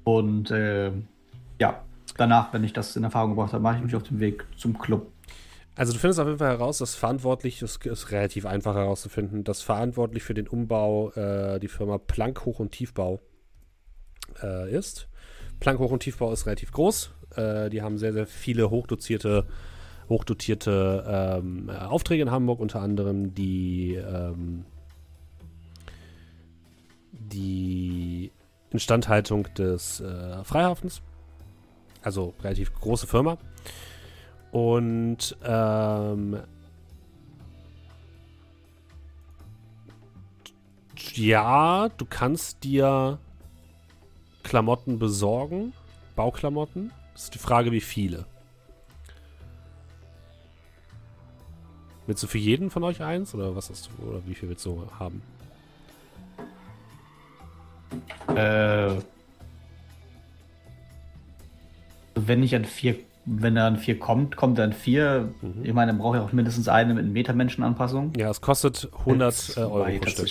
Und äh, ja, danach, wenn ich das in Erfahrung gebracht habe, mache ich mich auf den Weg zum Club. Also du findest auf jeden Fall heraus, dass verantwortlich, das ist relativ einfach herauszufinden, dass verantwortlich für den Umbau äh, die Firma Plank Hoch- und Tiefbau äh, ist. Plank Hoch- und Tiefbau ist relativ groß. Äh, die haben sehr, sehr viele hochdotierte, hochdotierte ähm, äh, Aufträge in Hamburg, unter anderem die, ähm, die Instandhaltung des äh, Freihafens. Also relativ große Firma. Und ähm, ja, du kannst dir Klamotten besorgen, Bauklamotten. Das ist die Frage, wie viele. Willst du für jeden von euch eins oder was ist oder wie viel willst du haben? Äh, wenn ich an vier, wenn er an vier kommt, kommt an vier. Mhm. Ich meine, dann brauche ich auch mindestens eine mit Metermenschenanpassung. Ja, es kostet 100 äh, Euro pro Stück.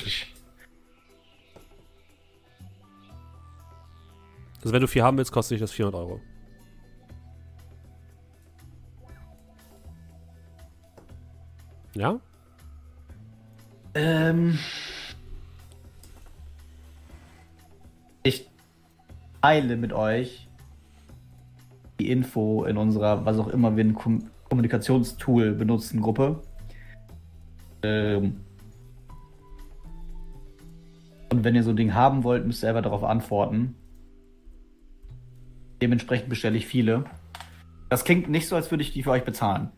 Also wenn du vier haben willst, kostet dich das 400 Euro. Ja? Ähm, ich teile mit euch die Info in unserer, was auch immer wir ein Kom Kommunikationstool benutzen, Gruppe. Ähm, und wenn ihr so ein Ding haben wollt, müsst ihr selber darauf antworten. Dementsprechend bestelle ich viele. Das klingt nicht so, als würde ich die für euch bezahlen.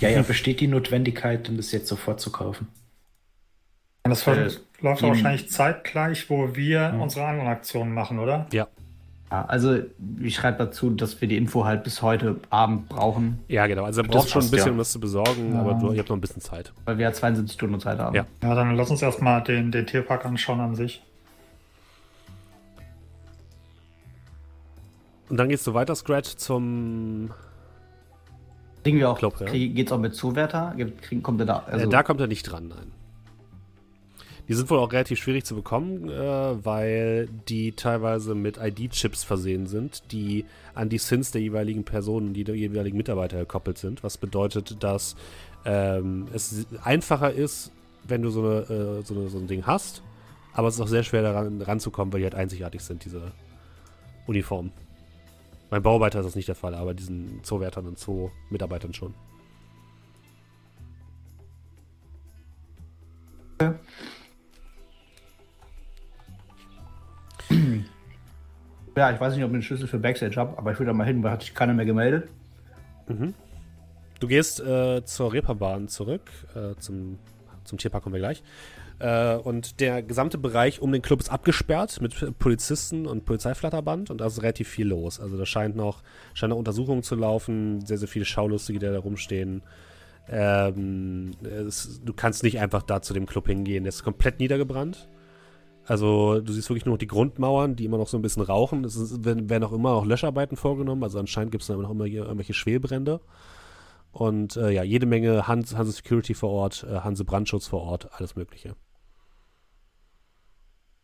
Ja, ja, besteht die Notwendigkeit, denn das jetzt sofort zu kaufen? Und das Äh, läuft wahrscheinlich zeitgleich, wo wir unsere anderen Aktionen machen, oder? Ja. Ja, also ich schreibe dazu, dass wir die Info halt bis heute Abend brauchen, Ja, genau. Also du Das brauchst schon ein bisschen, ja. um das zu besorgen, aber du, ihr habt noch ein bisschen Zeit. weil wir ja 72 Stunden Zeit haben. Ja. Ja, dann lass uns erstmal den, den Tierpark anschauen an sich. Und dann gehst du weiter, Scratch, zum. Kriegen wir auch, Club, ja. krieg, geht's auch mit Zuwärter? Kommt er da? Also, äh, da kommt er nicht dran, nein. Die sind wohl auch relativ schwierig zu bekommen, äh, weil die teilweise mit ID-Chips versehen sind, die an die Sins der jeweiligen Personen, die der jeweiligen Mitarbeiter gekoppelt sind. Was bedeutet, dass ähm, es einfacher ist, wenn du so, eine, äh, so, eine, so ein Ding hast, aber es ist auch sehr schwer daran ranzukommen, weil die halt einzigartig sind, diese Uniformen. Beim Bauarbeiter ist das nicht der Fall, aber diesen Zoowärtern und Zoo-Mitarbeitern schon. Ja, ich weiß nicht, ob ich einen Schlüssel für Backstage habe, aber ich will da mal hin, weil hat sich keiner mehr gemeldet. Mhm. Du gehst äh, zur Reeperbahn zurück, äh, zum, zum Tierpark kommen wir gleich. Äh, und der gesamte Bereich um den Club ist abgesperrt mit Polizisten und Polizeiflatterband und da ist relativ viel los. Also da scheint noch, scheint noch Untersuchungen zu laufen, sehr, sehr viele Schaulustige, die da rumstehen. Ähm, es, du kannst nicht einfach da zu dem Club hingehen. Der ist komplett niedergebrannt. Also du siehst wirklich nur noch die Grundmauern, die immer noch so ein bisschen rauchen. Es ist, werden, auch immer noch Löscharbeiten vorgenommen. Also anscheinend gibt es da noch immer hier irgendwelche Schwelbrände. Und äh, ja, jede Menge Hans, Hanse Security vor Ort, äh, Hanse Brandschutz vor Ort, alles Mögliche.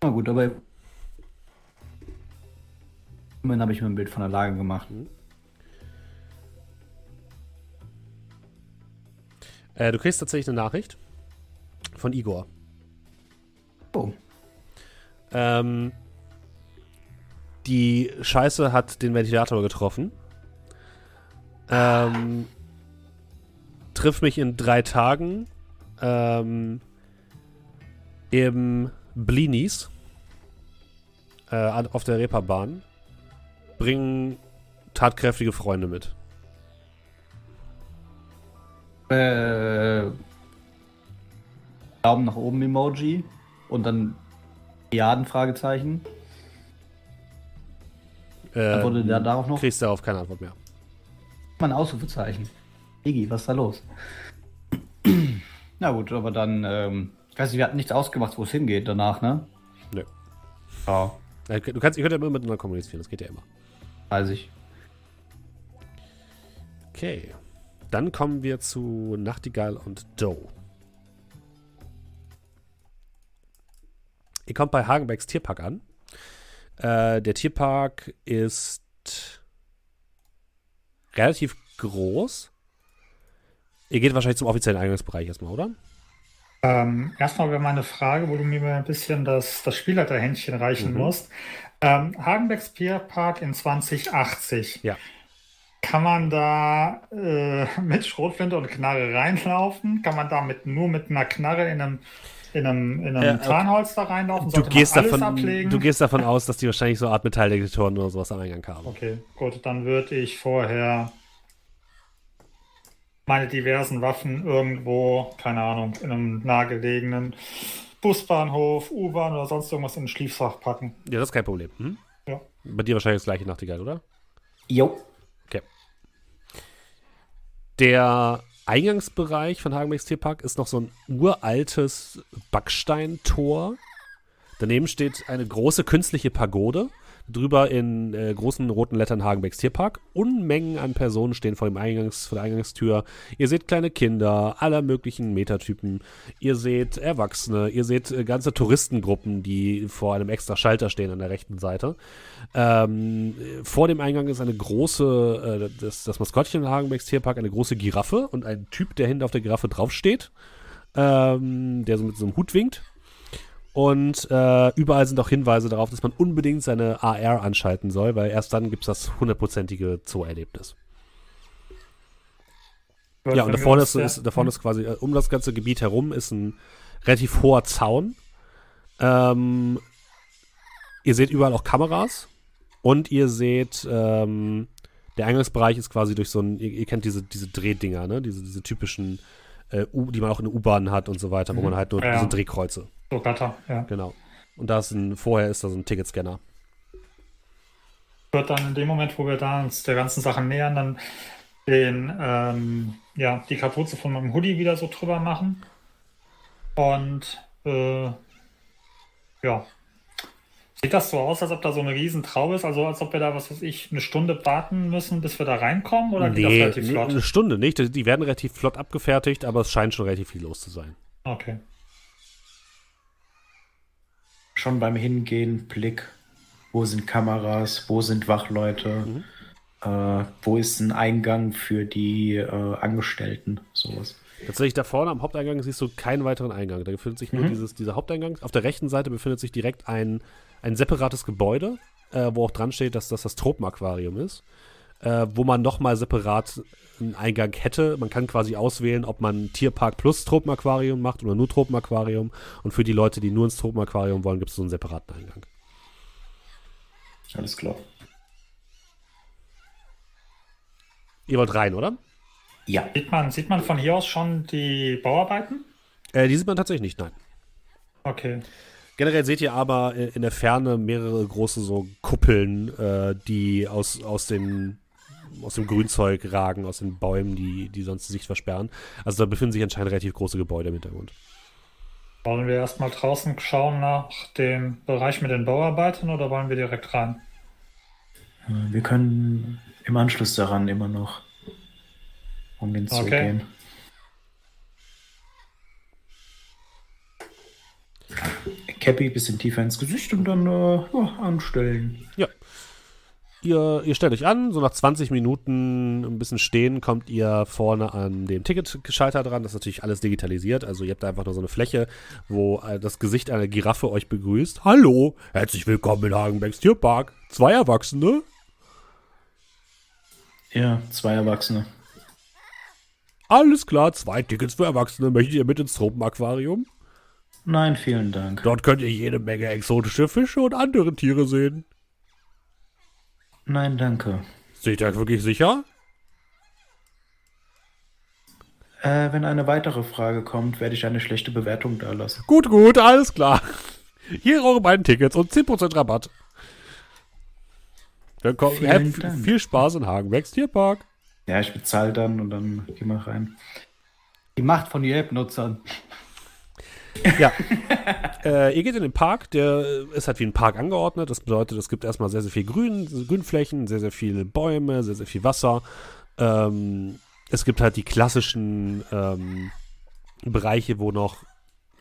Na gut, aber immerhin habe ich mir ein Bild von der Lage gemacht. Äh, du kriegst tatsächlich eine Nachricht von Igor. Oh. Ähm, die Scheiße hat den Ventilator getroffen. Ähm, triff mich in drei Tagen ähm, im Blinis äh, auf der Reeperbahn. Bring tatkräftige Freunde mit. Äh, Daumen nach oben Emoji und dann Milliarden Fragezeichen. Antwortet der darauf noch? Kriegst du darauf keine Antwort mehr. Mal ein Ausrufezeichen. Iggy, was ist da los? Na gut, aber dann, ähm, ich weiß nicht, wir hatten nichts ausgemacht, wo es hingeht danach, ne? Nö. Ja, Äh, Du kannst, ihr könnt ja immer miteinander kommunizieren, das geht ja immer. weiß ich. Okay. Dann kommen wir zu Nachtigall und Doe. Ihr kommt bei Hagenbecks Tierpark an. Äh, der Tierpark ist relativ groß. Ihr geht wahrscheinlich zum offiziellen Eingangsbereich erstmal, oder? Ähm, erstmal wäre meine Frage, wo du mir ein bisschen das, das Spielleiterhändchen reichen Mhm. musst. Ähm, Hagenbecks Pierpark in 2080. Ja. Kann man da äh, mit Schrotflinte und Knarre reinlaufen? Kann man da mit, nur mit einer Knarre in einem, in einem, in einem Ja, okay. Tarnholster reinlaufen? Du gehst, alles davon, ablegen? du gehst davon aus, dass die wahrscheinlich so eine Art Metalldetektoren oder sowas am Eingang haben. Okay, gut, dann würde ich vorher meine diversen Waffen irgendwo, keine Ahnung, in einem nahegelegenen Busbahnhof, U-Bahn oder sonst irgendwas in den Schließfach packen. Ja, das ist kein Problem. Hm? Ja. Bei dir wahrscheinlich das gleiche Nachtigall, oder? Jo. Der Eingangsbereich von Hagenbecks Tierpark ist noch so ein uraltes Backsteintor. Daneben steht eine große künstliche Pagode. Drüber in äh, großen roten Lettern Hagenbecks Tierpark. Unmengen an Personen stehen vor, dem Eingangs, vor der Eingangstür. Ihr seht kleine Kinder aller möglichen Metatypen. Ihr seht Erwachsene. Ihr seht äh, ganze Touristengruppen, die vor einem extra Schalter stehen an der rechten Seite. Ähm, vor dem Eingang ist eine große, äh, das, das Maskottchen in Hagenbecks Tierpark, eine große Giraffe und ein Typ, der hinten auf der Giraffe draufsteht, ähm, der so mit so einem Hut winkt. Und äh, überall sind auch Hinweise darauf, dass man unbedingt seine AR anschalten soll, weil erst dann gibt es das hundertprozentige Zoo-Erlebnis. Ja, und da vorne ist, ist, da vorne ist quasi, äh, um das ganze Gebiet herum ist ein relativ hoher Zaun. Ähm, ihr seht überall auch Kameras und ihr seht, ähm, der Eingangsbereich ist quasi durch so ein, ihr, ihr kennt diese, diese Drehdinger, ne? Diese, diese typischen, äh, die man auch in U-Bahnen hat und so weiter, wo man halt nur Ja. diese Drehkreuze, So Gatter, ja. genau. Und da ist ein, vorher ist da so ein Ticketscanner. Wird dann in dem Moment, wo wir da uns der ganzen Sache nähern, dann den, ähm, ja, die Kapuze von meinem Hoodie wieder so drüber machen. Und äh, ja. Sieht das so aus, als ob da so eine Riesentraube ist? Also als ob wir da, was weiß ich, eine Stunde warten müssen, bis wir da reinkommen? Oder geht das Nee, relativ nee, flott? eine Stunde nicht. Die- Die werden relativ flott abgefertigt, aber es scheint schon relativ viel los zu sein. Okay. Schon beim Hingehen, Blick, wo sind Kameras, wo sind Wachleute, Mhm. äh, wo ist ein Eingang für die äh, Angestellten, sowas. Tatsächlich da vorne am Haupteingang siehst du keinen weiteren Eingang. Da befindet sich nur Mhm. dieses, dieser Haupteingang. Auf der rechten Seite befindet sich direkt ein, ein separates Gebäude, äh, wo auch dran steht, dass das das Tropenaquarium ist. Äh, wo man nochmal separat einen Eingang hätte. Man kann quasi auswählen, ob man Tierpark plus Tropenaquarium macht oder nur Tropenaquarium. Und für die Leute, die nur ins Tropenaquarium wollen, gibt es so einen separaten Eingang. Alles klar. Ihr wollt rein, oder? Ja. Sieht man, sieht man von hier aus schon die Bauarbeiten? Äh, die sieht man tatsächlich nicht, nein. Okay. Generell seht ihr aber äh, in der Ferne mehrere große so Kuppeln, äh, die aus, aus den aus dem Grünzeug ragen, aus den Bäumen, die, die sonst die Sicht versperren. Also da befinden sich anscheinend relativ große Gebäude im Hintergrund. Wollen wir erstmal draußen schauen nach dem Bereich mit den Bauarbeitern oder wollen wir direkt rein? Äh, Wir können im Anschluss daran immer noch um den Zug Okay. gehen. Cappy bisschen tiefer ins Gesicht und dann äh, ja, anstellen. Ihr, ihr stellt euch an, so nach 20 Minuten ein bisschen stehen, kommt ihr vorne an dem Ticketschalter dran. Das ist natürlich alles digitalisiert. Also ihr habt da einfach nur so eine Fläche, wo äh, das Gesicht einer Giraffe euch begrüßt. Hallo, herzlich willkommen in Hagenbecks Tierpark. Zwei Erwachsene. Ja, zwei Erwachsene. Alles klar, zwei Tickets für Erwachsene. Möchtet ihr mit ins Tropenaquarium? Nein, vielen Dank. Dort könnt ihr jede Menge exotische Fische und andere Tiere sehen. Nein, danke. Seid ihr wirklich sicher? Äh, wenn eine weitere Frage kommt, werde ich eine schlechte Bewertung da lassen. Gut, gut, alles klar. Hier eure beiden Tickets und 10% Rabatt. Dann kommt, viel Spaß in Hagenbecks Tierpark. Ja, ich bezahle dann und dann gehen wir rein. Die Macht von Yelp-Nutzern. Ja. äh, ihr geht in den Park, der ist halt wie ein Park angeordnet. Das bedeutet, es gibt erstmal sehr, sehr viel Grün, Grünflächen, sehr, sehr viele Bäume, sehr, sehr viel Wasser. Ähm, es gibt halt die klassischen ähm, Bereiche, wo noch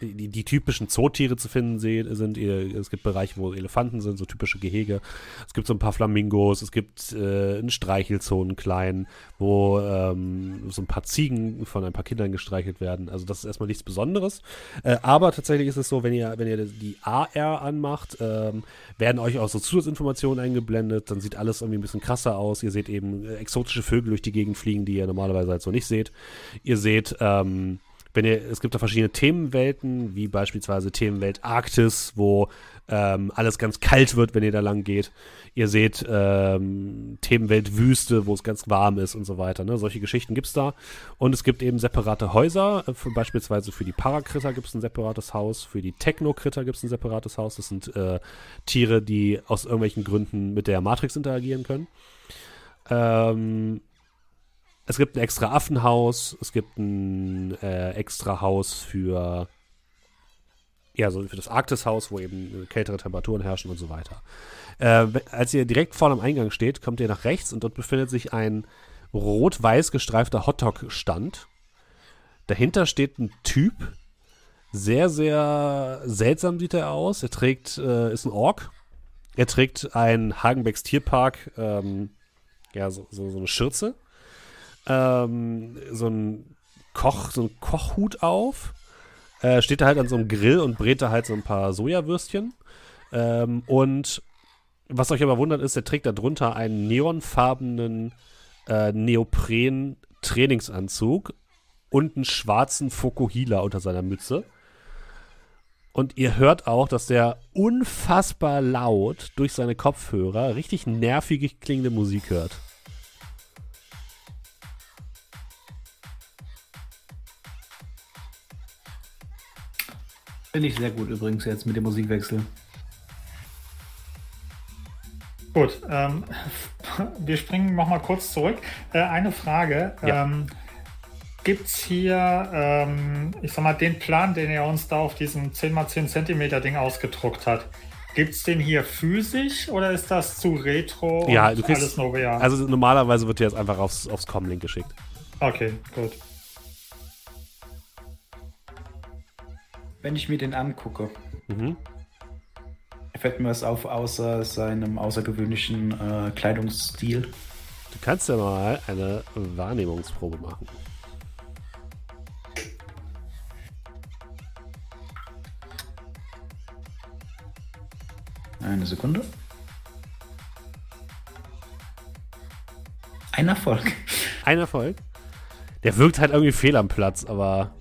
die, die, typischen Zootiere zu finden sind. Ihr- Es gibt Bereiche, wo Elefanten sind, so typische Gehege. Es gibt so ein paar Flamingos, es gibt äh, einen Streichelzonen klein, wo ähm, so ein paar Ziegen von ein paar Kindern gestreichelt werden. Also das ist erstmal nichts Besonderes. Äh, aber tatsächlich ist es so, wenn ihr, wenn ihr die AR anmacht, ähm, werden euch auch so Zusatzinformationen eingeblendet. Dann sieht alles irgendwie ein bisschen krasser aus. Ihr seht eben äh, exotische Vögel durch die Gegend fliegen, die ihr normalerweise halt so nicht seht. Ihr seht, ähm, wenn ihr, es gibt da verschiedene Themenwelten, wie beispielsweise Themenwelt Arktis, wo ähm, alles ganz kalt wird, wenn ihr da lang geht. Ihr seht ähm, Themenwelt Wüste, wo es ganz warm ist und so weiter. Ne? Solche Geschichten gibt es da. Und es gibt eben separate Häuser. Äh, für, beispielsweise für die Parakritter gibt es ein separates Haus. Für die Technokritter gibt es ein separates Haus. Das sind äh, Tiere, die aus irgendwelchen Gründen mit der Matrix interagieren können. Ähm, es gibt ein extra Affenhaus, es gibt ein äh, extra Haus für ja, so für das Arktishaus, wo eben kältere Temperaturen herrschen und so weiter. Äh, als ihr direkt vor dem Eingang steht, kommt ihr nach rechts und dort befindet sich ein rot-weiß gestreifter Hotdog-Stand. Dahinter steht ein Typ. Sehr, sehr seltsam sieht er aus. Er trägt, äh, ist ein Ork. Er trägt ein Hagenbecks Tierpark, ähm, ja, so, so, so eine Schürze ähm, so ein Koch, so ein Kochhut auf. Äh, steht da halt an so einem Grill und brät da halt so ein paar Sojawürstchen. Ähm, und was euch aber wundert ist, er trägt da drunter einen neonfarbenen äh, Neopren-Trainingsanzug und einen schwarzen Fokuhila unter seiner Mütze. Und ihr hört auch, dass der unfassbar laut durch seine Kopfhörer richtig nervig klingende Musik hört. Finde ich sehr gut übrigens jetzt mit dem Musikwechsel. Gut, ähm, wir springen nochmal kurz zurück. Äh, eine Frage. Ja. Ähm, Gibt es hier, ähm, ich sag mal, den Plan, den er uns da auf diesem 10x10 Zentimeter Ding ausgedruckt hat? Gibt es den hier physisch oder ist das zu retro Ja, und du kriegst- alles nur real? Also normalerweise wird dir jetzt einfach aufs, aufs Com-Link geschickt. okay, gut. Wenn ich mir den angucke, Mhm. fällt mir was auf, außer seinem außergewöhnlichen äh, Kleidungsstil. Du kannst ja mal eine Wahrnehmungsprobe machen. Eine Sekunde. Ein Erfolg. Ein Erfolg. Der wirkt halt irgendwie fehl am Platz, aber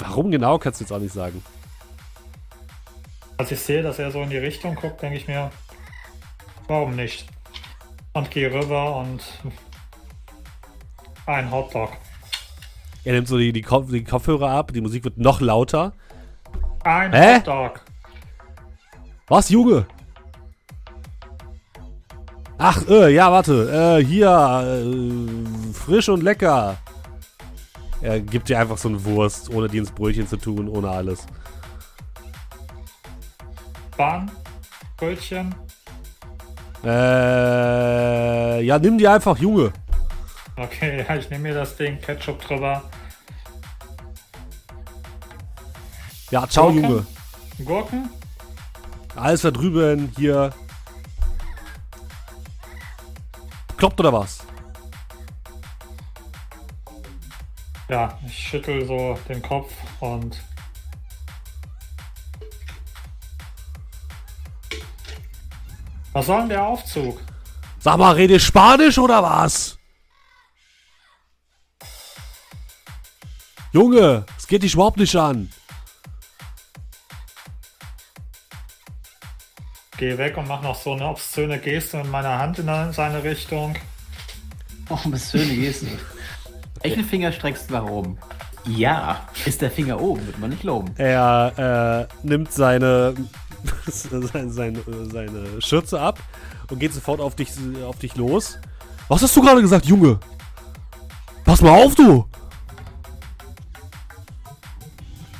warum genau, kannst du jetzt auch nicht sagen. Als ich sehe, dass er so in die Richtung guckt, denke ich mir, warum nicht? Und gehe rüber und ein Hotdog. Er nimmt so die, die, Kopf, die Kopfhörer ab, die Musik wird noch lauter. Ein Hä? Hotdog. Was, Junge? Ach, äh, ja, warte. Äh, hier, äh, frisch und lecker. Er gibt dir einfach so eine Wurst, ohne die ins Brötchen zu tun, ohne alles. Bahn, Brötchen. Äh, ja, nimm die einfach, Junge. Okay, ja, ich nehme mir das Ding, Ketchup drüber. Ja, ciao, Gurken? Junge. Gurken? Alles da drüben, hier. Kloppt oder was? Ja, ich schüttel so den Kopf und. Was soll denn der Aufzug? Sag mal, rede Spanisch oder was? Junge, es geht dich überhaupt nicht an. Geh weg und mach noch so eine obszöne Geste mit meiner Hand in seine Richtung. Oh, schöne Geste. Welchen Finger streckst du nach oben? Ja. Ist der Finger oben, wird man nicht loben. Er äh, nimmt seine, seine, seine, seine Schürze ab und geht sofort auf dich, auf dich los. Was hast du gerade gesagt, Junge? Pass mal auf, du!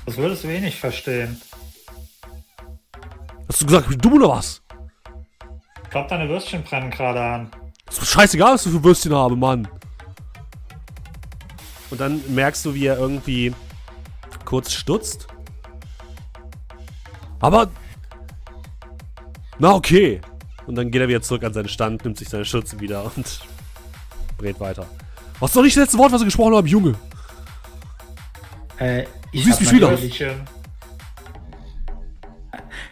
Das würdest du eh nicht verstehen. Hast du gesagt, ich bin dumm oder was? Ich glaube, deine Würstchen brennen gerade an. Ist doch scheißegal, was du für Würstchen habe, Mann. Und dann merkst du, wie er irgendwie kurz stutzt. Aber. Na, okay. Und dann geht er wieder zurück an seinen Stand, nimmt sich seine Schürze wieder und brät weiter. Was ist doch nicht das letzte Wort, was wir gesprochen haben, Junge? Äh, ich siehst habe mich wieder. natürlich, Würstchen.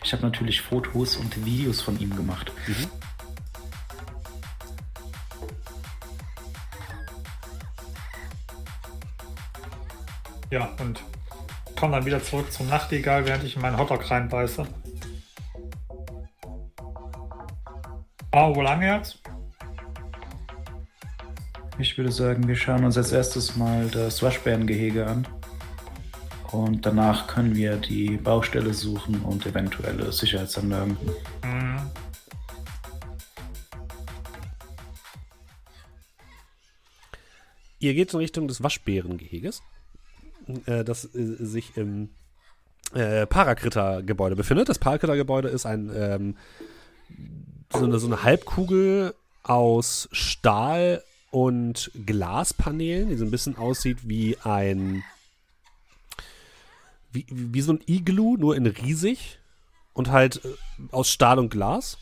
ich hab natürlich Fotos und Videos von ihm gemacht. Ja, und komm dann wieder zurück zum Nachtigall, während ich in meinen Hotdog reinbeiße. Oh, wo lang jetzt? Ich würde sagen, wir schauen uns als erstes mal das Waschbärengehege an. Und danach können wir die Baustelle suchen und eventuelle Sicherheitsanlagen. Hm. Ihr geht in Richtung des Waschbärengeheges, äh, das äh, sich im äh, Parakritter-Gebäude befindet. Das Parakritter-Gebäude ist ein ähm, so, eine, so eine Halbkugel aus Stahl und Glaspaneelen, die so ein bisschen aussieht wie ein wie, wie so ein Iglu, nur in riesig und halt äh, aus Stahl und Glas.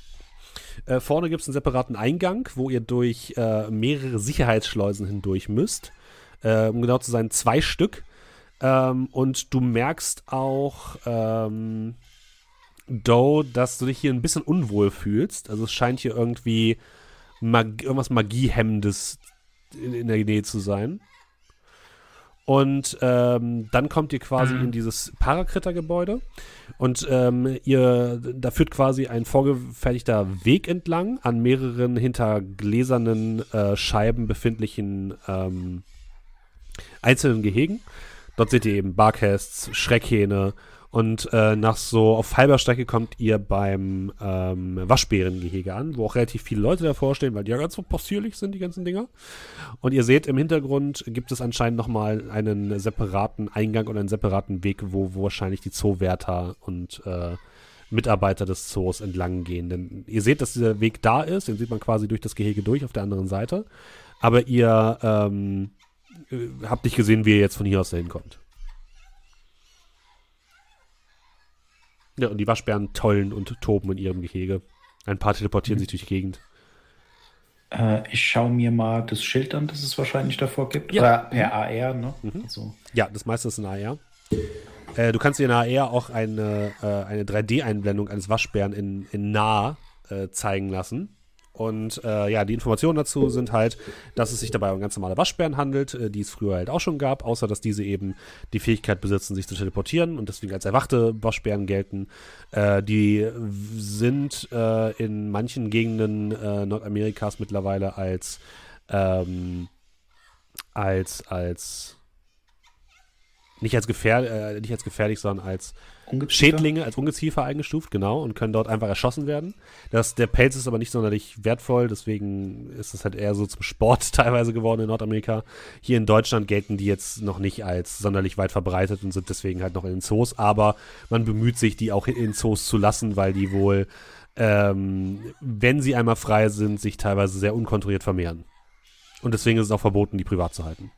Äh, vorne gibt es einen separaten Eingang, wo ihr durch äh, mehrere Sicherheitsschleusen hindurch müsst. Äh, um genau zu sein, zwei Stück. Ähm, und du merkst auch, ähm, Doe, dass du dich hier ein bisschen unwohl fühlst. Also es scheint hier irgendwie Mag irgendwas Magiehemmendes in, in der Nähe zu sein. Und ähm, dann kommt ihr quasi Mhm. in dieses Parakritter-Gebäude. Und ähm, ihr, da führt quasi ein vorgefertigter Weg entlang an mehreren hinter gläsernen äh, Scheiben befindlichen ähm, einzelnen Gehegen. Dort seht ihr eben Barcasts, Schreckhähne und äh, nach so auf halber Strecke kommt ihr beim ähm, Waschbärengehege an, wo auch relativ viele Leute davor stehen, weil die ja ganz so possierlich sind, die ganzen Dinger. Und ihr seht im Hintergrund gibt es anscheinend nochmal einen separaten Eingang oder einen separaten Weg, wo, wo wahrscheinlich die Zoowärter und äh, Mitarbeiter des Zoos entlang gehen. Denn ihr seht, dass dieser Weg da ist, den sieht man quasi durch das Gehege durch auf der anderen Seite. Aber ihr ähm, äh, habt nicht gesehen, wie ihr jetzt von hier aus dahin kommt. Ja, und die Waschbären tollen und toben in ihrem Gehege. Ein paar teleportieren sich durch die Gegend. Äh, ich schaue mir mal das Schild an, das es wahrscheinlich davor gibt. Ja. Oder per AR, ne? Mhm. Also, Ja, das meiste ist in AR. Äh, du kannst dir in AR auch eine, äh, eine 3D-Einblendung eines Waschbären in, in nah äh, zeigen lassen. Und äh, ja, die Informationen dazu sind halt, dass es sich dabei um ganz normale Waschbären handelt, äh, die es früher halt auch schon gab, außer dass diese eben die Fähigkeit besitzen, sich zu teleportieren und deswegen als erwachte Waschbären gelten. Äh, die sind äh, in manchen Gegenden äh, Nordamerikas mittlerweile als ähm, als als nicht als, gefähr, äh, nicht als gefährlich, sondern als Ungeziefer? Schädlinge, als Ungeziefer eingestuft, genau, und können dort einfach erschossen werden. Das, der Pelz ist aber nicht sonderlich wertvoll, deswegen ist es halt eher so zum Sport teilweise geworden in Nordamerika. Hier in Deutschland gelten die jetzt noch nicht als sonderlich weit verbreitet und sind deswegen halt noch in den Zoos, aber man bemüht sich, die auch in Zoos zu lassen, weil die wohl, ähm, wenn sie einmal frei sind, sich teilweise sehr unkontrolliert vermehren. Und deswegen ist es auch verboten, die privat zu halten.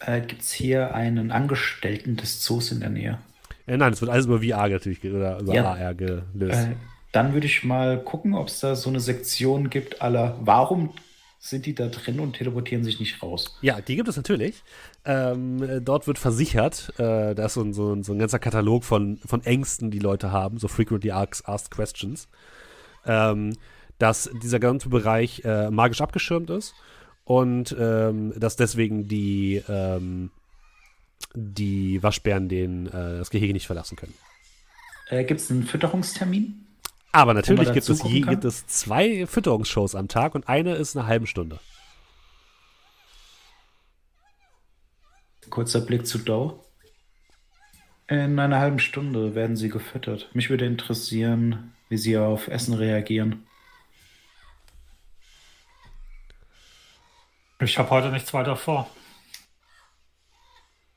Äh, Gibt es hier einen Angestellten des Zoos in der Nähe? Äh, nein, es wird alles über VR natürlich oder über Ja. AR gelöst. Äh, dann würde ich mal gucken, ob es da so eine Sektion gibt, aller warum sind die da drin und teleportieren sich nicht raus? Ja, die gibt es natürlich. Ähm, äh, dort wird versichert, äh, da ist so ein, so, ein, so ein ganzer Katalog von, von Ängsten, die Leute haben, so frequently asked, asked questions, ähm, dass dieser ganze Bereich äh, magisch abgeschirmt ist und ähm, dass deswegen die, ähm, die Waschbären den, äh, das Gehege nicht verlassen können. Äh, Gibt es einen Fütterungstermin? Aber natürlich gibt es, je, gibt es zwei Fütterungsshows am Tag und eine ist eine halbe Stunde. Kurzer Blick zu Dow. In einer halben Stunde werden sie gefüttert. Mich würde interessieren, wie sie auf Essen reagieren. Ich habe heute nichts weiter vor.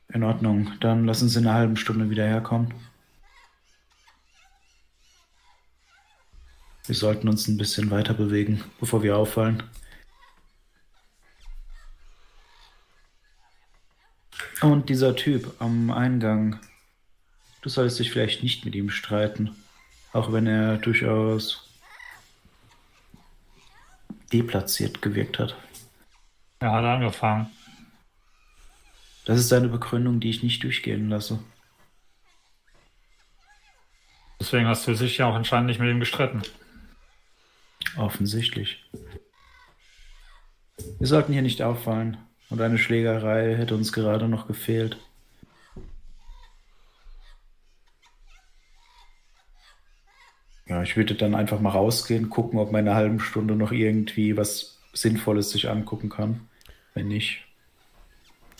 In Ordnung, dann lassen Sie in einer halben Stunde wieder herkommen. Wir sollten uns ein bisschen weiter bewegen, bevor wir auffallen. Und dieser Typ am Eingang, du solltest dich vielleicht nicht mit ihm streiten, auch wenn er durchaus deplatziert gewirkt hat. Er hat angefangen. Das ist eine Begründung, die ich nicht durchgehen lasse. Deswegen hast du dich ja auch anscheinend nicht mit ihm gestritten. Offensichtlich. Wir sollten hier nicht auffallen. Und eine Schlägerei hätte uns gerade noch gefehlt. Ja, ich würde dann einfach mal rausgehen, gucken, ob meine halben Stunde noch irgendwie was Sinnvolles sich angucken kann. Wenn nicht.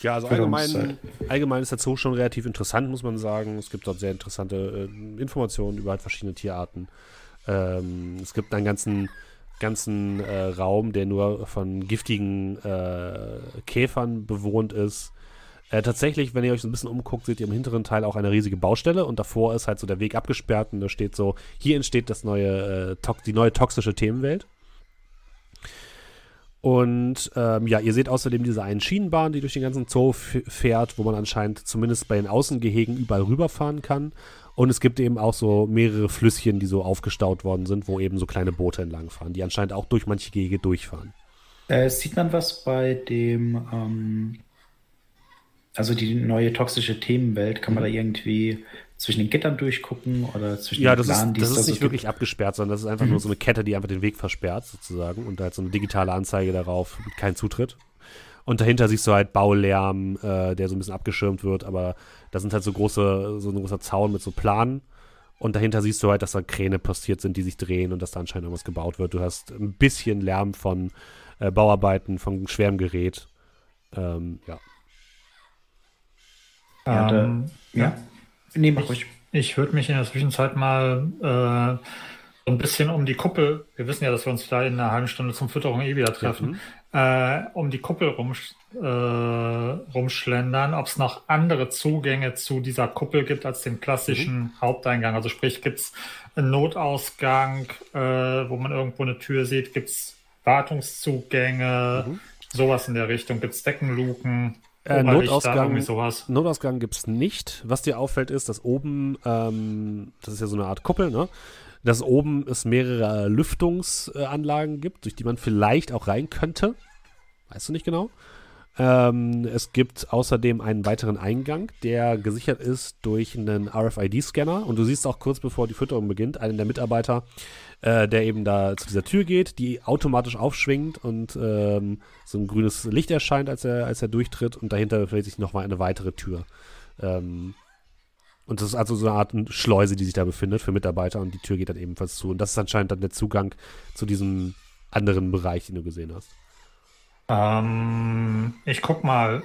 Ja, also allgemein, allgemein ist der Zoo schon relativ interessant, muss man sagen. Es gibt dort sehr interessante äh, Informationen über halt verschiedene Tierarten. Ähm, es gibt einen ganzen, ganzen äh, Raum, der nur von giftigen äh, Käfern bewohnt ist. Äh, tatsächlich, wenn ihr euch so ein bisschen umguckt, seht ihr im hinteren Teil auch eine riesige Baustelle und davor ist halt so der Weg abgesperrt und da steht so, hier entsteht das neue, äh, die neue toxische Themenwelt. Und ähm, ja, ihr seht außerdem diese einen Schienenbahn, die durch den ganzen Zoo fährt, wo man anscheinend zumindest bei den Außengehegen überall rüberfahren kann. Und es gibt eben auch so mehrere Flüsschen, die so aufgestaut worden sind, wo eben so kleine Boote entlangfahren, die anscheinend auch durch manche Gehege durchfahren. Äh, sieht man was bei dem, ähm, also die neue toxische Themenwelt, kann man da irgendwie zwischen den Gittern durchgucken oder zwischen Ja, den das ist, Planen, die das es ist da so nicht gibt? wirklich abgesperrt, sondern das ist einfach nur so eine Kette, die einfach den Weg versperrt, sozusagen. Und da halt so eine digitale Anzeige darauf, kein Zutritt. Und dahinter siehst du halt Baulärm, äh, der so ein bisschen abgeschirmt wird, aber da sind halt so große, so ein großer Zaun mit so Planen. Und dahinter siehst du halt, dass da Kräne postiert sind, die sich drehen und dass da anscheinend irgendwas gebaut wird. Du hast ein bisschen Lärm von äh, Bauarbeiten, von schwerem Gerät. Ähm, ja. Ja, da- Ähm, Ja. Nee, mach ruhig. Ich würde mich in der Zwischenzeit mal äh, so ein bisschen um die Kuppel, wir wissen ja, dass wir uns da in einer halben Stunde zum Fütterung eh wieder treffen, äh, um die Kuppel rum, äh, rumschlendern, ob es noch andere Zugänge zu dieser Kuppel gibt als den klassischen Haupteingang. Also sprich, gibt es einen Notausgang, äh, wo man irgendwo eine Tür sieht, gibt es Wartungszugänge, Mhm. sowas in der Richtung, gibt es Deckenluken, Äh, Notausgang-. Notausgang gibt es nicht. Was dir auffällt, ist, dass oben, ähm, das ist ja so eine Art Kuppel, ne? Dass oben es mehrere Lüftungsanlagen gibt, durch die man vielleicht auch rein könnte. Weißt du nicht genau? Ähm, es gibt außerdem einen weiteren Eingang, der gesichert ist durch einen RFID-Scanner. Und du siehst auch kurz bevor die Fütterung beginnt, einen der Mitarbeiter, äh, der eben da zu dieser Tür geht, die automatisch aufschwingt und ähm, so ein grünes Licht erscheint, als er, als er durchtritt. Und dahinter befindet sich nochmal eine weitere Tür. Ähm, und das ist also so eine Art Schleuse, die sich da befindet für Mitarbeiter. Und die Tür geht dann ebenfalls zu. Und das ist anscheinend dann der Zugang zu diesem anderen Bereich, den du gesehen hast. Ähm, ich guck mal,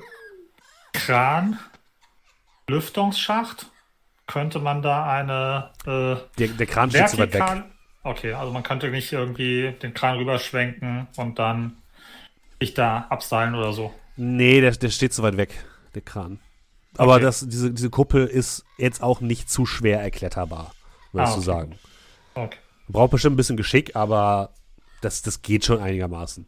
Kran, Lüftungsschacht. Könnte man da eine äh, Der, der Kran steht zu weit weg. Okay, also man könnte nicht irgendwie den Kran rüberschwenken und dann sich da abseilen oder so. Nee, der, der steht zu weit weg, der Kran. Aber Okay. das, diese, diese Kuppel ist jetzt auch nicht zu schwer erkletterbar, würdest Ah, du okay. sagen. Okay. Braucht bestimmt ein bisschen Geschick, aber das, das geht schon einigermaßen.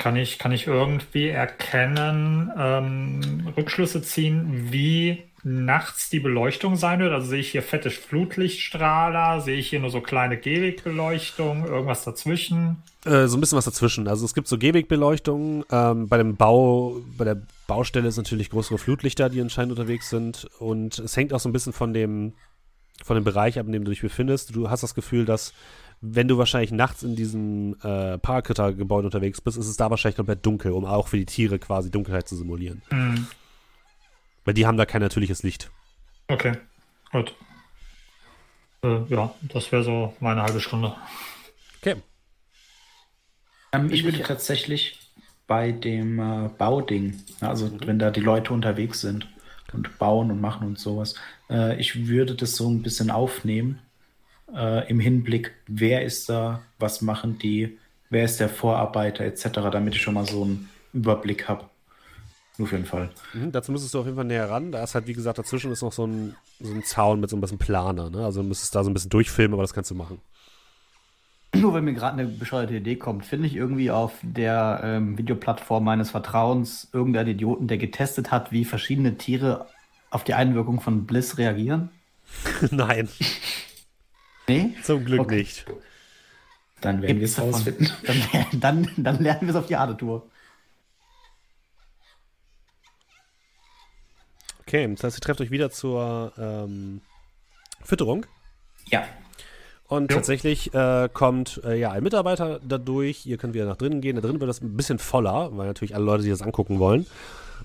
Kann ich, kann ich irgendwie erkennen, ähm, Rückschlüsse ziehen, wie nachts die Beleuchtung sein wird? Also sehe ich hier fette Flutlichtstrahler, sehe ich hier nur so kleine Gehwegbeleuchtung, irgendwas dazwischen? Äh, so ein bisschen was dazwischen. Also es gibt so Gehwegbeleuchtungen. Ähm, bei dem Bau, bei der Baustelle ist natürlich größere Flutlichter, die anscheinend unterwegs sind. Und es hängt auch so ein bisschen von dem, von dem Bereich ab, in dem du dich befindest. Du hast das Gefühl, dass wenn du wahrscheinlich nachts in diesem äh, Paracritter-Gebäude unterwegs bist, ist es da wahrscheinlich komplett dunkel, um auch für die Tiere quasi Dunkelheit zu simulieren. Hm, Weil die haben da kein natürliches Licht. okay, gut. Äh, ja, das wäre so meine halbe Stunde. Okay. Ähm, ich würde tatsächlich bei dem äh, Bauding, also wenn da die Leute unterwegs sind und bauen und machen und sowas, äh, ich würde das so ein bisschen aufnehmen äh, im Hinblick, wer ist da, was machen die, wer ist der Vorarbeiter etc., damit ich schon mal so einen Überblick habe. Nur für den Fall. Mhm, dazu müsstest du auf jeden Fall näher ran. Da ist halt, wie gesagt, dazwischen ist noch so ein, so ein Zaun mit so ein bisschen Planer. Ne? Also du müsstest da so ein bisschen durchfilmen, aber das kannst du machen. Nur wenn mir gerade eine bescheuerte Idee kommt, finde ich irgendwie auf der ähm, Videoplattform meines Vertrauens irgendeinen Idioten, der getestet hat, wie verschiedene Tiere auf die Einwirkung von Bliss reagieren? Nein, Nee? zum Glück Okay. nicht. Dann werden wir es rausfinden. Dann, dann, dann lernen wir es auf die Ade-Tour. Okay, das heißt, ihr trefft euch wieder zur ähm, Fütterung. Ja. Und Jo. tatsächlich äh, kommt äh, ja ein Mitarbeiter dadurch. Ihr könnt wieder nach drinnen gehen. Da drinnen wird das ein bisschen voller, weil natürlich alle Leute sich das angucken wollen.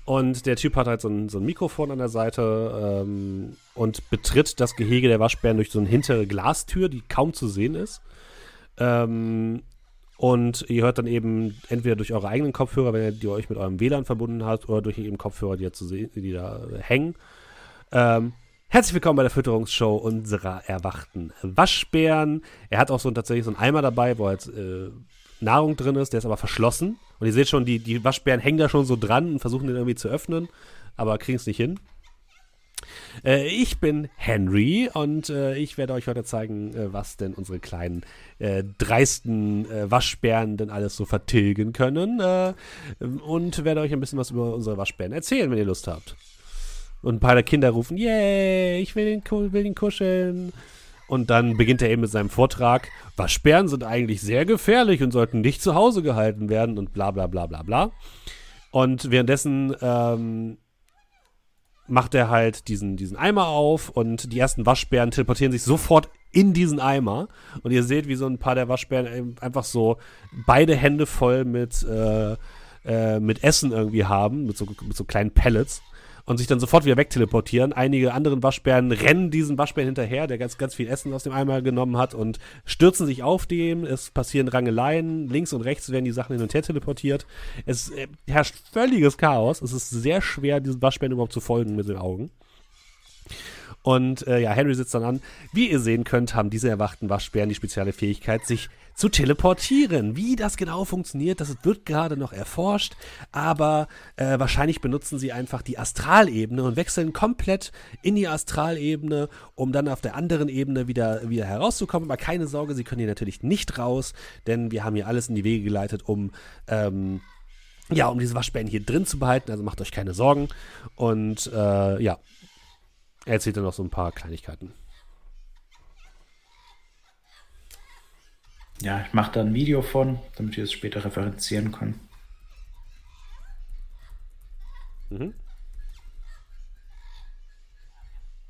Und der Typ hat halt so ein, so ein Mikrofon an der Seite ähm, und betritt das Gehege der Waschbären durch so eine hintere Glastür, die kaum zu sehen ist. Ähm, und ihr hört dann eben entweder durch eure eigenen Kopfhörer, wenn ihr die euch mit eurem WLAN verbunden habt, oder durch eben Kopfhörer, die, da zu sehen, die da hängen. Ähm, herzlich willkommen bei der Fütterungsshow unserer erwachten Waschbären. Er hat auch so tatsächlich so einen Eimer dabei, wo halt äh, Nahrung drin ist, der ist aber verschlossen. Und ihr seht schon, die, die Waschbären hängen da schon so dran und versuchen den irgendwie zu öffnen, aber kriegen es nicht hin. Äh, ich bin Henry und äh, ich werde euch heute zeigen, äh, was denn unsere kleinen äh, dreisten äh, Waschbären denn alles so vertilgen können. Äh, und werde euch ein bisschen was über unsere Waschbären erzählen, wenn ihr Lust habt. Und ein paar der Kinder rufen, yay, ich will den, will den kuscheln. Und dann beginnt er eben mit seinem Vortrag. Waschbären sind eigentlich sehr gefährlich und sollten nicht zu Hause gehalten werden und bla bla bla bla bla. Und währenddessen ähm, macht er halt diesen, diesen Eimer auf und die ersten Waschbären teleportieren sich sofort in diesen Eimer. Und ihr seht, wie so ein paar der Waschbären einfach so beide Hände voll mit, äh, äh, mit Essen irgendwie haben, mit so, mit so kleinen Pellets. Und sich dann sofort wieder wegteleportieren. Einige anderen Waschbären rennen diesen Waschbären hinterher, der ganz, ganz viel Essen aus dem Eimer genommen hat und stürzen sich auf dem. Es passieren Rangeleien. Links und rechts werden die Sachen hin und her teleportiert. Es äh, herrscht völliges Chaos. Es ist sehr schwer, diesen Waschbären überhaupt zu folgen mit den Augen. Und äh, ja, Henry sitzt dann an. Wie ihr sehen könnt, haben diese erwachten Waschbären die spezielle Fähigkeit, sich zu teleportieren. Wie das genau funktioniert, das wird gerade noch erforscht, aber äh, wahrscheinlich benutzen sie einfach die Astralebene und wechseln komplett in die Astralebene, um dann auf der anderen Ebene wieder, wieder herauszukommen. Aber keine Sorge, sie können hier natürlich nicht raus, denn wir haben hier alles in die Wege geleitet, um ähm, ja, um diese Waschbären hier drin zu behalten. Also macht euch keine Sorgen. Und äh, ja, er erzählt dann noch so ein paar Kleinigkeiten. Ja, ich mache da ein Video von, damit wir es später referenzieren können.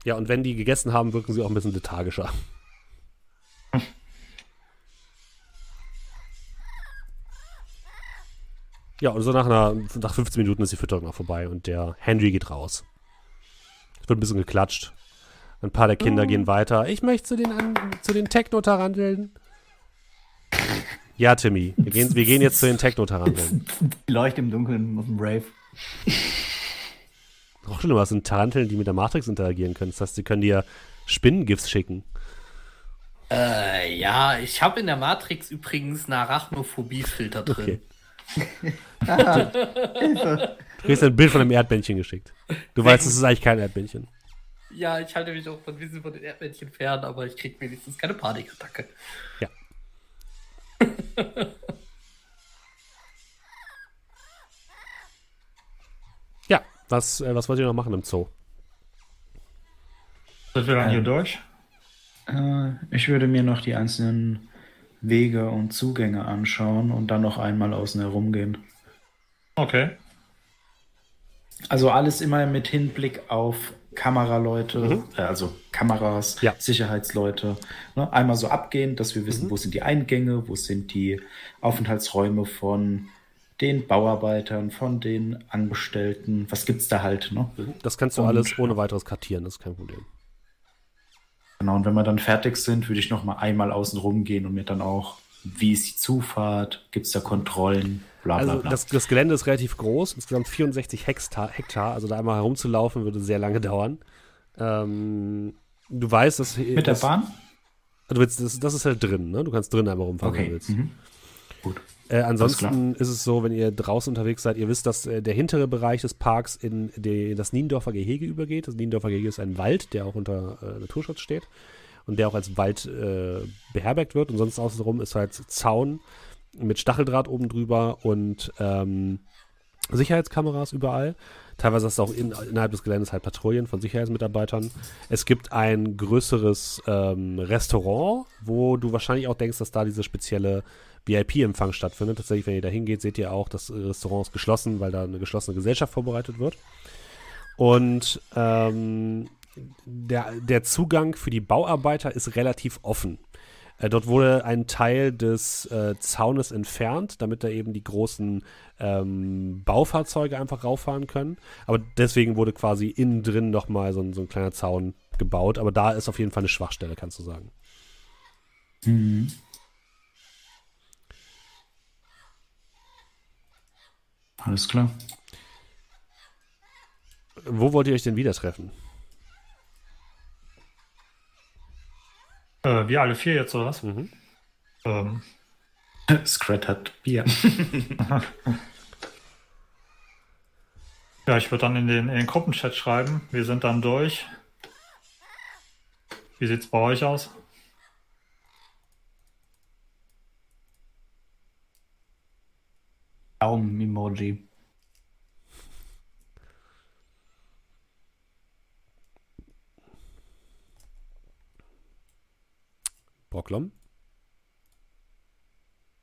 Ja, und wenn die gegessen haben, wirken sie auch ein bisschen lethargischer. Ja, und so nach, einer, nach 15 Minuten ist die Fütterung auch vorbei und der Henry geht raus. Es wird ein bisschen geklatscht. Ein paar der Kinder gehen weiter. Ich möchte zu den, zu den Techno-Taranteln. Ja, Timmy, wir gehen, wir gehen jetzt zu den Techno-Taranteln. Die Leuchte im Dunkeln auf dem Rave. Auch schlimmer, das sind Taranteln, die mit der Matrix interagieren können. Das heißt, sie können dir Spinnengifts schicken. Äh, ja, ich habe in der Matrix übrigens einen Arachnophobie-Filter drin. Okay. Ah, Hilfe. Du kriegst ein Bild von einem Erdmännchen geschickt. Du weißt, es ist eigentlich kein Erdmännchen. Ja, ich halte mich auch von bisschen von den Erdmännchen fern, aber ich krieg wenigstens keine Panikattacke. Ja. ja, was, äh, was wollt ihr noch machen im Zoo? Sind wir dann hier Ähm. durch? Äh, ich würde mir noch die einzelnen Wege und Zugänge anschauen und dann noch einmal außen herum gehen. Okay. Also alles immer mit Hinblick auf Kameraleute, äh, also Kameras, Ja. Sicherheitsleute. Ne? Einmal so abgehen, dass wir wissen, wo sind die Eingänge, wo sind die Aufenthaltsräume von den Bauarbeitern, von den Angestellten. Was gibt's da halt? Ne? Das kannst du Und- alles ohne weiteres kartieren, das ist kein Problem. Genau, und wenn wir dann fertig sind, würde ich noch mal einmal außen rum gehen und mir dann auch, wie ist die Zufahrt, gibt es da Kontrollen, bla bla Also bla. das, das Gelände ist relativ groß, insgesamt 64 Hektar, Hektar, also da einmal herumzulaufen würde sehr lange dauern. Ähm, du weißt, dass Mit der dass- Bahn? Du willst, das, das ist halt drin, ne? Du kannst drin einmal rumfahren, wenn Okay. du willst. Mhm. Gut. Äh, ansonsten ist es so, wenn ihr draußen unterwegs seid, ihr wisst, dass äh, der hintere Bereich des Parks in die, das Niendorfer Gehege übergeht. Das Niendorfer Gehege ist ein Wald, der auch unter äh, Naturschutz steht und der auch als Wald äh, beherbergt wird. Und sonst außenrum ist halt Zaun mit Stacheldraht oben drüber und ähm, Sicherheitskameras überall. Teilweise hast du auch in, innerhalb des Geländes halt Patrouillen von Sicherheitsmitarbeitern. Es gibt ein größeres ähm, Restaurant, wo du wahrscheinlich auch denkst, dass da diese spezielle VIP-Empfang stattfindet. Tatsächlich, wenn ihr da hingeht, seht ihr auch, das Restaurant ist geschlossen, weil da eine geschlossene Gesellschaft vorbereitet wird. Und ähm, der, der Zugang für die Bauarbeiter ist relativ offen. Äh, dort wurde ein Teil des äh, Zaunes entfernt, damit da eben die großen ähm, Baufahrzeuge einfach rauffahren können. Aber deswegen wurde quasi innen drin nochmal so, ein- so ein kleiner Zaun gebaut. Aber da ist auf jeden Fall eine Schwachstelle, kannst du sagen. Mhm. Alles klar. Wo wollt ihr euch denn wieder treffen? Äh, wir alle vier jetzt, oder was? Mhm. Ähm, Scrat hat Bier. ja, ich würde dann in den, in den Gruppenchat schreiben. Wir sind dann durch. Wie sieht's bei euch aus? Daumen-Emoji. Brocklom?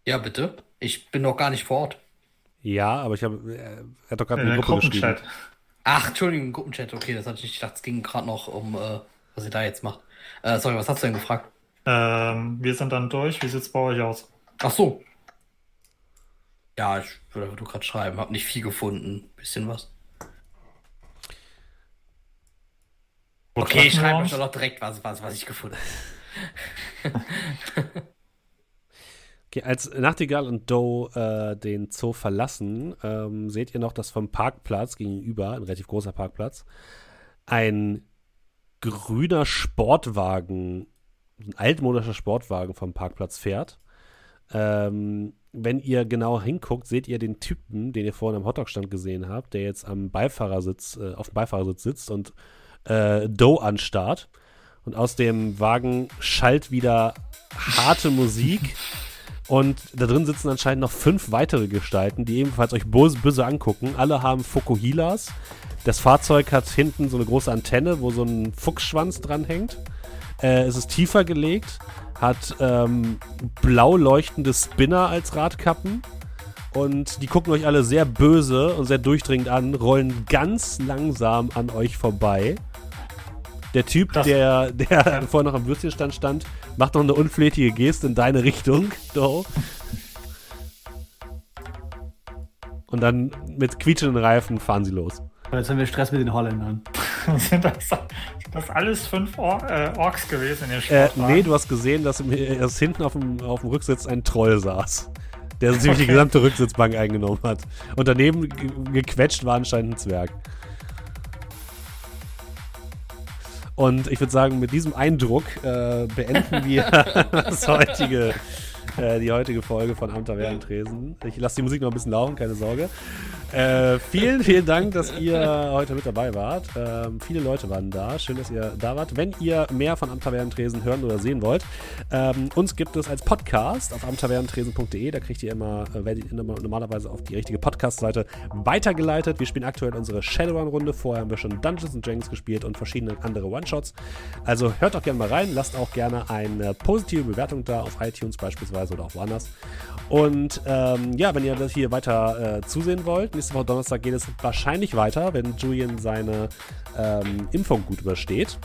Ja, bitte. Ich bin noch gar nicht vor Ort. Ja, aber ich habe, er hat doch gerade In eine den Gruppe geschrieben. Gruppenchat. Ach, Entschuldigung, Gruppenchat. Okay, das hatte ich nicht gedacht. Es ging gerade noch um, äh, was ihr da jetzt macht. Äh, sorry, was hast du denn gefragt? Ähm, wir sind dann durch. Wie sieht's bei euch aus? Ach so. Ja, ich würde einfach nur gerade schreiben. Hab nicht viel gefunden. Bisschen was. Wo Okay, ich schreibe euch doch noch direkt was, was, was ich gefunden habe. Okay, als Nachtigall und Doe äh, den Zoo verlassen, ähm, seht ihr noch, dass vom Parkplatz gegenüber, ein relativ großer Parkplatz, ein grüner Sportwagen, ein altmodischer Sportwagen vom Parkplatz fährt. Ähm, wenn ihr genau hinguckt, seht ihr den Typen, den ihr vorhin am Hotdog-Stand gesehen habt, der jetzt am Beifahrersitz, äh, auf dem Beifahrersitz sitzt und äh, Doe anstarrt. Und aus dem Wagen schallt wieder harte Musik. Und da drin sitzen anscheinend noch fünf weitere Gestalten, die ebenfalls euch böse, böse angucken. Alle haben Fokuhilas. Das Fahrzeug hat hinten so eine große Antenne, wo so ein Fuchsschwanz dranhängt. Äh, es ist tiefer gelegt, hat ähm, blau leuchtende Spinner als Radkappen. Und die gucken euch alle sehr böse und sehr durchdringend an, rollen ganz langsam an euch vorbei. Der Typ, Das- der, der vorher noch am Würstchenstand stand, macht noch eine unflätige Geste in deine Richtung. So. Und dann mit quietschenden Reifen fahren sie los. Jetzt haben wir Stress mit den Holländern. sind, das, sind das alles fünf Or äh, Orks gewesen in den Äh, nee, du hast gesehen, dass, dass hinten auf dem, auf dem Rücksitz ein Troll saß. der so ziemlich die gesamte Rücksitzbank eingenommen hat. Und daneben ge- gequetscht war anscheinend ein Zwerg. Und ich würde sagen, mit diesem Eindruck äh, beenden wir das heutige, äh, die heutige Folge von Amt Taverne Tresen. Ich lasse die Musik noch ein bisschen laufen, keine Sorge. Äh, vielen, vielen Dank, dass ihr heute mit dabei wart. Ähm, viele Leute waren da. Schön, dass ihr da wart. Wenn ihr mehr von Amt Taverne Tresen hören oder sehen wollt, ähm, uns gibt es als Podcast auf amtavernentresen.de. Da kriegt ihr immer, äh, werdet ihr normalerweise auf die richtige Podcast-Seite weitergeleitet. Wir spielen aktuell unsere Shadowrun-Runde. Vorher haben wir schon Dungeons Dragons gespielt und verschiedene andere One-Shots. Also hört auch gerne mal rein. Lasst auch gerne eine positive Bewertung da auf iTunes beispielsweise oder auch woanders. Und ähm, ja, wenn ihr das hier weiter äh, zusehen wollt, nächste Woche Donnerstag geht es wahrscheinlich weiter, wenn Julian seine ähm, Impfung gut übersteht.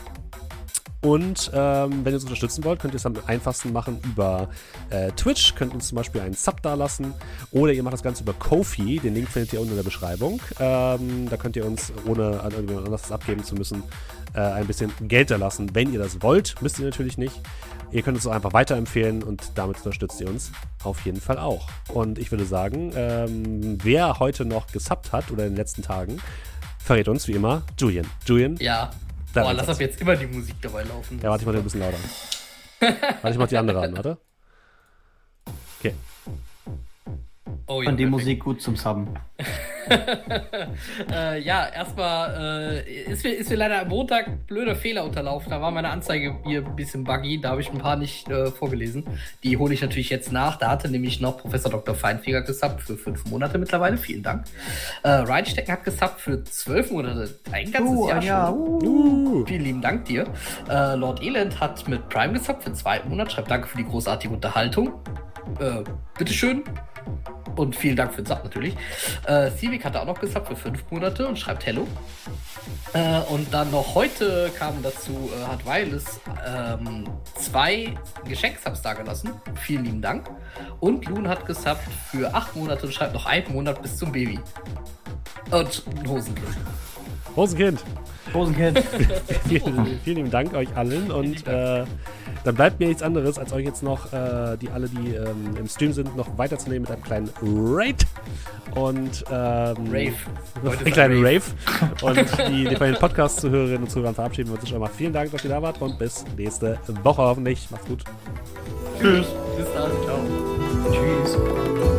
Und ähm, wenn ihr uns unterstützen wollt, könnt ihr es am einfachsten machen über äh, Twitch. Könnt uns zum Beispiel einen Sub da lassen. Oder ihr macht das Ganze über Kofi. Den Link findet ihr unten in der Beschreibung. Ähm, da könnt ihr uns, ohne an irgendjemand anderes das abgeben zu müssen, äh, ein bisschen Geld da lassen. Wenn ihr das wollt, müsst ihr natürlich nicht. Ihr könnt es auch einfach weiterempfehlen und damit unterstützt ihr uns auf jeden Fall auch. Und ich würde sagen, ähm, wer heute noch gesubbt hat oder in den letzten Tagen, verrät uns wie immer Julian. Julian, Ja. Boah, lass ab jetzt immer die Musik dabei laufen. Ja, warte, ich mach den ein bisschen lauter. warte, ich mach die andere an, warte. Okay. Oh, ja, Und die perfekt. Musik gut zum Subben. Äh, ja, erstmal äh, ist, mir, ist mir leider am Montag blöder Fehler unterlaufen. Da war meine Anzeige hier ein bisschen buggy. Da habe ich ein paar nicht äh, vorgelesen. Die hole ich natürlich jetzt nach. Da hatte nämlich noch Professor Dr. Feinfinger gesubbt für fünf Monate mittlerweile. Vielen Dank. Äh, Reinstecken hat gesubbt für zwölf Monate. Ein ganzes Uh, Jahr ja, schon. Uh. Vielen lieben Dank dir. Äh, Lord Elend hat mit Prime gesubbt für zwei Monate. Schreibt danke für die großartige Unterhaltung. Äh, bitteschön. Und vielen Dank für den Sub natürlich. Äh, Civic hat auch noch gesubbt für fünf Monate und schreibt Hello. Äh, und dann noch heute kam dazu, äh, hat Wireless ähm, zwei Geschenksubs da gelassen. Vielen lieben Dank. Und Loon hat gesubbt für acht Monate und schreibt noch einen Monat bis zum Baby. Und Hosenkind. Rosenkind, Rosenkind. vielen, vielen lieben Dank euch allen und äh, dann bleibt mir nichts anderes, als euch jetzt noch, äh, die alle, die ähm, im Stream sind, noch weiterzunehmen mit einem kleinen Raid und ähm, Rave. Einen kleinen ein Rave. Und die, die bei den Podcast-Zuhörerinnen und Zuhörern verabschieden wir uns schon mal. Vielen Dank, dass ihr da wart und bis nächste Woche hoffentlich. Macht's gut. Tschüss. Bis dann. Ciao. Tschüss.